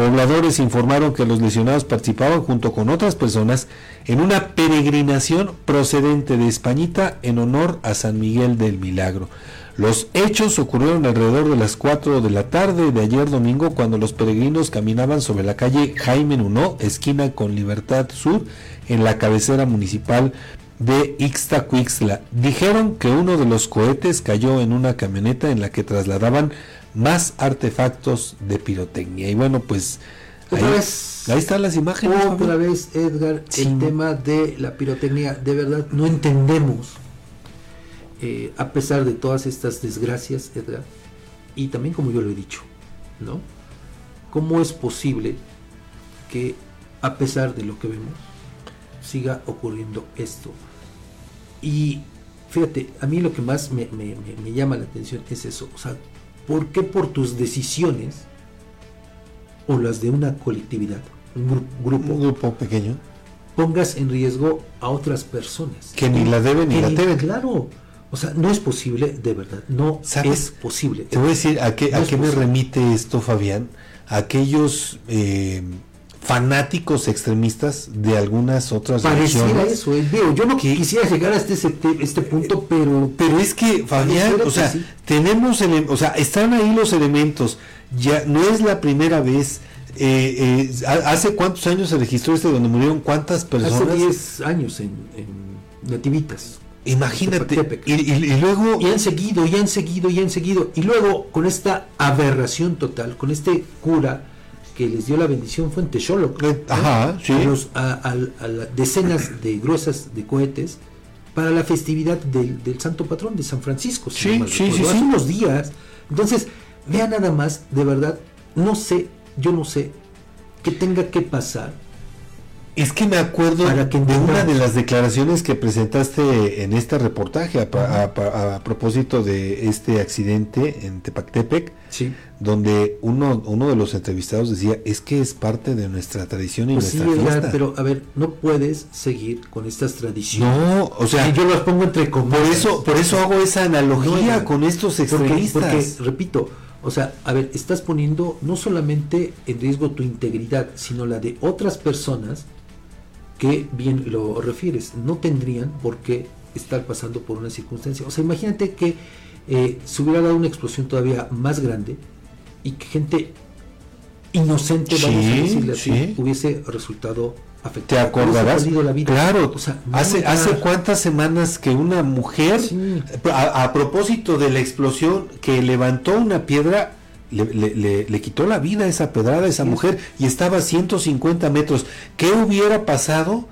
Pobladores informaron que los lesionados participaban junto con otras personas en una peregrinación procedente de Españita en honor a San Miguel del Milagro. Los hechos ocurrieron alrededor de las 4 de la tarde de ayer domingo cuando los peregrinos caminaban sobre la calle Jaime Nuno, esquina con Libertad Sur, en la cabecera municipal de Ixtacuixtla. Dijeron que uno de los cohetes cayó en una camioneta en la que trasladaban más artefactos de pirotecnia. Y bueno, pues ahí, Otra vez. ahí están las imágenes. Otra vez, Edgar, el tema de la pirotecnia, de verdad, no entendemos, eh, a pesar de todas estas desgracias, Edgar, y también como yo lo he dicho, ¿no? ¿Cómo es posible que, a pesar de lo que vemos, siga ocurriendo esto? Y fíjate, a mí lo que más me, me- me- me llama la atención es eso, o sea, ¿por qué por tus decisiones o las de una colectividad, un gru- grupo, Un grupo pequeño. pongas en riesgo a otras personas? Que ni la deben ni Que la temen. Claro, o sea, no es posible, de verdad, no ¿Sabes? es posible. Te voy a decir a qué, No a qué me remite esto, Fabián. Aquellos eh, fanáticos extremistas de algunas otras Pareciera eso, eh, digo, yo no quisiera llegar hasta ese te- este punto, pero... Pero es que, Fabián, o sea, que sí. tenemos, ele- o sea, están ahí los elementos. Ya no es la primera vez. eh, eh, ha- ¿Hace cuántos años se registró este donde murieron cuántas personas? Hace 10 años en, en Nativitas. Imagínate, Tepetepec. y, y- y luego... Y han seguido, y han seguido, y han seguido. Y luego, con esta aberración total, con este cura que les dio la bendición fue en Texoloc, ¿no? ajá, sí. A, los- a- a- a la- decenas de gruesas de cohetes para la festividad del, del santo patrón de San Francisco. si Sí, no sí, sí, hace sí. unos días. Entonces, vean nada más, de verdad, no sé, yo no sé qué tenga que pasar. Es que me acuerdo Para que de una de las declaraciones que presentaste en este reportaje a, a pa- a propósito de este accidente en Tepactepec, Sí. donde uno, uno de los entrevistados decía, es que es parte de nuestra tradición y Pues sí, nuestra Edgar, fiesta. pero a ver, no puedes seguir con estas tradiciones. No, o sea, yo las pongo entre comillas. por eso, por eso hago esa analogía No, con estos porque- extremistas. Porque, repito, o sea, a ver, estás poniendo no solamente en riesgo tu integridad, sino la de otras personas que, bien lo refieres, no tendrían por qué estar pasando por una circunstancia. O sea, imagínate que eh, se hubiera dado una explosión todavía más grande y que gente inocente, vamos a decirle así, sí. hubiese resultado ¿Te afectada. acordarás? Hubiese perdido la vida. Claro, O sea, no, hace, hace cuántas semanas que una mujer, a, a propósito de la explosión, que levantó una piedra, le, le- le- le quitó la vida a esa pedrada a esa mujer y estaba a 150 metros. ¿Qué hubiera pasado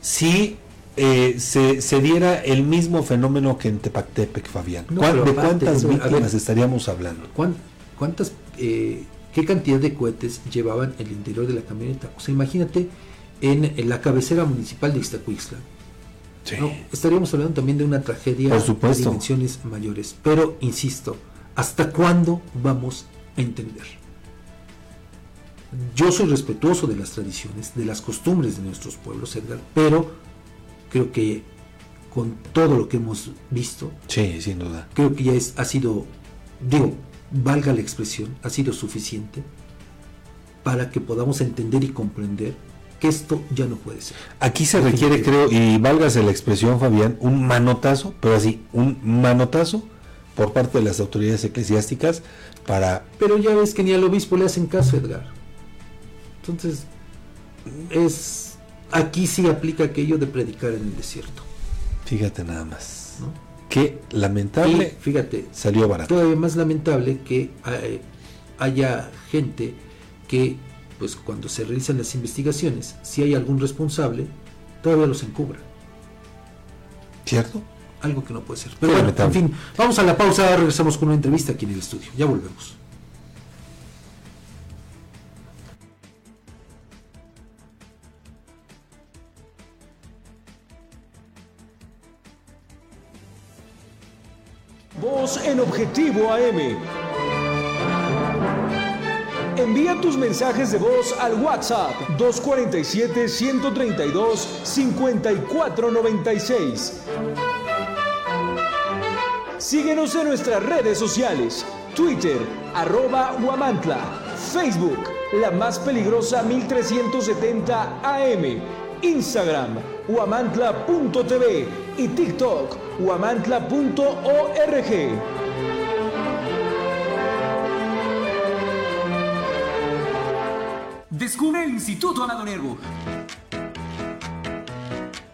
si eh, se, se diera el mismo fenómeno que en Tepactepec, Fabián? No, ¿Cuán- pero ¿De cuántas víctimas ver, estaríamos hablando? ¿Cuán- ¿Cuántas, eh, qué cantidad de cohetes llevaban el interior de la camioneta? O sea, imagínate en, en la cabecera municipal de Ixtacuixtla. ¿no? Estaríamos hablando también de una tragedia de dimensiones mayores. Pero, insisto, ¿hasta cuándo vamos a entender? Yo soy respetuoso de las tradiciones, de las costumbres de nuestros pueblos, Edgar, pero creo que con todo lo que hemos visto, Sí, sin duda. creo que ya es, ha sido, digo, valga la expresión, ha sido suficiente para que podamos entender y comprender que esto ya no puede ser. Aquí se requiere, creo, y válgase la expresión, Fabián, un manotazo, pero así, un manotazo por parte de las autoridades eclesiásticas para... Pero ya ves que ni al obispo le hacen caso, Edgar. Entonces, es aquí sí aplica aquello de predicar en el desierto. Fíjate nada más. Qué lamentable. Y, fíjate, salió barato. Todavía más lamentable que eh, haya gente que, pues cuando se realizan las investigaciones, si hay algún responsable, todavía los encubra. ¿Cierto? Algo que no puede ser. Qué Pero bueno, en fin, vamos a la pausa, regresamos con una entrevista aquí en el estudio. Ya volvemos. Voz en Objetivo AM. Envía tus mensajes de voz al WhatsApp 247-132-5496. Síguenos en nuestras redes sociales. Twitter, arroba Huamantla. Facebook, la más peligrosa 1370 AM. Instagram, huamantla.tv. Y TikTok, huamantla.org. Descubre el Instituto Amado Nervo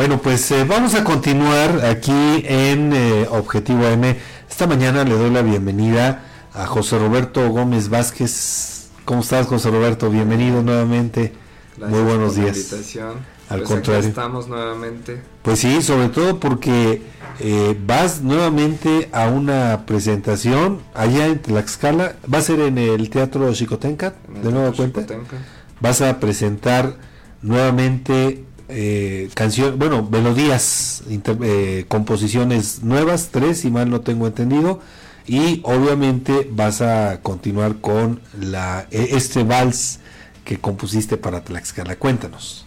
Bueno, pues eh, vamos a continuar aquí en eh, Objetivo AM. Esta mañana le doy la bienvenida a José Roberto Gómez Vázquez. ¿Cómo estás, José Roberto? Bienvenido nuevamente. Gracias Muy buenos por la días. invitación. Al Pues aquí contrario. estamos nuevamente. Pues sí, sobre todo porque eh, vas nuevamente a una presentación allá en Tlaxcala. Va a ser en el Teatro Xicotenca, En el de nueva cuenta. Vas a presentar nuevamente eh, canciones, bueno, melodías, eh, composiciones nuevas, tres, si mal no tengo entendido. Y obviamente vas a continuar con la e- este vals que compusiste para Tlaxcala. Cuéntanos.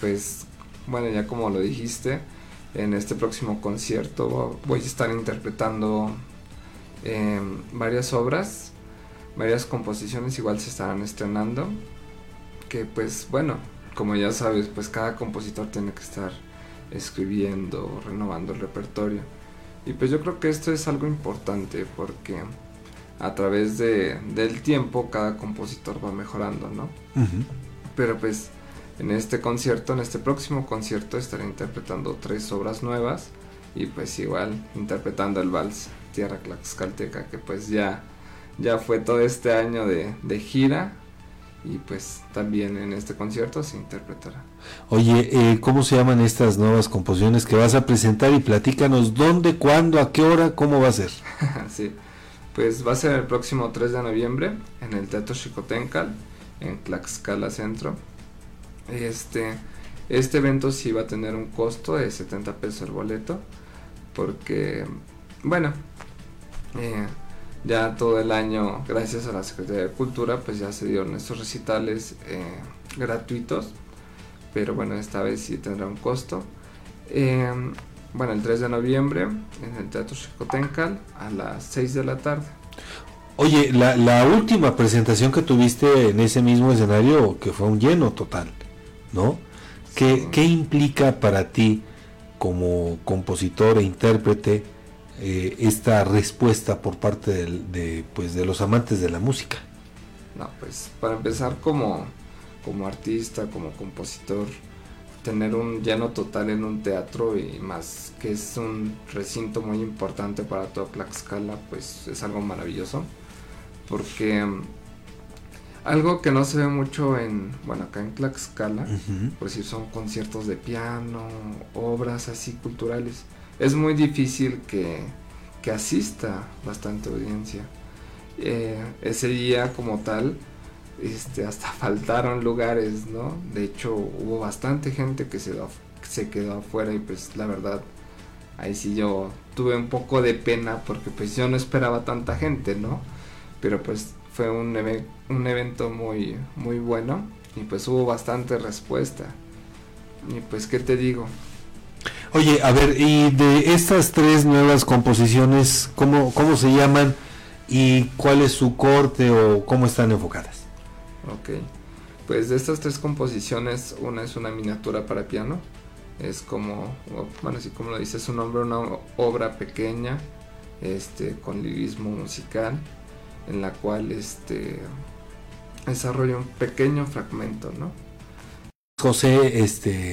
Pues, bueno, ya como lo dijiste, en este próximo concierto voy a estar interpretando eh, varias obras, varias composiciones igual se estarán estrenando, que pues bueno, como ya sabes, pues cada compositor tiene que estar escribiendo, renovando el repertorio. Y pues yo creo que esto es algo importante porque a través de, del tiempo cada compositor va mejorando, ¿no? Pero pues en este concierto, en este próximo concierto estaré interpretando tres obras nuevas y pues igual interpretando el vals Tierra Tlaxcalteca que pues ya, ya fue todo este año de, de gira y pues también en este concierto se interpretará. Oye, eh, ¿cómo se llaman estas nuevas composiciones que vas a presentar y platícanos dónde, cuándo, a qué hora, cómo va a ser? sí, pues va a ser el próximo 3 de noviembre en el Teatro Chicotencal, en Tlaxcala Centro. Este, este evento sí va a tener un costo de 70 pesos el boleto, porque, bueno, eh, ya todo el año, gracias a la Secretaría de Cultura, pues ya se dieron estos recitales eh, gratuitos, pero bueno, esta vez sí tendrá un costo. Eh, bueno, el 3 de noviembre en el Teatro Chicotencal a las 6 de la tarde. Oye, la, la, última presentación que tuviste en ese mismo escenario, que fue un lleno total, ¿no? ¿Qué, ¿Qué, implica para ti como compositor e intérprete eh, esta respuesta por parte de, de, pues, de los amantes de la música? No, pues para empezar como, como artista, como compositor, tener un lleno total en un teatro y más que es un recinto muy importante para toda Tlaxcala, pues es algo maravilloso. Porque um, algo que no se ve mucho en, bueno, acá en Tlaxcala, uh -huh. por decir, son conciertos de piano, obras así culturales. Es muy difícil que, que asista bastante audiencia. Eh, ese día como tal, este, hasta faltaron lugares, ¿no? De hecho, hubo bastante gente que se, se quedó afuera y pues la verdad, ahí sí yo tuve un poco de pena porque pues yo no esperaba tanta gente, ¿no? Pero pues fue un, un evento muy, muy bueno y pues hubo bastante respuesta. Y pues, ¿qué te digo? Oye, a ver, y de estas tres nuevas composiciones, ¿cómo, cómo se llaman y cuál es su corte o cómo están enfocadas? Ok, pues de estas tres composiciones, una es una miniatura para piano, es como, bueno, así como lo dice su nombre, una obra pequeña, este, con lirismo musical, en la cual este, desarrolla un pequeño fragmento, ¿no? José, este,